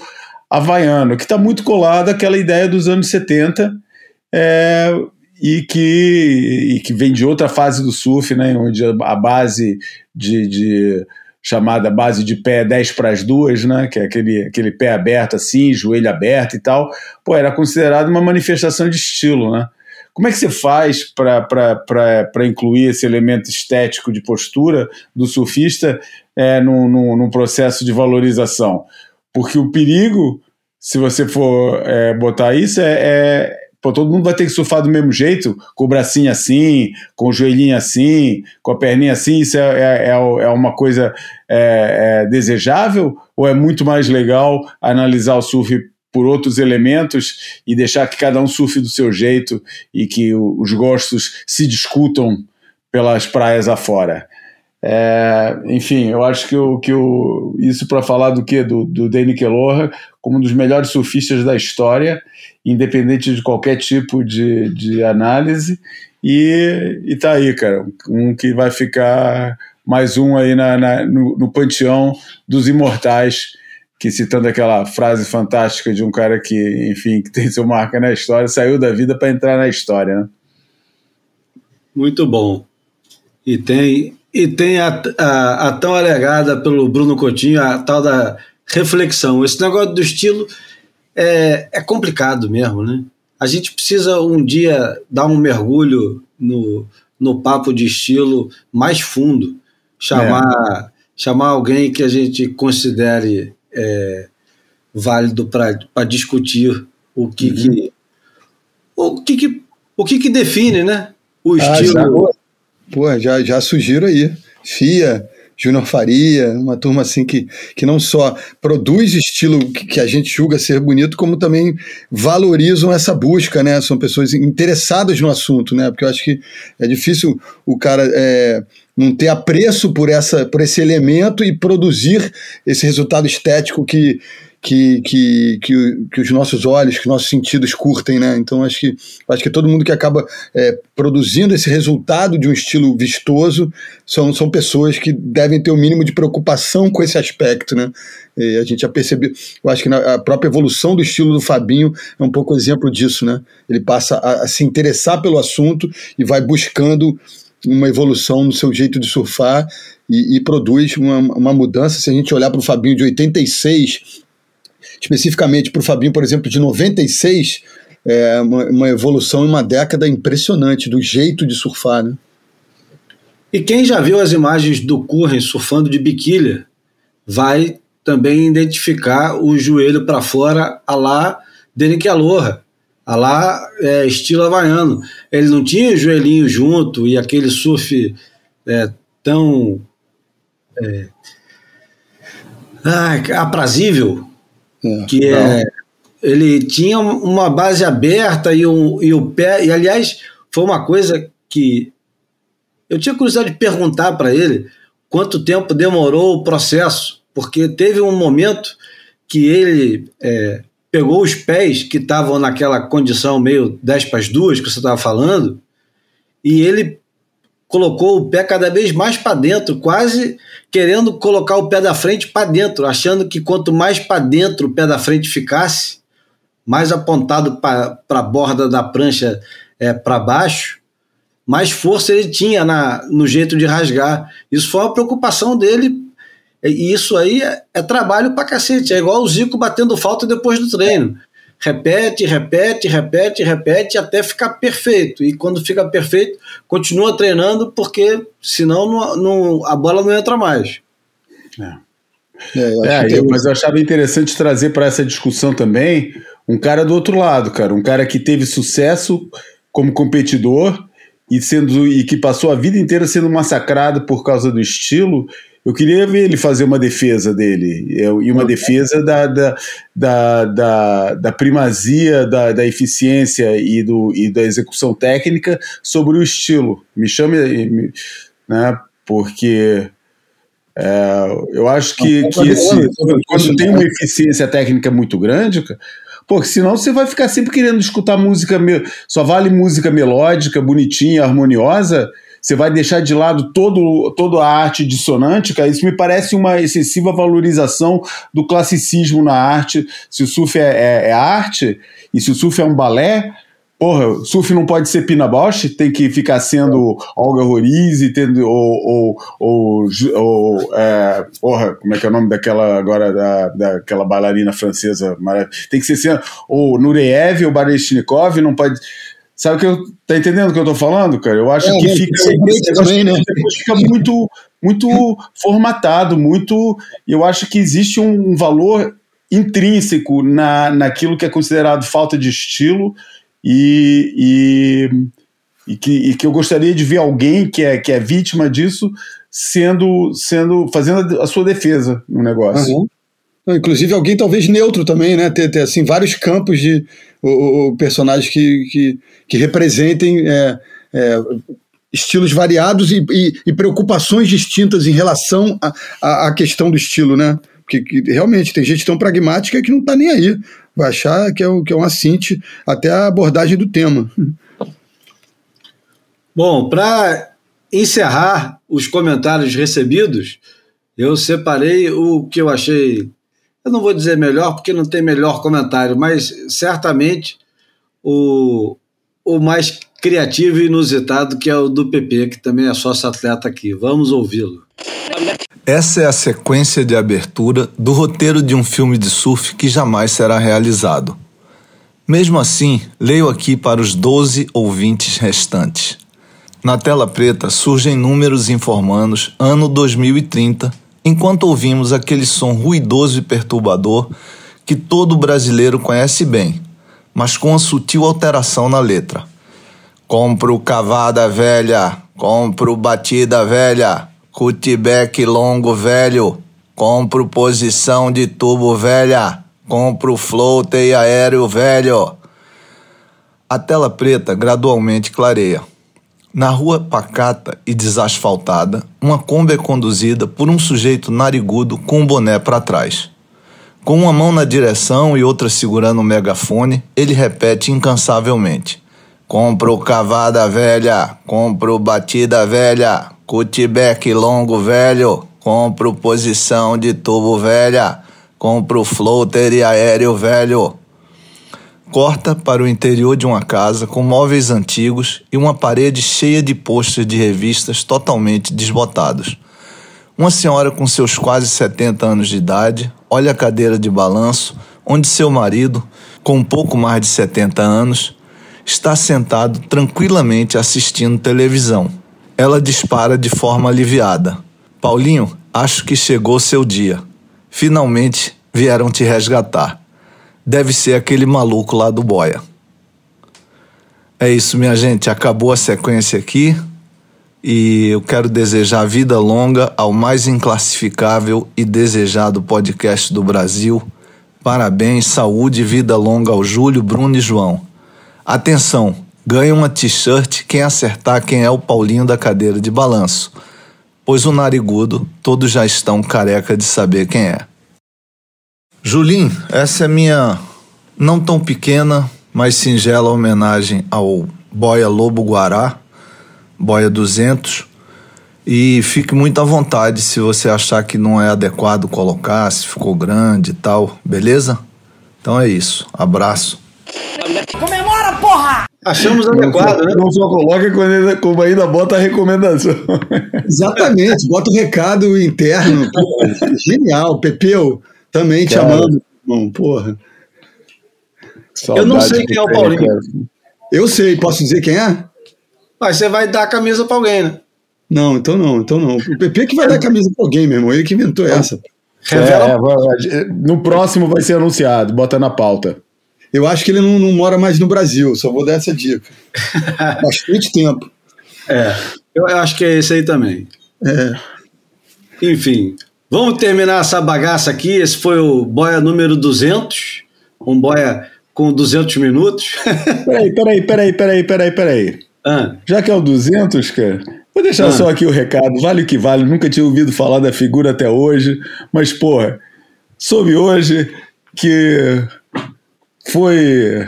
havaiano, que está muito colado àquela ideia dos anos 70 é, e, que, e que vem de outra fase do surf, né, onde a base de, de chamada base de pé 10 para as duas, né, que é aquele, aquele pé aberto assim, joelho aberto e tal, pô, era considerado uma manifestação de estilo, né? Como é que você faz para incluir esse elemento estético de postura do surfista é, num, num, num processo de valorização? Porque o perigo, se você for é, botar isso, é, é pô, todo mundo vai ter que surfar do mesmo jeito, com o bracinho assim, com o joelhinho assim, com a perninha assim, isso é, é, é, é uma coisa é, é, desejável? Ou é muito mais legal analisar o surf por outros elementos e deixar que cada um surfe do seu jeito e que os gostos se discutam pelas praias afora. É, enfim, eu acho que, o, que o, isso para falar do que? Do, do Danny Keloha como um dos melhores surfistas da história, independente de qualquer tipo de, de análise. E, e tá aí, cara, um que vai ficar mais um aí na, na no, no panteão dos imortais que citando aquela frase fantástica de um cara que, enfim, que tem seu marca na história, saiu da vida para entrar na história, né? Muito bom. E tem e tem a, a, a, tão alegada pelo Bruno Coutinho, a tal da reflexão. Esse negócio do estilo é, é complicado mesmo, né? A gente precisa um dia dar um mergulho no, no papo de estilo mais fundo, chamar, é. chamar alguém que a gente considere é, válido para discutir o que, uhum. que, o que, que o que, que define, né? O ah, estilo. Já, pô, já, já sugiro aí. FIA, Júnior Faria, uma turma assim que, que não só produz estilo que, que, a gente julga ser bonito, como também valorizam essa busca, né? São pessoas interessadas no assunto, né? Porque eu acho que é difícil o cara é, não ter apreço por, essa, por esse elemento e produzir esse resultado estético que, que, que, que, que, os nossos olhos, que nossos sentidos curtem, né? Então acho que acho que todo mundo que acaba é, produzindo esse resultado de um estilo vistoso são, são pessoas que devem ter o mínimo de preocupação com esse aspecto, né? E a gente já percebeu, eu acho que na, a própria evolução do estilo do Fabinho é um pouco exemplo disso, né? Ele passa a, a se interessar pelo assunto e vai buscando uma evolução no seu jeito de surfar e, e produz uma, uma mudança. Se a gente olhar para o Fabinho de 86 especificamente para o Fabinho, por exemplo, de 96, é uma, uma evolução em uma década impressionante do jeito de surfar, né? E quem já viu as imagens do Curren surfando de biquília vai também identificar o joelho para fora a lá Denick Aloha, a lá é, estilo havaiano. Ele não tinha joelhinho junto e aquele surf é, tão é, ah, aprazível é, que é, ele tinha uma base aberta e, um, e o pé. E aliás, foi uma coisa que eu tinha curiosidade de perguntar para ele quanto tempo demorou o processo, porque teve um momento que ele é, pegou os pés que estavam naquela condição meio 10 para as duas que você estava falando, e ele colocou o pé cada vez mais para dentro, quase querendo colocar o pé da frente para dentro, achando que quanto mais para dentro o pé da frente ficasse, mais apontado para a borda da prancha é, para baixo, mais força ele tinha na, no jeito de rasgar. Isso foi uma preocupação dele. E isso aí é, é trabalho para cacete. É igual o Zico batendo falta depois do treino repete, repete, repete, repete até ficar perfeito. E quando fica perfeito, continua treinando, porque senão não, não, a bola não entra mais. É. É, eu é, eu, mas eu achava interessante trazer para essa discussão também um cara do outro lado, cara, um cara que teve sucesso como competidor e sendo e que passou a vida inteira sendo massacrado por causa do estilo eu queria ver ele fazer uma defesa dele, e uma defesa da, da, da, da, da primazia da, da eficiência e, do, e da execução técnica sobre o estilo. Me chame, né, porque é, eu acho que, que esse, quando tem uma eficiência técnica muito grande, porque senão você vai ficar sempre querendo escutar música, só vale música melódica, bonitinha, harmoniosa, você vai deixar de lado todo, toda a arte dissonante, cara. Isso me parece uma excessiva valorização do classicismo na arte. Se o surf é, é, é arte e se o surf é um balé, Porra, surf não pode ser Pina Bausch, tem que ficar sendo Olga Roriz tendo, ou, ou, ou, é, porra, como é que é o nome daquela agora, da, daquela bailarina francesa, tem que ser sendo, ou Nureyev ou Baryshnikov, não pode, sabe o que eu, tá entendendo o que eu tô falando, cara? Eu acho É, que né, fica, também, né? fica muito, muito formatado, muito, eu acho que existe um valor intrínseco na, naquilo que é considerado falta de estilo, e, e, e, que, e que eu gostaria de ver alguém que é, que é vítima disso sendo, sendo fazendo a sua defesa no negócio. Aham. Inclusive alguém talvez neutro também, né? Ter, ter assim, vários campos de o, o- personagens que, que, que representem é, é, estilos variados e, e- e preocupações distintas em relação à questão do estilo, né? Porque que realmente tem gente tão pragmática que não tá nem aí. Vai achar que é, que é um assinte até a abordagem do tema. Bom, para encerrar os comentários recebidos, eu separei o que eu achei. Eu não vou dizer melhor, porque não tem melhor comentário, mas certamente o, o mais criativo e inusitado, que é o do PP, que também é sócio atleta aqui. Vamos ouvi-lo. Essa é a sequência de abertura do roteiro de um filme de surf que jamais será realizado. Mesmo assim, leio aqui para os 12 ouvintes restantes. Na tela preta surgem números informando ano 2030, enquanto ouvimos aquele som ruidoso e perturbador que todo brasileiro conhece bem, mas com uma sutil alteração na letra. Compro cavada velha, compro batida velha, cutiback longo velho, compro posição de tubo velha, compro floater aéreo velho. A tela preta gradualmente clareia. Na rua pacata e desasfaltada, uma Kombi é conduzida por um sujeito narigudo com um boné para trás. Com uma mão na direção e outra segurando o megafone, ele repete incansavelmente: Compro cavada velha, compro batida velha, cutiback longo velho, compro posição de tubo velha, compro floater e aéreo velho. Corta para o interior de uma casa com móveis antigos e uma parede cheia de pôsteres de revistas totalmente desbotados. Uma senhora com seus quase 70 anos de idade olha a cadeira de balanço onde seu marido, com um pouco mais de 70 anos, está sentado tranquilamente assistindo televisão. Ela dispara de forma aliviada. Paulinho, acho que chegou seu dia. Finalmente vieram te resgatar. Deve ser aquele maluco lá do Boia. É isso, minha gente. Acabou a sequência aqui. E eu quero desejar vida longa ao mais inclassificável e desejado podcast do Brasil. Parabéns, saúde e vida longa ao Júlio, Bruno e João. Atenção, ganha uma t-shirt quem acertar quem é o Paulinho da cadeira de balanço. Pois o narigudo, todos já estão careca de saber quem é. Julim, essa é minha não tão pequena, mas singela homenagem ao Boia Lobo Guará, Boia 200. E fique muito à vontade se você achar que não é adequado colocar, se ficou grande e tal, beleza? Então é isso. Abraço. Comemora, porra! Achamos adequado, né? Não só coloca como ainda, como ainda bota a recomendação. Exatamente, bota o recado interno. genial, Pepeu, também te Cara. amando, irmão, porra. Eu não sei quem é o Paulinho. Eu sei, posso dizer quem é? Mas você vai dar a camisa pra alguém, né? Não, então não, então não. O Pepe que vai dar a camisa pra alguém, meu irmão, ele que inventou essa. Revela- É, vai- no próximo vai ser anunciado, bota na pauta. Eu acho que ele não, não mora mais no Brasil, só vou dar essa dica. Bastante tempo. É, eu eu acho que é esse aí também. É. Enfim, vamos terminar essa bagaça aqui. Esse foi o boia número 200, um boia com 200 minutos. Peraí, peraí, peraí, peraí, peraí, peraí. Já que é o 200, cara, vou deixar Ah. só aqui o recado. Vale o que vale, nunca tinha ouvido falar da figura até hoje, mas, porra, soube hoje que foi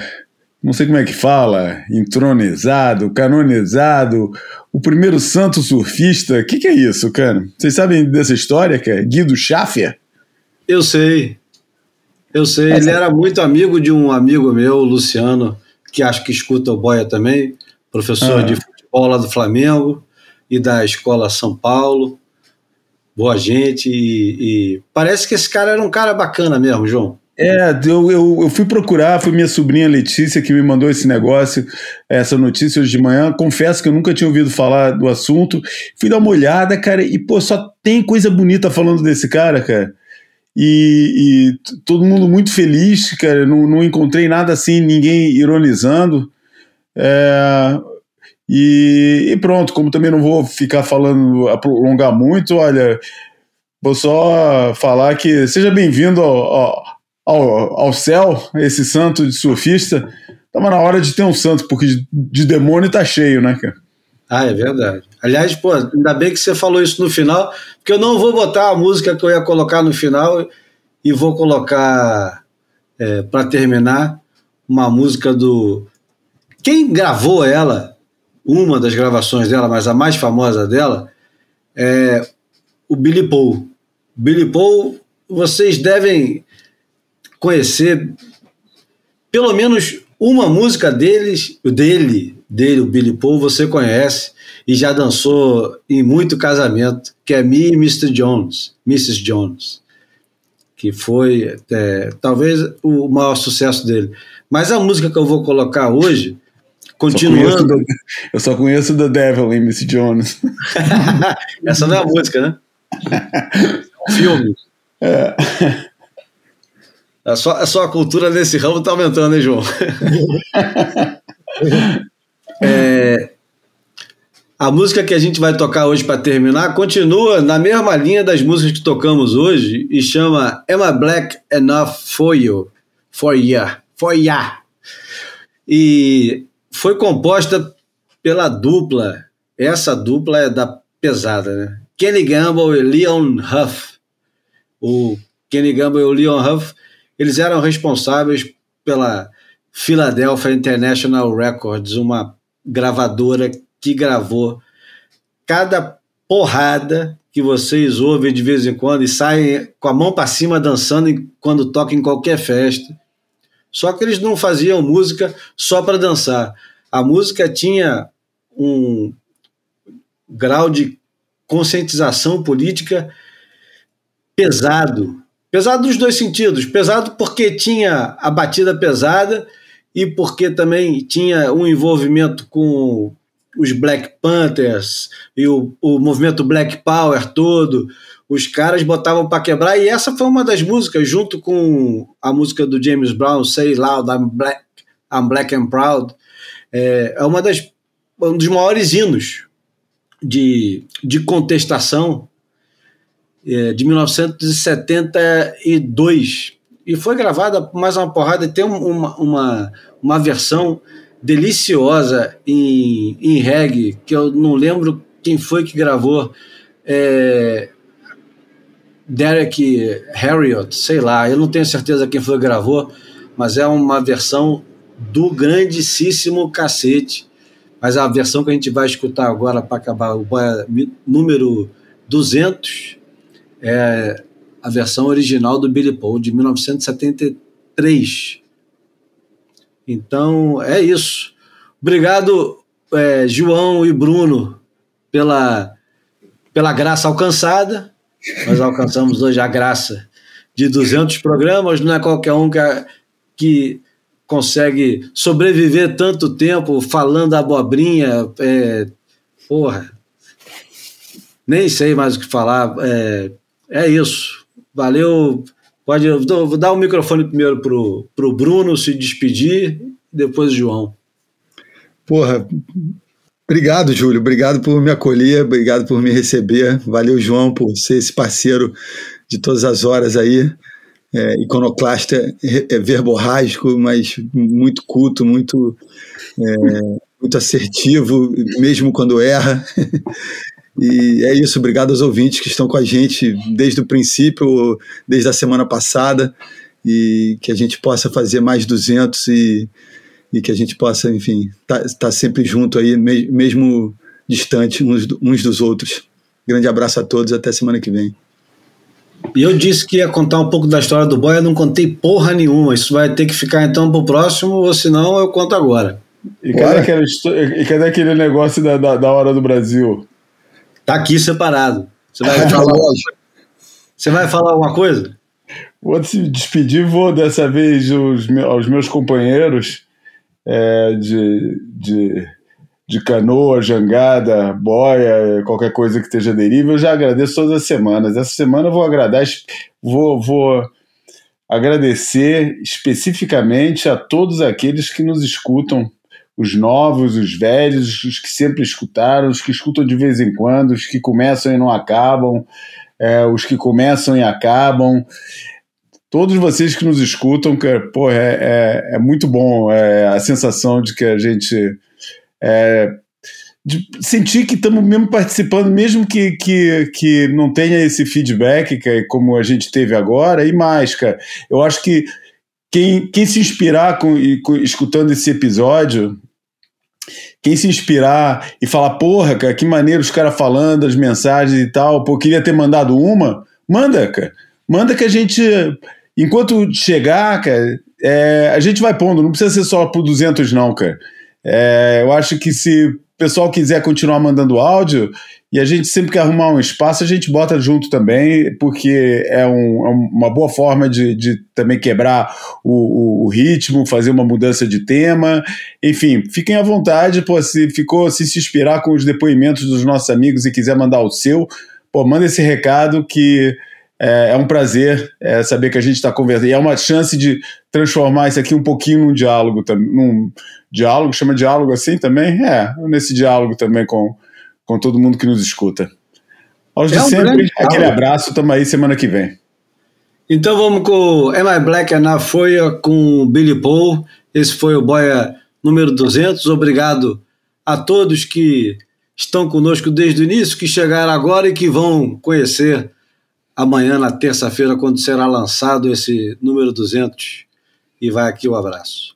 não sei como é que fala, entronizado, canonizado, o primeiro santo surfista. O que, que é isso, cara? Vocês sabem dessa história, cara? Guido Schaffer? Eu sei. Eu sei. Ele era muito amigo de um amigo meu, Luciano, que acho que escuta o Boia também, professor Ah. de futebol lá do Flamengo e da Escola São Paulo. Boa gente. E, e parece que esse cara era um cara bacana mesmo, João. É, eu, eu, eu fui procurar, foi minha sobrinha Letícia que me mandou esse negócio, essa notícia hoje de manhã. Confesso que eu nunca tinha ouvido falar do assunto. Fui dar uma olhada, cara, e pô, só tem coisa bonita falando desse cara, cara. E, e todo mundo muito feliz, cara. Não, não encontrei nada assim, ninguém ironizando. É, e, e pronto, como também não vou ficar falando, a prolongar muito, olha, vou só falar que seja bem-vindo ao, ao, ao, ao céu, esse santo de surfista. Tava na hora de ter um santo, porque de, de demônio tá cheio, né, cara? Ah, é verdade. Aliás, pô, ainda bem que você falou isso no final, porque eu não vou botar a música que eu ia colocar no final e vou colocar, é, para terminar, uma música do. Quem gravou ela, uma das gravações dela, mas a mais famosa dela, é o Billy Paul. Billy Paul, vocês devem conhecer pelo menos uma música deles, dele, dele, o Billy Paul, você conhece e já dançou em muito casamento, que é Me e Mr. Jones, Mrs. Jones, que foi é, talvez o maior sucesso dele. Mas a música que eu vou colocar hoje, continuando. Só eu só conheço The Devil em Miss Jones. Essa não é a música, né? É filme. É. É é só a cultura nesse ramo tá aumentando, hein, João? É, a música que a gente vai tocar hoje para terminar continua na mesma linha das músicas que tocamos hoje e chama Am I Black Enough for You? For Ya. For Ya. E foi composta pela dupla. Essa dupla é da pesada, né? Kenny Gamble e Leon Huff. O Kenny Gamble e o Leon Huff, eles eram responsáveis pela Philadelphia International Records, uma gravadora que gravou cada porrada que vocês ouvem de vez em quando e saem com a mão para cima dançando quando tocam em qualquer festa. Só que eles não faziam música só para dançar. A música tinha um grau de conscientização política pesado. Pesado nos dois sentidos. Pesado porque tinha a batida pesada e porque também tinha um envolvimento com os Black Panthers e o, o movimento Black Power todo. Os caras botavam para quebrar e essa foi uma das músicas, junto com a música do James Brown, Say Loud, I'm Black, I'm Black and Proud. É, é uma das, um dos maiores hinos de, de contestação é, de 1972 e foi gravada mais uma porrada. Tem um- uma, uma, uma versão deliciosa em, em reggae que eu não lembro quem foi que gravou é, Derek Harriott, sei lá, eu não tenho certeza quem foi que gravou, mas é uma versão do grandíssimo cacete. Mas a versão que a gente vai escutar agora para acabar o número 200 é a versão original do Billy Paul de 1973. Então é isso. Obrigado, é, João e Bruno, pela, pela graça alcançada. Nós alcançamos hoje a graça de 200 programas, não é qualquer um que, que consegue sobreviver tanto tempo falando abobrinha. É, porra, nem sei mais o que falar. É, é isso. Valeu. Pode vou dar o microfone primeiro pro, pro Bruno se despedir, depois o João. Porra, obrigado, Júlio. Obrigado por me acolher, obrigado por me receber. Valeu, João, por ser esse parceiro de todas as horas aí. É, iconoclasta, é verborrágico, mas muito culto, muito, é, muito assertivo, mesmo quando erra. E é isso, obrigado aos ouvintes que estão com a gente desde o princípio, desde a semana passada, e que a gente possa fazer mais 200 e, e que a gente possa, enfim, estar tá, tá sempre junto aí, me, mesmo distante uns, uns dos outros. Grande abraço a todos, até semana que vem. E eu disse que ia contar um pouco da história do boy, eu não contei porra nenhuma. Isso vai ter que ficar então pro próximo, ou senão eu conto agora. E cadê, aquela, e cadê aquele negócio da, da, da, hora do Brasil? Tá aqui separado. Você vai falar, você vai falar alguma coisa? Vou se despedir, vou dessa vez aos, aos meus companheiros é, de, de de canoa, jangada, boia, qualquer coisa que esteja deriva, eu já agradeço todas as semanas. Essa semana eu vou agradar, vou, vou agradecer especificamente a todos aqueles que nos escutam, os novos, os velhos, os que sempre escutaram, os que escutam de vez em quando, os que começam e não acabam, é, os que começam e acabam. Todos vocês que nos escutam, que, pô, é, é, é muito bom é, a sensação de que a gente é, de sentir que estamos mesmo participando, mesmo que, que, que não tenha esse feedback que, é como a gente teve agora, e mais, cara. Eu acho que quem, quem se inspirar com, com, escutando esse episódio, quem se inspirar e falar, porra, cara, que maneiro os caras falando, as mensagens e tal, pô, queria ter mandado uma, manda, cara. Manda que a gente, enquanto chegar, cara, é, a gente vai pondo, não precisa ser só por 200 não, cara. É, eu acho que se o pessoal quiser continuar mandando áudio e a gente sempre que arrumar um espaço, a gente bota junto também, porque é, um, é uma boa forma de, de também quebrar o, o, o, ritmo, fazer uma mudança de tema. Enfim, fiquem à vontade, pô, se ficou, se se inspirar com os depoimentos dos nossos amigos e quiser mandar o seu, pô, manda esse recado que é, é um prazer é, saber que a gente está conversando. E é uma chance de transformar isso aqui um pouquinho num diálogo, num diálogo, chama diálogo assim também? É, nesse diálogo também com, com todo mundo que nos escuta. Aos é de um sempre, aquele abraço, tamo aí semana que vem. Então vamos com Am I Black na Folha com Billy Paul. Esse foi o Boia número 200. Obrigado a todos que estão conosco desde o início, que chegaram agora e que vão conhecer amanhã, na terça-feira, quando será lançado esse número 200. E vai aqui o abraço.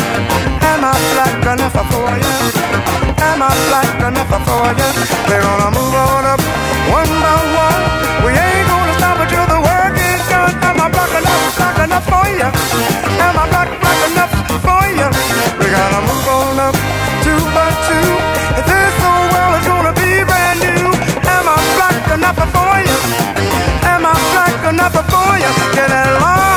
I'm a black enough for you? yeah. I'm a flat gunner for you. We're gonna move on up one by one. We ain't gonna stop until the work is done. I'm a black enough, black enough for you. I'm a black, black enough for you. We gotta move on up two by two. If this whole world is gonna be brand new, Am I black enough for you. Am I black enough for you? Get along.